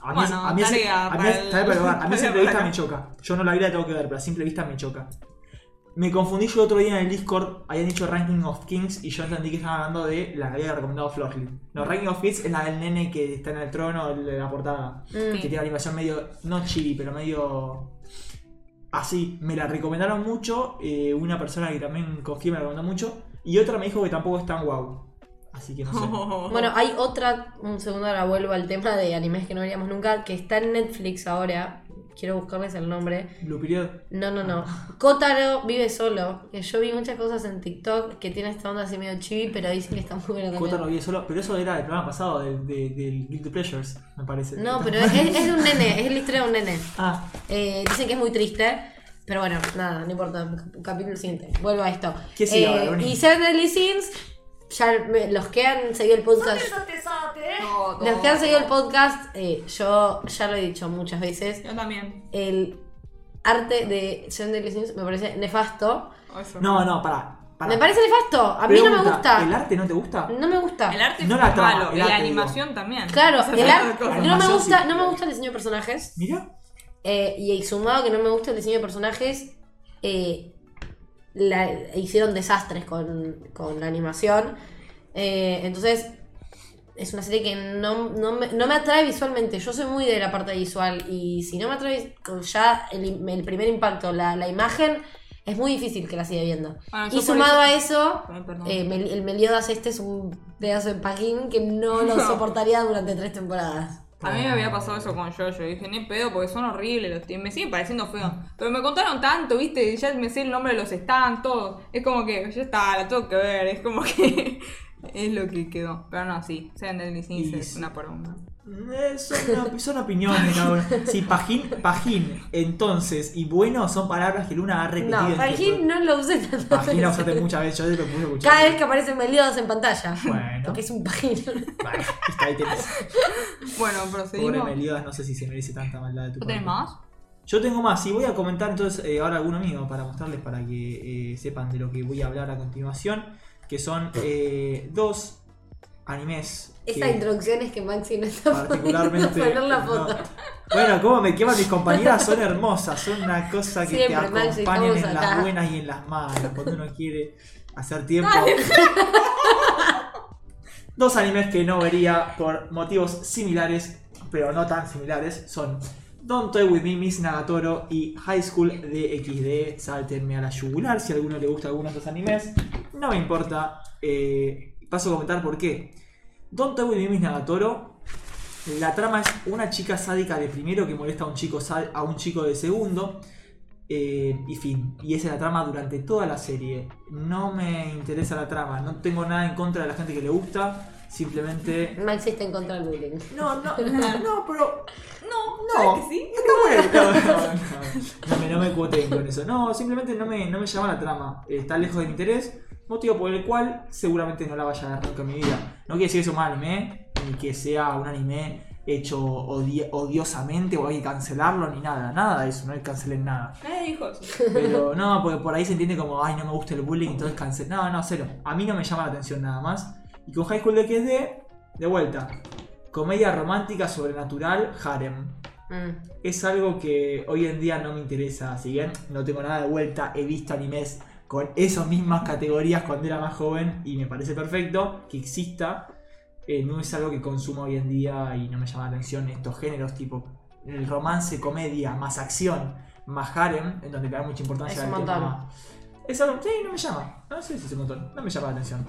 A mí,
Bueno,
a mí, ese- a mí,
el-
para. A mí simple vista me choca. Yo no la vi, la tengo que ver, pero a simple vista me choca. Me confundí yo otro día en el Discord, habían dicho Ranking of Kings y yo entendí que estaban hablando de la que había recomendado Florly. No, Ranking of Kings es la del nene que está en el trono, de la portada.
Mm.
Que tiene animación medio, no chili, pero medio así. Me la recomendaron mucho, eh, una persona que también confía me la recomendó mucho, y otra me dijo que tampoco es tan guau. Así que no sé. <laughs>
Bueno, hay otra, un segundo ahora vuelvo al tema de animes que no veríamos nunca, que está en Netflix ahora. Quiero buscarles el nombre.
Blue Period.
No, no, no. <laughs> Kotaro vive solo. Que yo vi muchas cosas en TikTok que tiene esta onda así medio chibi, pero dicen que está muy buena también.
Kotaro vi solo, pero eso era del programa pasado, del, de- del Guilty Pleasures, me parece.
No, pero <laughs> es, es de un nene, es la historia de un nene.
Ah,
Eh, dicen que es muy triste, pero bueno, nada, no importa. Capítulo siguiente. Vuelvo a esto.
¿Qué sigue
Eh,
ahora?
Y Seven Deadly Sins, ya me- los que han seguido el podcast.
Todo.
Los que han seguido el podcast, eh, yo ya lo he dicho muchas veces.
Yo también.
El arte de Seven Deadly Sins me parece nefasto.
Eso.
no, no, pará. pará.
Me parece nefasto. A mí no me
Pregunta,
gusta.
¿El arte no te gusta?
No me gusta.
El arte
No
es
la trama,
malo.
el
y la
arte,
animación también.
Claro,
Esas
el
son
arte.
cosas.
No me
Animación
gusta,
sí.
no me gusta el diseño de personajes.
Mira.
Eh, y sumado que no me gusta el diseño de personajes, eh, la- hicieron desastres con, con la animación. Eh, entonces, es una serie que no, no me, no me atrae visualmente. Yo soy muy de la parte visual. Y si no me atrae ya el, el primer impacto, la, la imagen, es muy difícil que la siga viendo.
Bueno, yo
y sumado
eso-
a eso,
Ay,
eh, Mel- el Meliodas este es un pedazo de pajín que no lo <laughs> soportaría durante tres temporadas.
A mí me había pasado eso con Jojo. Dije, ni pedo, porque son horribles los tíos. Me siguen pareciendo feos. Pero me contaron tanto, ¿viste? Ya me sé el nombre de los stands, todo. Es como que, ya está, la tengo que ver. Es como que <laughs> es lo que quedó. Pero no, sí. Sean
Y-
es una por una.
Eh, son, una- son opiniones, ¿no? Sí, pajín, pajín, entonces, y bueno son palabras que Luna ha repetido.
No,
en
pajín no lo usé tanto.
Pajín la usaste muchas veces, yo te lo puse escuchar.
Cada vez que aparecen Meliodas en pantalla.
Bueno.
Porque es un pajín.
Bueno, está ahí tenés.
Bueno,
Pobre
proseguimos.
Meliodas, no sé si se merece tanta maldad de tu
¿No tenés
parte.
más?
Yo tengo más, y voy a comentar entonces eh, ahora alguno mío para mostrarles para que eh, sepan de lo que voy a hablar a continuación, que son eh, dos animes.
Esa
que
introducción es que Maxi no está
particularmente <laughs>
poner la
no.
foto.
Bueno, cómo me queman mis compañeras, son hermosas, son una cosa que
Siempre,
te
Maxi,
acompañan en
acá.
las buenas y en las malas, cuando uno quiere hacer tiempo. <laughs> Dos animes que no vería por motivos similares, pero no tan similares, son Don't Toy With Me, Miss Nagatoro y High School DxD. Sáltenme a la yugular si a alguno le gusta alguno de estos animes. No me importa. eh, paso a comentar por qué. Don't Toy With Me, Miss Nagatoro. La trama es una chica sádica de primero que molesta a un chico, a un chico de segundo. eh, y fin. Y esa es la trama durante toda la serie. No me interesa la trama. No tengo nada en contra de la gente que le gusta. Simplemente
Maxi está en contra del bullying.
no, no, no, <laughs> no, pero.
No,
No,
¿sabes que sí?
está bueno. No, no, no, no me, no me cuoteen con eso. No, simplemente no me, no me llama la trama. Está lejos de mi interés. Motivo por el cual seguramente no la vaya a ver nunca en mi vida. No quiere decir que sea un mal anime, ni que sea un anime hecho odi- odiosamente o hay que cancelarlo, ni nada. Nada de eso, no hay que cancelen nada.
Nadie dijo eso.
Pero <laughs> no, porque por ahí se entiende como, ay, no me gusta el bullying, entonces cancel. No, no, cero. A mí no me llama la atención nada más. Y con High School DxD, de vuelta. Comedia romántica, sobrenatural, harem.
Mm.
es algo que hoy en día no me interesa. Si bien no tengo nada de vuelta, he visto animes con esas mismas categorías cuando era más joven y me parece perfecto que exista. Eh, no es algo que consumo hoy en día y no me llama la atención estos géneros tipo el romance, comedia, más acción, más harem, en donde le da mucha importancia
Es un montón.
tema. Es algo, sí, no me llama. No sé si es un montón, no me llama la atención.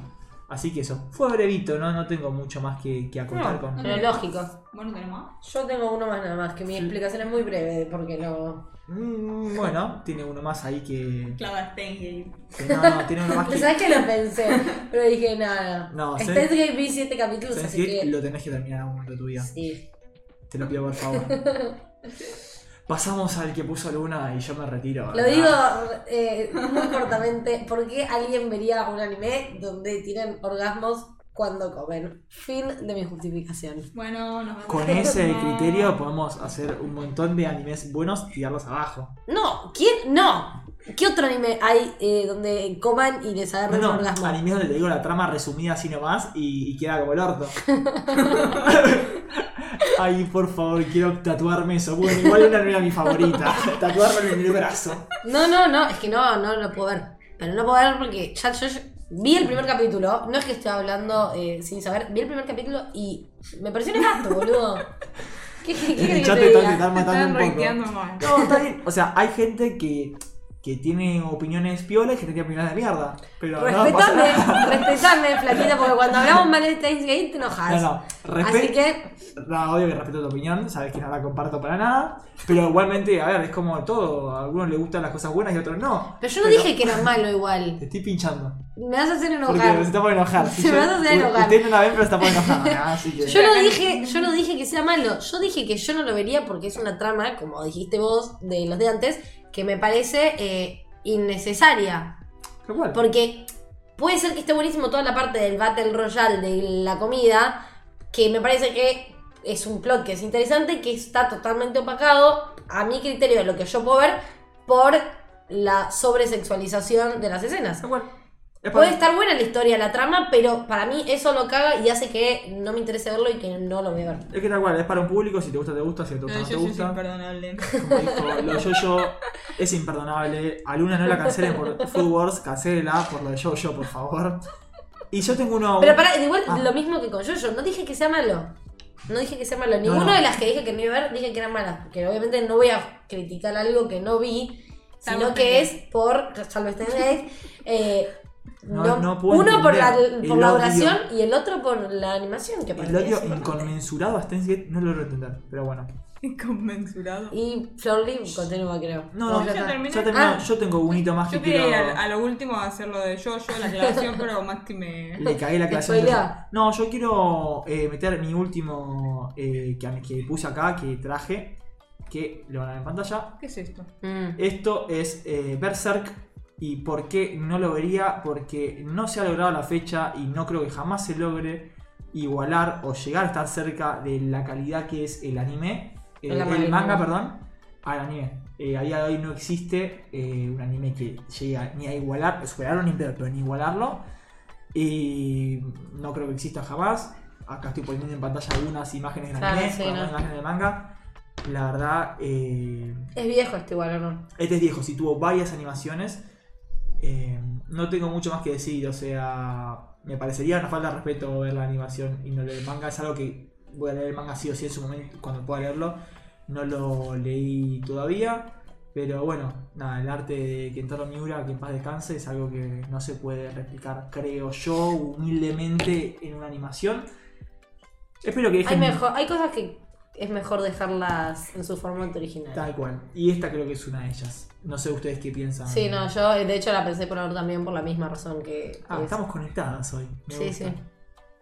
Así que eso, fue brevito, no, no tengo mucho más que, que acotar
No,
con.
lógico.
Bueno.
Yo tengo uno más nada más, que mi explicación es muy breve porque no.
Mm, bueno, tiene uno más ahí que.
Clava Steingate.
que no, no, tiene uno más <laughs> que.
¿Sabes que lo pensé? Pero dije nada.
No,
que vi siete capítulos,
¿Sabes
así que.
Lo tenés que terminar en algún momento de tu vida.
Sí.
Te lo pido por favor. <laughs> Pasamos al que puso Luna y yo me retiro.
Lo digo eh, muy cortamente. ¿Por qué alguien vería un anime donde tienen orgasmos cuando comen? Fin de mi justificación.
Bueno, nos vemos.
Con ese
No.
criterio podemos hacer un montón de animes buenos y tirarlos abajo.
No, ¿quién? No. ¿Qué otro anime hay eh, donde coman y les
No,
agarren
no,
un orgasmo?
animes donde te digo la trama resumida así nomás y, y queda como el orto. <laughs> Ay, por favor, quiero tatuarme eso. Bueno, igual una no era mi favorita. <laughs> Tatuarme en el brazo.
No, no, no, es que no, no lo puedo ver. Pero no puedo ver porque ya yo yo vi el primer capítulo. No es que estoy hablando eh, sin saber. Vi el primer capítulo y me pareció nefasto, boludo. ¿Qué, qué, qué que
chat
te
te te
Te
matando
están
un poco.
mal.
No, está bien. O sea, hay gente que, que tiene opiniones piolas y que tiene opiniones de mierda. Pero
Respetame, respetame, flaquita, porque cuando hablamos mal de Steins Gate te enojas.
No, no.
Así
Respe-
que,
No, obvio que respeto tu opinión, sabes que no la comparto para nada. Pero igualmente, a ver, es como todo. A algunos les gustan las cosas buenas y a otros no.
pero yo no dije que era malo igual. <laughs>
Te estoy pinchando.
Me vas a hacer
Porque
enojar.
se está por enojar. <laughs>
Se me vas a hacer enojar.
Usted no la pero está por enojar. <laughs> Así que.
Yo no dije, yo no dije que sea malo, yo dije que yo no lo vería porque es una trama, como dijiste vos, de los de antes, que me parece eh, innecesaria. Porque puede ser que esté buenísimo toda la parte del Battle Royale de la comida, que me parece que es un plot que es interesante, que está totalmente opacado, a mi criterio de lo que yo puedo ver, por la sobresexualización de las escenas. Puede estar buena la historia, la trama, pero para mí eso lo caga y hace que no me interese verlo y que no lo voy a ver.
Es que tal cual, es para un público, si te gusta, te gusta, si te gusta, no te
yo, yo es
gusta.
imperdonable.
Como dijo, lo yo-yo es imperdonable. A Luna no la cancelen por Food Wars, cancélela por lo de yo-yo, por favor. Y yo tengo uno.
Pero para, igual
Ah.
lo mismo que con Jojo, no dije que sea malo. No dije que sea malo. Ninguna
no.
de las que dije que no iba a ver, dije que eran malas. Porque obviamente no voy a criticar algo que no vi, sino que es por. Salvo Gate, eh,
No-
no-
no puedo
uno por la, por la duración y el otro por la animación. Que
El odio inconmensurado a Steins Gate no lo logro entender, pero bueno.
Inconmensurado.
Y Flor Lee continúa, creo.
No, no,
ya
ya
está.
terminé.
Ya terminó,
Ah.
yo tengo un hito más que
Yo quería
quiero.
ir a, a lo último a hacer lo de yo, yo, la aclaración, <laughs> pero más que me.
Le cagué la clase.
spoilea.
No, yo quiero eh, meter mi último eh, que, que puse acá, que traje, que lo van a ver en pantalla.
¿Qué es esto?
Mm.
Esto es eh, Berserk. ¿Y por qué no lo vería? Porque no se ha logrado la fecha y no creo que jamás se logre igualar o llegar a estar cerca de la calidad que es el anime, eh,
El
el,
anime.
manga, perdón, al anime. Eh, a día de hoy no existe eh, un anime que llegue a- ni a igualar, superar un imperio, pero ni igualarlo. Y no creo que exista jamás. Acá estoy poniendo en pantalla algunas imágenes
Claro,
anime,
sí,
algunas
¿no?
imágenes del manga. La verdad, eh,
Es viejo este igual, ¿o no?
este es viejo, sí tuvo varias animaciones. Eh, no tengo mucho más que decir, o sea, me parecería una falta de respeto ver la animación y no leer el manga. Es algo que voy a leer el manga sí o sí en su momento, cuando pueda leerlo. No lo leí todavía, pero bueno, nada, el arte de Kentaro Miura, que en paz descanse, es algo que no se puede replicar, creo yo, humildemente en una animación. Espero que
Hay,
dejen
mejor, hay cosas que es mejor dejarlas en su formato original.
tal cual. Y esta creo que es una de ellas. No sé ustedes qué piensan.
Sí, no, yo de hecho la pensé por ahora también por la misma razón que.
Ah,
es-
estamos conectadas hoy. me
Sí,
gusta.
sí.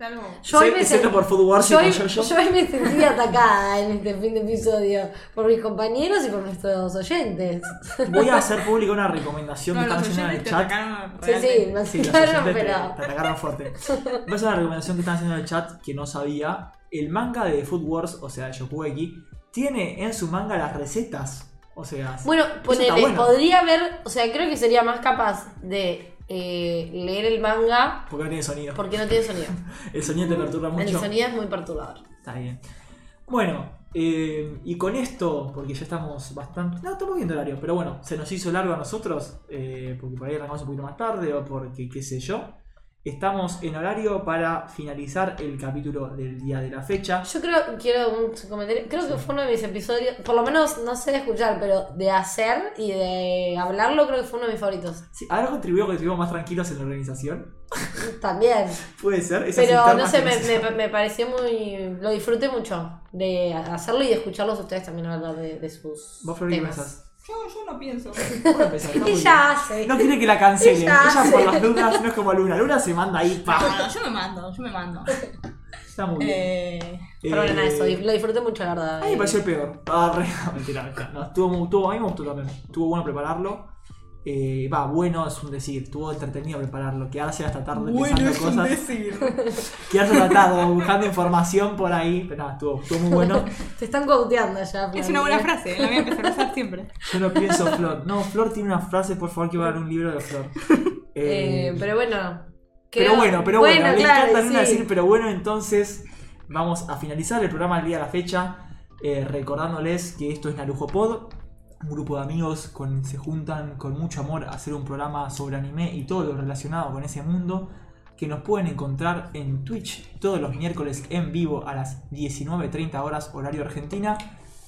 Algo.
Yo hoy
Excepto-
me
excepto
sen-
por Food Wars y
yo hoy,
Yo-Yo.
yo hoy me sentí atacada en este fin de episodio por mis compañeros y por nuestros oyentes.
Voy a hacer pública una recomendación
No,
que están haciendo en el chat.
atacaron
Sí, sí, me
Sí, los
asustaron,
oyentes te,
pero.
te atacaron fuerte. Voy a hacer una recomendación que están haciendo en el chat que no sabía. El manga de Food Wars, o sea, de Shokugeki, tiene en su manga las recetas. O sea,
Bueno, ponele,
bueno,
podría haber. O sea, creo que sería más capaz de eh, leer el manga
Porque no tiene sonido.
porque no tiene sonido. <laughs>
El sonido te perturba
El
mucho.
sonido es muy perturbador.
Está bien. Bueno, Eh, y con esto, porque ya estamos bastante. No, estamos bien de horario, pero bueno, se nos hizo largo a nosotros, eh, porque por ahí arrancamos un poquito más tarde o porque qué sé yo. Estamos en horario para finalizar el capítulo del día de la fecha.
Yo creo, quiero un comentario, creo que fue uno de mis episodios, por lo menos no sé de escuchar, pero de hacer y de hablarlo creo que fue uno de mis favoritos.
Sí, ¿Habrá contribuido que estuvimos más tranquilos en la organización? <laughs>
También.
Puede ser. Esas
Pero no sé, me, me- me pareció muy. Lo disfruté mucho de hacerlo y de escucharlos a ustedes también hablar de, de sus
Vos, Flor, ¿qué
temas.
Yo, yo no pienso. <laughs>
Vos empezás, está muy bien.
Ella hace.
No quiere que la cancelen.
Ella
Ella por las dudas no es como Luna. Luna se manda ahí. Pa.
yo me mando, yo me mando.
Está muy bien.
Eh,
Pero bueno,
Eh,
eso, lo disfruté mucho, la verdad.
A mí me pareció el peor. Ah, re, <laughs> no, mentira, no, estuvo, muy- estuvo- a mí me gustó también. Estuvo bueno prepararlo. Eh, Va, bueno es un decir. Estuvo entretenido prepararlo. Quedarse hasta tarde pensando cosas.
decir. <laughs>
Quedarse hasta tarde buscando información por ahí. Pero nada, estuvo, estuvo muy bueno. <laughs>
Te están cauteando ya.
Es una buena <laughs> frase, la voy a empezar a usar siempre.
Yo no pienso Flor. No, Flor tiene una frase, por favor, que va a dar un libro de Flor.
Eh,
Eh,
pero bueno.
Pero bueno, pero bueno, le
claro, sí.
decir, pero bueno, entonces vamos a finalizar el programa del día de la fecha, eh, recordándoles que esto es Narujo Pod, un grupo de amigos con, se juntan con mucho amor a hacer un programa sobre anime y todo lo relacionado con ese mundo, que nos pueden encontrar en Twitch todos los miércoles en vivo a las 19.30 horas horario Argentina.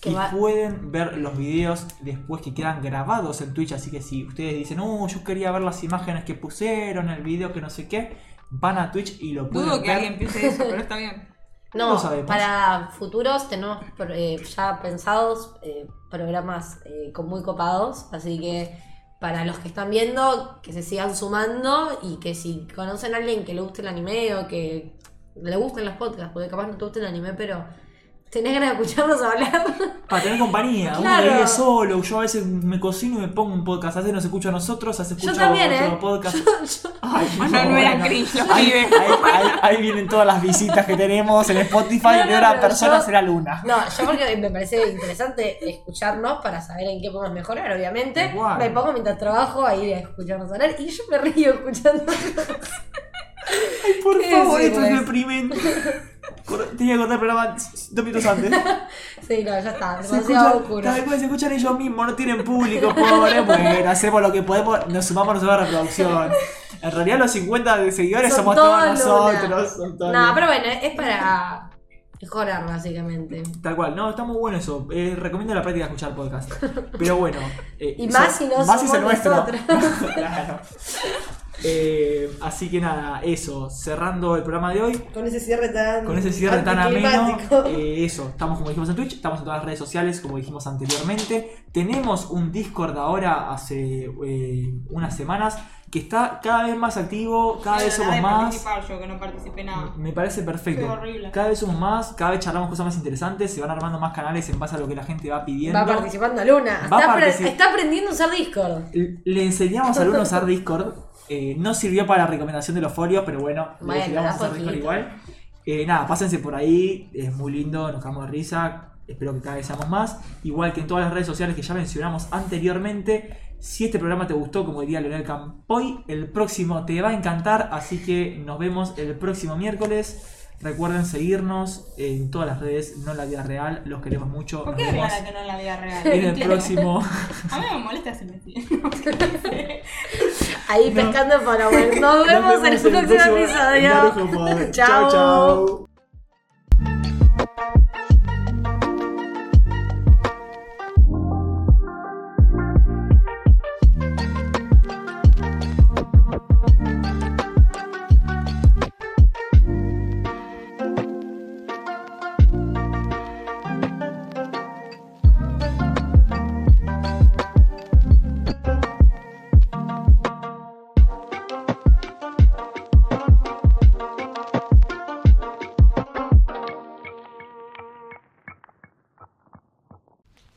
Que
y
va-
pueden ver los videos después que quedan grabados en Twitch. Así que si ustedes dicen, oh, yo quería ver las imágenes que pusieron, el video que no sé qué, van a Twitch y lo pueden
Dudo que
ver.
alguien piense eso, pero está bien. <laughs>
No
No,
lo sabemos.
para futuros tenemos eh, ya pensados eh, programas eh, con muy copados, así que para los que están viendo, que se sigan sumando y que si conocen a alguien que le guste el anime o que le gusten los podcasts, porque capaz no te gusta el anime, pero tenés ganas de escucharnos hablar, <laughs>
Para tener compañía. Uno
Claro.
vive solo. Yo a veces me cocino y me pongo un podcast. A veces nos escucha a nosotros, a veces
Yo
escucha
también,
otro
¿eh?
podcast.
Yo- <laughs>
Ay,
Ah, no, no era
bueno.
cringe,
Ahí,
escribe.
ahí- ahí- ahí vienen todas las visitas que tenemos en Spotify.
No, no,
de una persona
yo-
será Luna.
No, yo porque me parece interesante escucharnos para saber en qué podemos mejorar, obviamente.
Igual.
Me pongo mientras trabajo ahí a escucharnos hablar y yo me río escuchando. <laughs>
Ay, por
¿Qué
favor, esto es deprimente. Tenía que cortar el programa dos minutos antes. <laughs>
Sí, no, ya está,
Se
demasiado oscuro.
tal cual, se escuchan ellos mismos, no tienen público, pobre. Bueno, hacemos lo que podemos, nos sumamos nosotros a la reproducción. En realidad, los 50 de seguidores
Son
somos todos nosotros.
No, pero bueno, es para mejorar básicamente.
Tal cual, no, está muy bueno eso. Eh, recomiendo la práctica de escuchar podcast. Pero bueno. <laughs> eh,
Y más si no
más si
somos
nuestro.
nosotros. <laughs>
claro. Eh, así que nada, eso. Cerrando el programa de hoy.
Con ese cierre tan.
Con ese cierre tan ameno, eh, eso, estamos como dijimos en Twitch, estamos en todas las redes sociales, como dijimos anteriormente. Tenemos un Discord ahora hace eh, unas semanas que está cada vez más activo, cada vez somos más.
participar yo, que no participé nada.
Me parece perfecto. Cada vez somos más, cada vez charlamos cosas más interesantes, se van armando más canales en base a lo que la gente va pidiendo.
Va participando Luna.
Va
Está, está aprendiendo a usar Discord.
Le enseñamos a alumnos a usar Discord. Eh, no sirvió para la recomendación de los folios, pero bueno, le
Bueno,
a usar Discord
poquito.
igual. Eh, nada, pásense por ahí, es muy lindo, nos cagamos de risa. Espero que cada vez seamos más. Igual que en todas las redes sociales que ya mencionamos anteriormente. Si este programa te gustó, como diría Leonel Campoy, el próximo te va a encantar. Así que nos vemos el próximo miércoles. Recuerden seguirnos en todas las redes, no en la vida real. Los queremos mucho.
¿Por
Nos
qué
vemos
que no en la vida real?
en el próximo. <laughs>
A mí me molesta ese vestido.
Ahí pescando para bueno. Nos vemos en el próximo episodio. Chao.
chau.